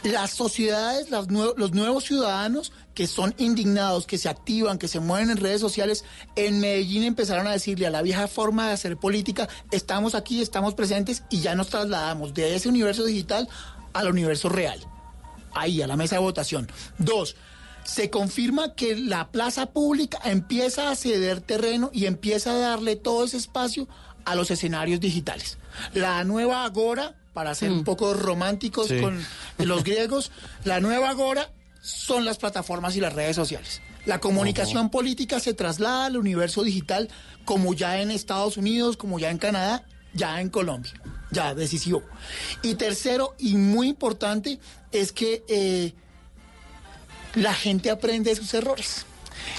las sociedades, los nuevos ciudadanos que son indignados, que se activan, que se mueven en redes sociales, en Medellín empezaron a decirle a la vieja forma de hacer política, estamos aquí, estamos presentes y ya nos trasladamos de ese universo digital al universo real. Ahí, a la mesa de votación. Dos, se confirma que la plaza pública empieza a ceder terreno y empieza a darle todo ese espacio a los escenarios digitales. La nueva Agora, para ser un poco románticos Sí. con los griegos, la nueva Agora son las plataformas y las redes sociales. La comunicación política se traslada al universo digital como ya en Estados Unidos, como ya en Canadá, ya en Colombia. Ya, decisivo. Y tercero, y muy importante, es que eh, la gente aprende de sus errores.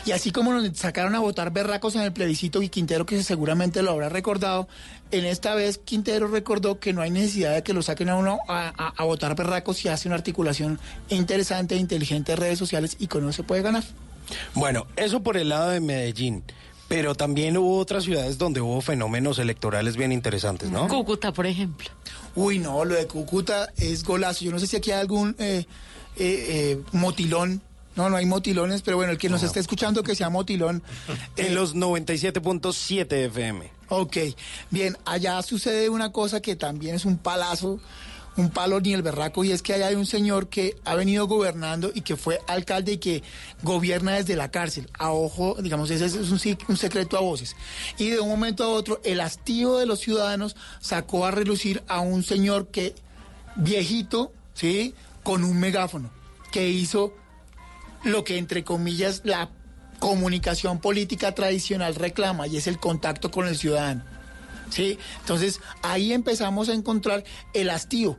Y así como nos sacaron a votar berracos en el plebiscito y Quintero, que seguramente lo habrá recordado, en esta vez Quintero recordó que no hay necesidad de que lo saquen a uno a, a- a votar berracos si hace una articulación interesante e inteligente de redes sociales y con eso se puede ganar. Bueno, eso por el lado de Medellín. Pero también hubo otras ciudades donde hubo fenómenos electorales bien interesantes, ¿no? Cúcuta, por ejemplo. Uy, no, lo de Cúcuta es golazo. Yo no sé si aquí hay algún eh, eh, eh, motilón. No, no hay motilones, pero bueno, el que nos esté escuchando que sea motilón. En los 97.7 FM. Ok, bien, allá sucede una cosa que también es un palazo, un palo ni el berraco, y es que allá hay un señor que ha venido gobernando y que fue alcalde y que gobierna desde la cárcel. A ojo, digamos, ese es un, un secreto a voces. Y de un momento a otro, el hastío de los ciudadanos sacó a relucir a un señor que, viejito, ¿sí? Con un megáfono, que hizo lo que entre comillas la comunicación política tradicional reclama y es el contacto con el ciudadano. ¿Sí? Entonces ahí empezamos a encontrar el hastío.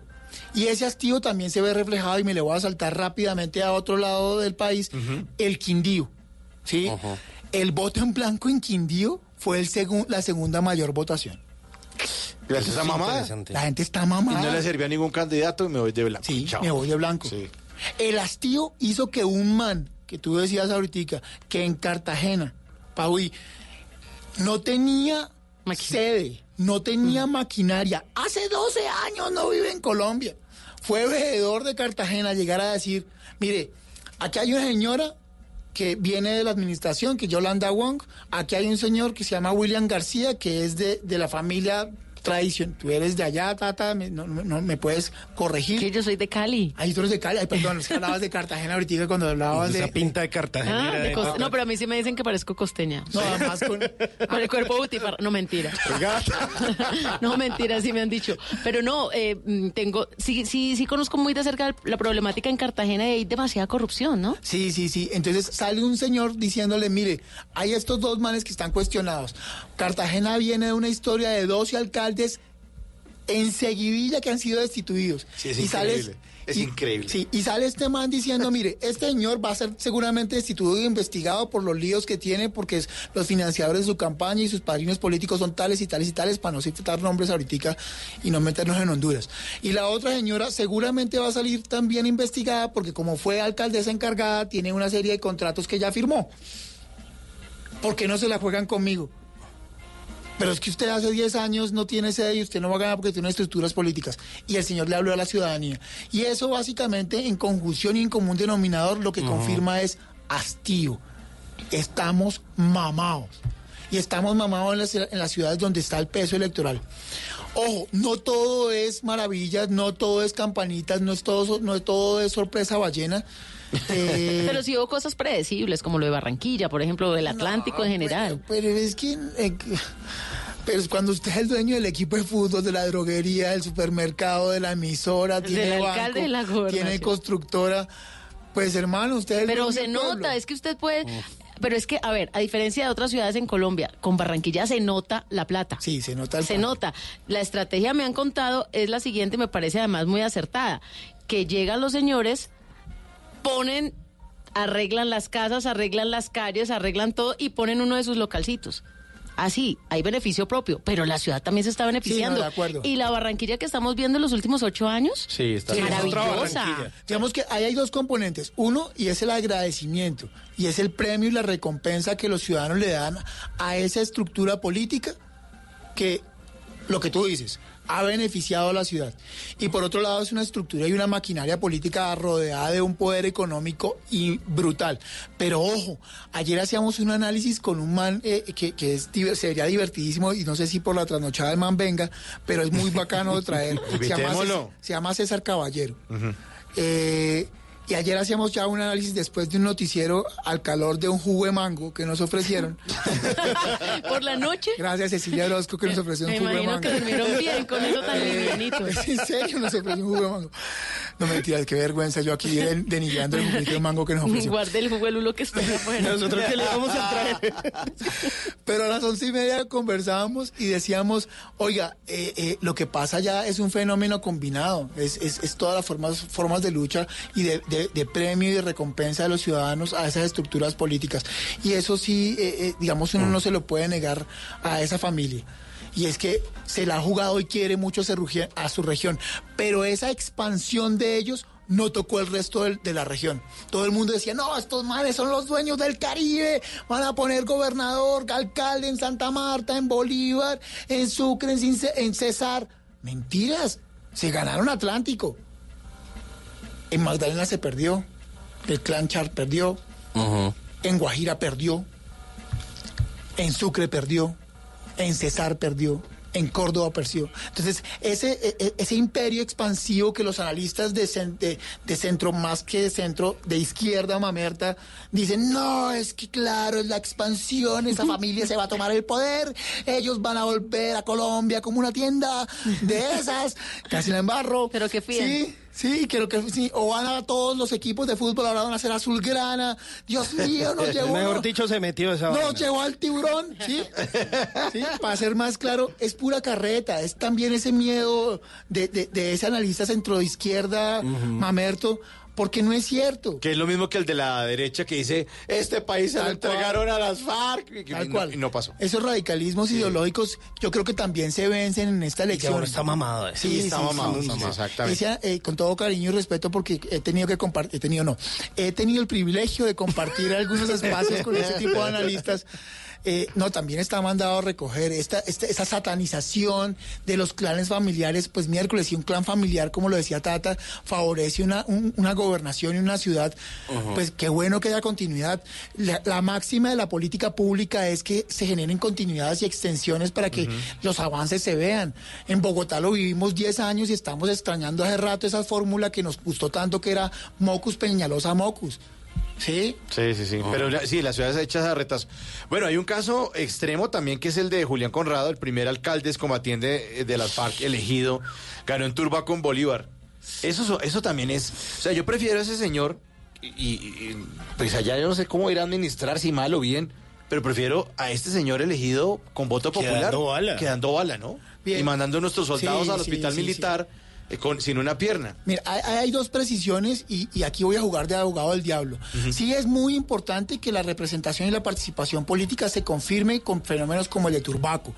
Y ese hastío también se ve reflejado, y me le voy a saltar rápidamente a otro lado del país, el Quindío. ¿Sí? El voto en blanco en Quindío fue el segun- la segunda mayor votación. Gracias a mamá. La gente está Y mamada. no le servía a ningún candidato y me voy de blanco. Sí, Chao. me voy de blanco. El hastío hizo que un man, que tú decías ahorita, que en Cartagena, Paui, no tenía sede, no tenía maquinaria. Hace 12 años no vive en Colombia. Fue veedor de Cartagena llegar a decir, mire, aquí hay una señora que viene de la administración, que Yolanda Wong. Aquí hay un señor que se llama William García, que es de, de la familia tradición. Tú eres de allá, tata, me, no, no- no me puedes corregir. Que yo soy de Cali. Ahí tú eres de Cali. Ay, perdón, es que hablabas de Cartagena ahorita cuando hablabas de... Esa pinta de Ah, Cartagena. de costa- no, pero a mí sí me dicen que parezco costeña. No, además con... Con el cuerpo butifarra. No, mentira. no, mentira, sí me han dicho. Pero no, eh, mm, tengo, sí, sí, sí conozco muy de cerca la problemática en Cartagena y hay demasiada corrupción, ¿no? Sí, sí, sí. Entonces sale un señor diciéndole, mire, hay estos dos manes que están cuestionados. Cartagena viene de una historia de 12 alcaldes enseguidilla que han sido destituidos. Sí, es Y sales- increíble. Es y- increíble. Sí, y sale este man diciendo, mire, este señor va a ser seguramente destituido e investigado por los líos que tiene, porque es- los financiadores de su campaña y sus padrinos políticos son tales y tales y tales, para no citar nombres ahorita y no meternos en Honduras. Y la otra señora seguramente va a salir también investigada, porque como fue alcaldesa encargada, tiene una serie de contratos que ya firmó. ¿Por qué no se la juegan conmigo? Pero es que usted hace 10 años no tiene sede y usted no va a ganar porque tiene estructuras políticas. Y el señor le habló a la ciudadanía. Y eso básicamente en conjunción y en común denominador lo que confirma es hastío. Estamos mamados. Y estamos mamados en las, en las ciudades donde está el peso electoral. Ojo, no todo es maravillas, no todo es campanitas, no es todo, no es todo es sorpresa ballena. Eh, Pero sí hubo cosas predecibles, como lo de Barranquilla, por ejemplo, del Atlántico en general. Pero es que... eh, pero es cuando usted es el dueño del equipo de fútbol, de la droguería, del supermercado, de la emisora, Del tiene alcalde banco, de la tiene constructora, pues hermano, usted es el Pero dueño se del pueblo. nota, es que usted puede... Pero es que, a ver, a diferencia de otras ciudades en Colombia, con Barranquilla se nota la plata. Sí, se nota el Se pan. nota. La estrategia, me han contado, es la siguiente, me parece además muy acertada. Que llegan los señores, ponen, arreglan las casas, arreglan las calles, arreglan todo y ponen uno de sus localcitos. Así, hay beneficio propio, pero la ciudad también se está beneficiando. de acuerdo. Y la Barranquilla que estamos viendo en los últimos ocho años, Sí, está Sí, es maravillosa. Digamos que ahí hay dos componentes. Uno, y es el agradecimiento, y es el premio y la recompensa que los ciudadanos le dan a esa estructura política que, lo que tú dices, ha beneficiado a la ciudad. Y por otro lado es una estructura y una maquinaria política rodeada de un poder económico y brutal. Pero ojo, ayer hacíamos un análisis con un man eh, que, que es, sería divertidísimo y no sé si por la trasnochada del man venga, pero es muy bacano de traer. se, llama. César, se llama César Caballero. Eh, y ayer hacíamos ya un análisis después de un noticiero al calor de un jugo de mango que nos ofrecieron. Por la noche. Gracias Cecilia Orozco que nos ofreció un Me jugo de imagino mango. que durmieron bien con eso tan Eh. En serio nos ofreció un jugo de mango. No mentiras, qué vergüenza yo aquí den- denigrando el juguito de mango que nos ofreció. Guarde el jugo de lulo que está afuera. Nosotros que le vamos a traer. Pero a las once y media conversábamos y decíamos, oiga, eh, eh, lo que pasa ya es un fenómeno combinado, es, es, es todas las formas, formas de lucha y de, de- de premio y de recompensa de los ciudadanos a esas estructuras políticas. Y eso sí, eh, eh, digamos, uno no se lo puede negar a esa familia. Y es que se la ha jugado y quiere mucho a su regi- a su región. Pero esa expansión de ellos no tocó el resto del- de la región. Todo el mundo decía, no, estos manes son los dueños del Caribe, van a poner gobernador, alcalde en Santa Marta, en Bolívar, en Sucre, en, en Cesar. Mentiras, se ganaron Atlántico. En Magdalena se perdió, el clan Char perdió, en Guajira perdió, en Sucre perdió, en Cesar perdió, en Córdoba perdió. Entonces, ese, e- e- ese imperio expansivo que los analistas de, de, de centro, más que de centro, de izquierda mamerta, dicen, no, es que claro, es la expansión, esa familia se va a tomar el poder, ellos van a volver a Colombia como una tienda de esas, casi la embarro. Pero que Sí, sí, creo que sí. O van a todos los equipos de fútbol, ahora van a ser azulgrana. Dios mío, nos llevó. Mejor dicho, se metió esa No, vaina. llegó al tiburón, ¿sí? ¿Sí? Para ser más claro, es pura carreta, es también ese miedo de, de- de ese analista centro de izquierda, mamerto, porque no es cierto. Que es lo mismo que el de la derecha que dice, este país se lo entregaron a las FARC. Y, Tal no- cual. y no pasó. Esos radicalismos ideológicos, yo creo que también se vencen en esta elección. ahora está mamado ese. Sí, Sí, está mamado, sí, exactamente. Decía, eh, con todo cariño y respeto, porque he tenido que compartir, he tenido no, he tenido el privilegio de compartir algunos espacios con ese tipo de analistas. Eh, no, también está mandado a recoger esta, esta- esa satanización de los clanes familiares, pues miércoles y un clan familiar, como lo decía Tata, favorece una, un- una gobernación y una ciudad, pues qué bueno que haya continuidad. La, la máxima de la política pública es que se generen continuidades y extensiones para que los avances se vean. En Bogotá lo vivimos 10 años y estamos extrañando hace rato esa fórmula que nos gustó tanto que era Mocus Peñalosa Mocus. ¿Sí? Sí, sí, sí. Pero la- sí, las ciudades hechas a retas. Bueno, hay un caso extremo también que es el de Julián Conrado, el primer alcalde combatiente de las FARC elegido. Ganó en Turba con Bolívar. Eso, so- eso también es. O sea, yo prefiero a ese señor y, y- y, pues allá yo no sé cómo ir a administrar, si mal o bien. Pero prefiero a este señor elegido con voto popular. Quedando bala. Quedando bala, ¿no? Bien. Y mandando a nuestros soldados Sí, al hospital sí, militar eh, con, sin una pierna. Mira, hay, hay dos precisiones y, y aquí voy a jugar de abogado del diablo. Sí es muy importante que la representación y la participación política se confirme con fenómenos como el de Turbaco,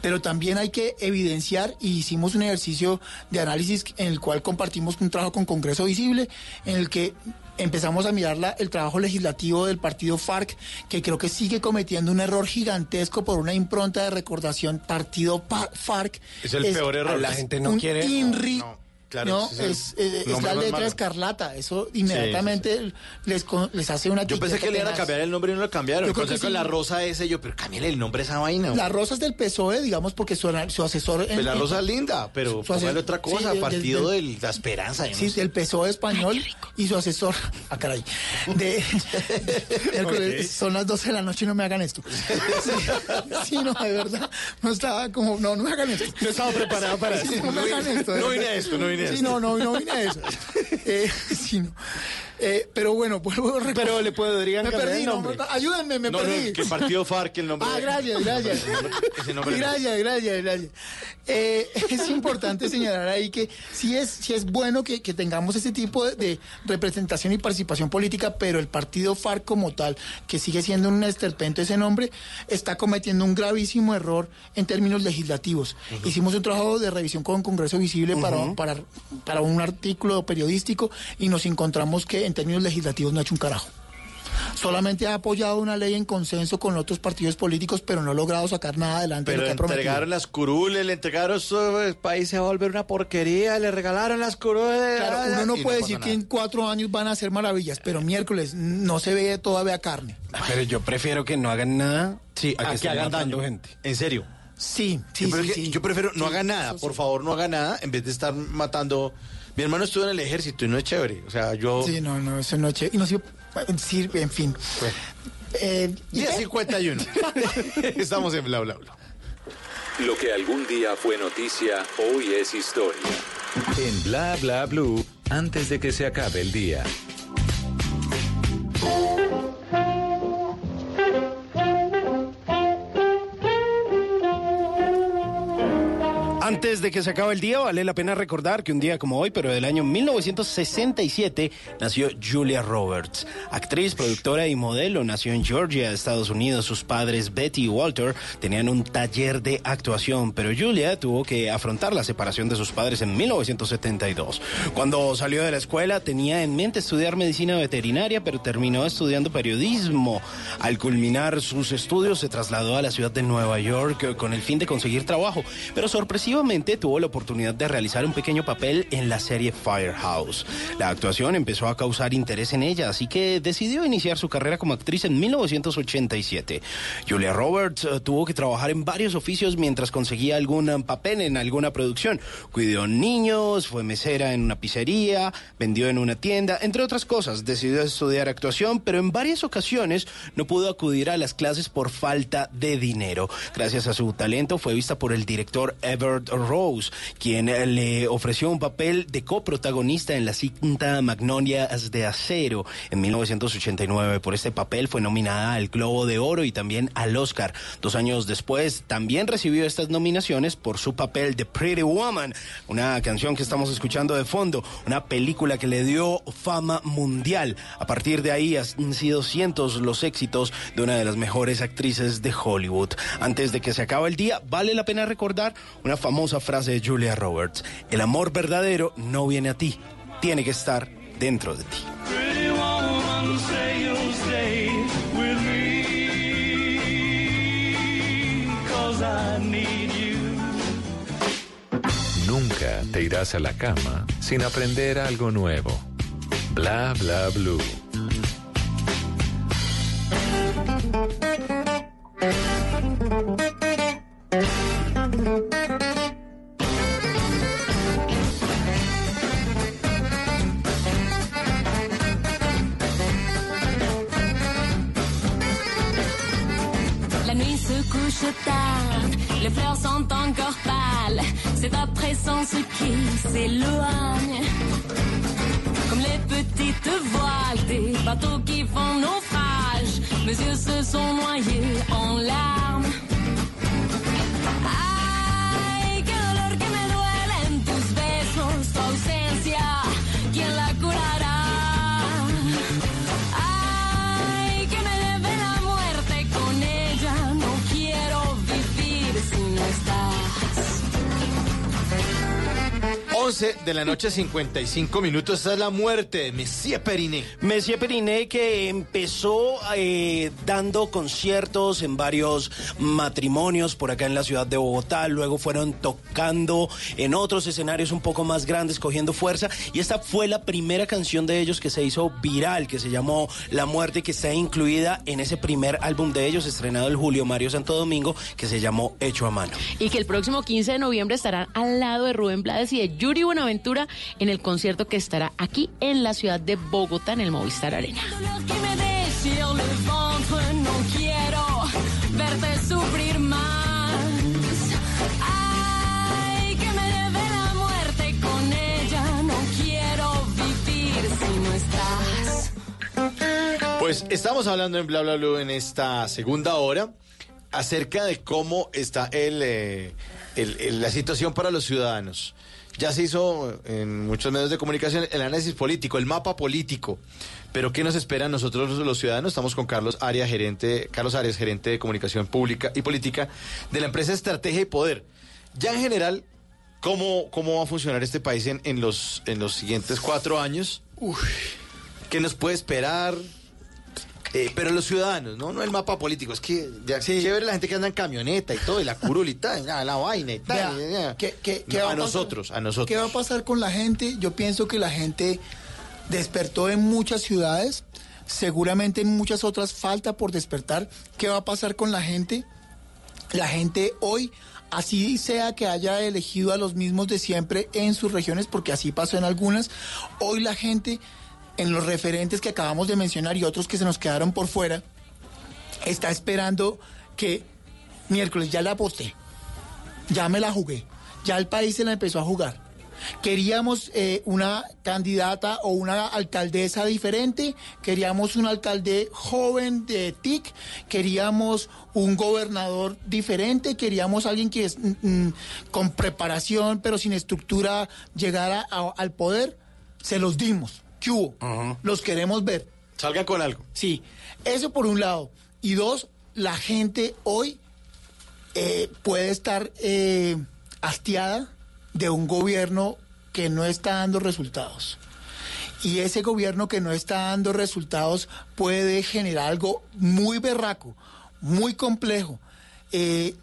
pero también hay que evidenciar y hicimos un ejercicio de análisis en el cual compartimos un trabajo con Congreso Visible, en el que empezamos a mirar la- el trabajo legislativo del partido FARC, que creo que sigue cometiendo un error gigantesco por una impronta de recordación partido Pa- FARC. Es el peor error. La gente no un quiere- INRI, No, claro, no, es, es eh, es la letra malo. escarlata. Eso inmediatamente Les, les hace una Yo pensé que le iban a cambiar el nombre y no lo cambiaron. Yo creo que Entonces con sí. la rosa ese, yo, pero cámbiale el nombre a esa vaina. La rosa es del PSOE, digamos, porque su, su asesor... en- Pues la en- rosa es linda, pero Su- asesor- otra cosa, partido de la esperanza. no Sí, sé. del PSOE español y su asesor. Ah, caray. De, Son las 12 de la noche y no me hagan esto. Sí, sí, no, de verdad. No estaba como. No, no me hagan esto. No estaba preparado para eso. no me hagan esto. de No vine a esto, no vine a Sí, no, no, no vine a eso. Eh, sí, no. Eh, pero bueno, vuelvo a recordar. Pero le podrían Me perdí, el no, nombre. ayúdenme, me No, no, perdí. que partido FARC, el nombre. Ah, gracias, gracias. Ese nombre no. Gracias, gracias, gracias. Eh, es importante señalar ahí que sí es, sí es bueno que, que tengamos ese tipo de, de representación y participación política, pero el partido FARC como tal, que sigue siendo un esterpento ese nombre, está cometiendo un gravísimo error en términos legislativos. Hicimos un trabajo de revisión con Congreso Visible para, para, para un artículo periodístico y nos encontramos que en términos legislativos no ha hecho un carajo. Solamente ha apoyado una ley en consenso con otros partidos políticos, pero no ha logrado sacar nada adelante de Pero lo que le ha prometido. entregaron las curules, le entregaron su el país se va a volver una porquería, le regalaron las curules. Claro, uno no y puede decir que en cuatro años van a hacer maravillas, pero miércoles no se ve todavía carne. Pero yo prefiero que no hagan nada Sí, a, que, estén hagan daño. gente. En serio. Sí, sí, yo, sí, prefiero, sí. yo prefiero no Sí, haga nada, por favor, no haga nada en vez de estar matando. Mi hermano estuvo en el ejército y no es chévere. O sea, yo. Sí, no, no, eso no es chévere. Y no sirve, en fin. Eh, ¿y qué? 10.51. Estamos en bla bla bla. Lo que algún día fue noticia, hoy es historia. En Bla Bla Blue, antes de que se acabe el día. Antes de que se acabe el día, vale la pena recordar que un día como hoy, pero del año 1967, nació Julia Roberts. Actriz, productora y modelo, nació en Georgia, Estados Unidos. Sus padres, Betty y Walter, tenían un taller de actuación, pero Julia tuvo que afrontar la separación de sus padres en 1972. Cuando salió de la escuela, tenía en mente estudiar medicina veterinaria, pero terminó estudiando periodismo. Al culminar sus estudios, se trasladó a la ciudad de Nueva York eh, con el fin de conseguir trabajo, pero tuvo la oportunidad de realizar un pequeño papel en la serie Firehouse. La actuación empezó a causar interés en ella, así que decidió iniciar su carrera como actriz en 1987. Julia Roberts eh, tuvo que trabajar en varios oficios mientras conseguía algún eh, papel en alguna producción. Cuidó niños, fue mesera en una pizzería, vendió en una tienda, entre otras cosas. Decidió estudiar actuación, pero en varias ocasiones no pudo acudir a las clases por falta de dinero. Gracias a su talento fue vista por el director Rose, quien eh, le ofreció un papel de coprotagonista en la cinta Magnolias de Acero en 1989. Por este papel fue nominada al Globo de Oro y también al Oscar. Dos años después también recibió estas nominaciones por su papel de Pretty Woman, una canción que estamos escuchando de fondo, una película que le dio fama mundial. A partir de ahí han sido cientos los éxitos de una de las mejores actrices de Hollywood. Antes de que se acabe el día, vale la pena recordar una famosa frase de Julia Roberts. El amor verdadero no viene a ti, tiene que estar dentro de ti. Nunca te irás a la cama sin aprender algo nuevo. Bla Bla Blue. Couche tard, les fleurs sont encore pâles. C'est ta présence qui s'éloigne. Comme les petites voiles des bateaux qui font naufrage. Mes yeux se sont noyés en larmes. 11 de la noche, 55 minutos. Esta es la muerte de Messier Periné. Messier Periné que empezó eh, dando conciertos en varios matrimonios por acá en la ciudad de Bogotá, luego fueron tocando en otros escenarios un poco más grandes, cogiendo fuerza, y esta fue la primera canción de ellos que se hizo viral, que se llamó La Muerte, que está incluida en ese primer álbum de ellos, estrenado el Julio Mario Santo Domingo, que se llamó Hecho a Mano. Y que el próximo 15 de noviembre estarán al lado de Rubén Blades y de Yuri Buenaventura en el concierto que estará aquí en la ciudad de Bogotá, en el Movistar Arena. Pues estamos hablando en Bla Bla Blue en esta segunda hora acerca de cómo está el, eh, el- el- la situación para los ciudadanos. Ya se hizo en muchos medios de comunicación el análisis político, el mapa político. Pero ¿qué nos espera nosotros los ciudadanos? Estamos con Carlos Arias, gerente, Carlos Arias, gerente de comunicación pública y política de la empresa Estrategia y Poder. Ya en general, ¿cómo, cómo va a funcionar este país en, en los, en los siguientes cuatro años? ¿Qué nos puede esperar? Eh, pero los ciudadanos, ¿no? No el mapa político. Es que ya chévere la gente que anda en camioneta y todo, y la curulita, y la, la vaina y tal. Vea, y- ya. ¿qué- qué- qué No, va a a pasar? nosotros, a nosotros. ¿Qué va a pasar con la gente? Yo pienso que la gente despertó en muchas ciudades, seguramente en muchas otras falta por despertar. ¿Qué va a pasar con la gente? La gente hoy, así sea que haya elegido a los mismos de siempre en sus regiones, porque así pasó en algunas, hoy la gente, en los referentes que acabamos de mencionar y otros que se nos quedaron por fuera, está esperando que miércoles ya la aposté, ya me la jugué, ya el país se la empezó a jugar. Queríamos eh, una candidata o una alcaldesa diferente, queríamos un alcalde joven de TIC, queríamos un gobernador diferente, queríamos alguien que es, mm, mm, con preparación pero sin estructura llegara al poder. Se los dimos. ¿Qué hubo? Los queremos ver. Salga con algo. Sí, eso por un lado. Y dos, la gente hoy eh, puede estar eh, hastiada de un gobierno que no está dando resultados. Y ese gobierno que no está dando resultados puede generar algo muy berraco, muy complejo. Eh,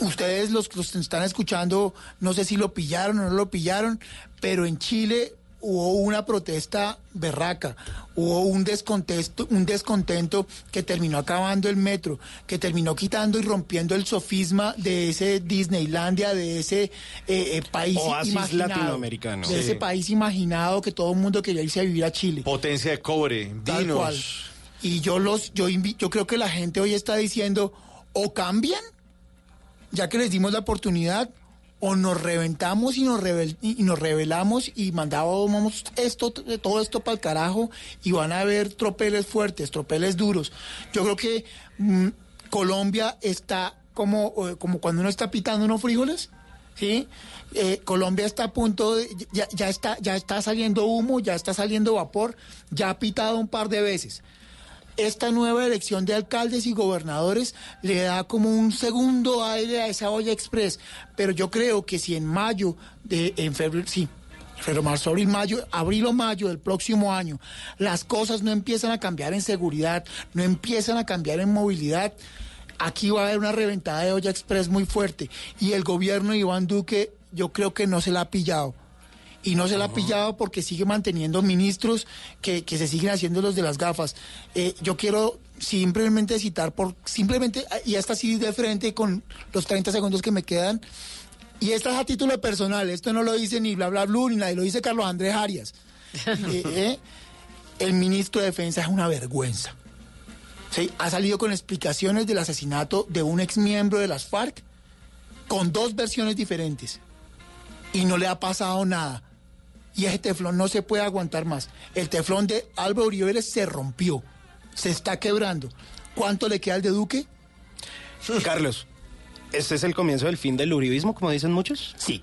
ustedes los que los están escuchando, no sé si lo pillaron o no lo pillaron, pero en Chile hubo una protesta berraca, hubo un descontento, un descontento que terminó acabando el metro, que terminó quitando y rompiendo el sofisma de ese Disneylandia, de ese eh, eh, país Oasis imaginado, latinoamericano. de Sí. ese país imaginado que todo el mundo quería irse a vivir a Chile. Potencia de cobre, cual. Y yo los, yo yo creo que la gente hoy está diciendo, o cambian, ya que les dimos la oportunidad, o nos reventamos y nos, rebel- y nos rebelamos y mandábamos esto, todo esto para el carajo y van a haber tropeles fuertes, tropeles duros. Yo creo que mm, Colombia está como, como cuando uno está pitando unos frijoles, ¿sí? Eh, Colombia está a punto de, ya está, ya está saliendo humo, ya está saliendo vapor, ya ha pitado un par de veces esta nueva elección de alcaldes y gobernadores le da como un segundo aire a esa olla express. Pero yo creo que si en mayo, de, en febrero, sí, febrero, marzo, abril, mayo, abril o mayo del próximo año, las cosas no empiezan a cambiar en seguridad, no empiezan a cambiar en movilidad, aquí va a haber una reventada de olla express muy fuerte. Y el gobierno de Iván Duque, yo creo que no se la ha pillado y no se la ha pillado porque sigue manteniendo ministros que, que se siguen haciendo los de las gafas. Eh, yo quiero simplemente citar por simplemente y esta sí de frente con los 30 segundos que me quedan y esta es a título personal, esto no lo dice ni bla bla blue ni nadie, lo dice Carlos Andrés Arias. Eh, eh, el ministro de Defensa es una vergüenza. ¿Sí? Ha salido con explicaciones del asesinato de un ex miembro de las FARC con dos versiones diferentes y no le ha pasado nada. Y ese teflón no se puede aguantar más. El teflón de Álvaro Uribe Vélez se rompió, se está quebrando. ¿Cuánto le queda al de Duque? Carlos, ¿este es el comienzo del fin del uribismo, como dicen muchos? Sí.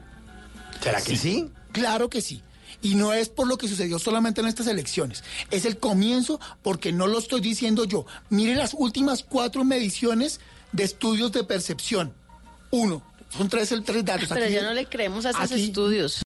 ¿Será que sí? Claro que sí. Y no es por lo que sucedió solamente en estas elecciones. Es el comienzo porque no lo estoy diciendo yo. Mire las últimas cuatro mediciones de estudios de percepción. Uno. Son tres, tres datos. Pero Aquí- ya no le creemos a esos aquí- estudios.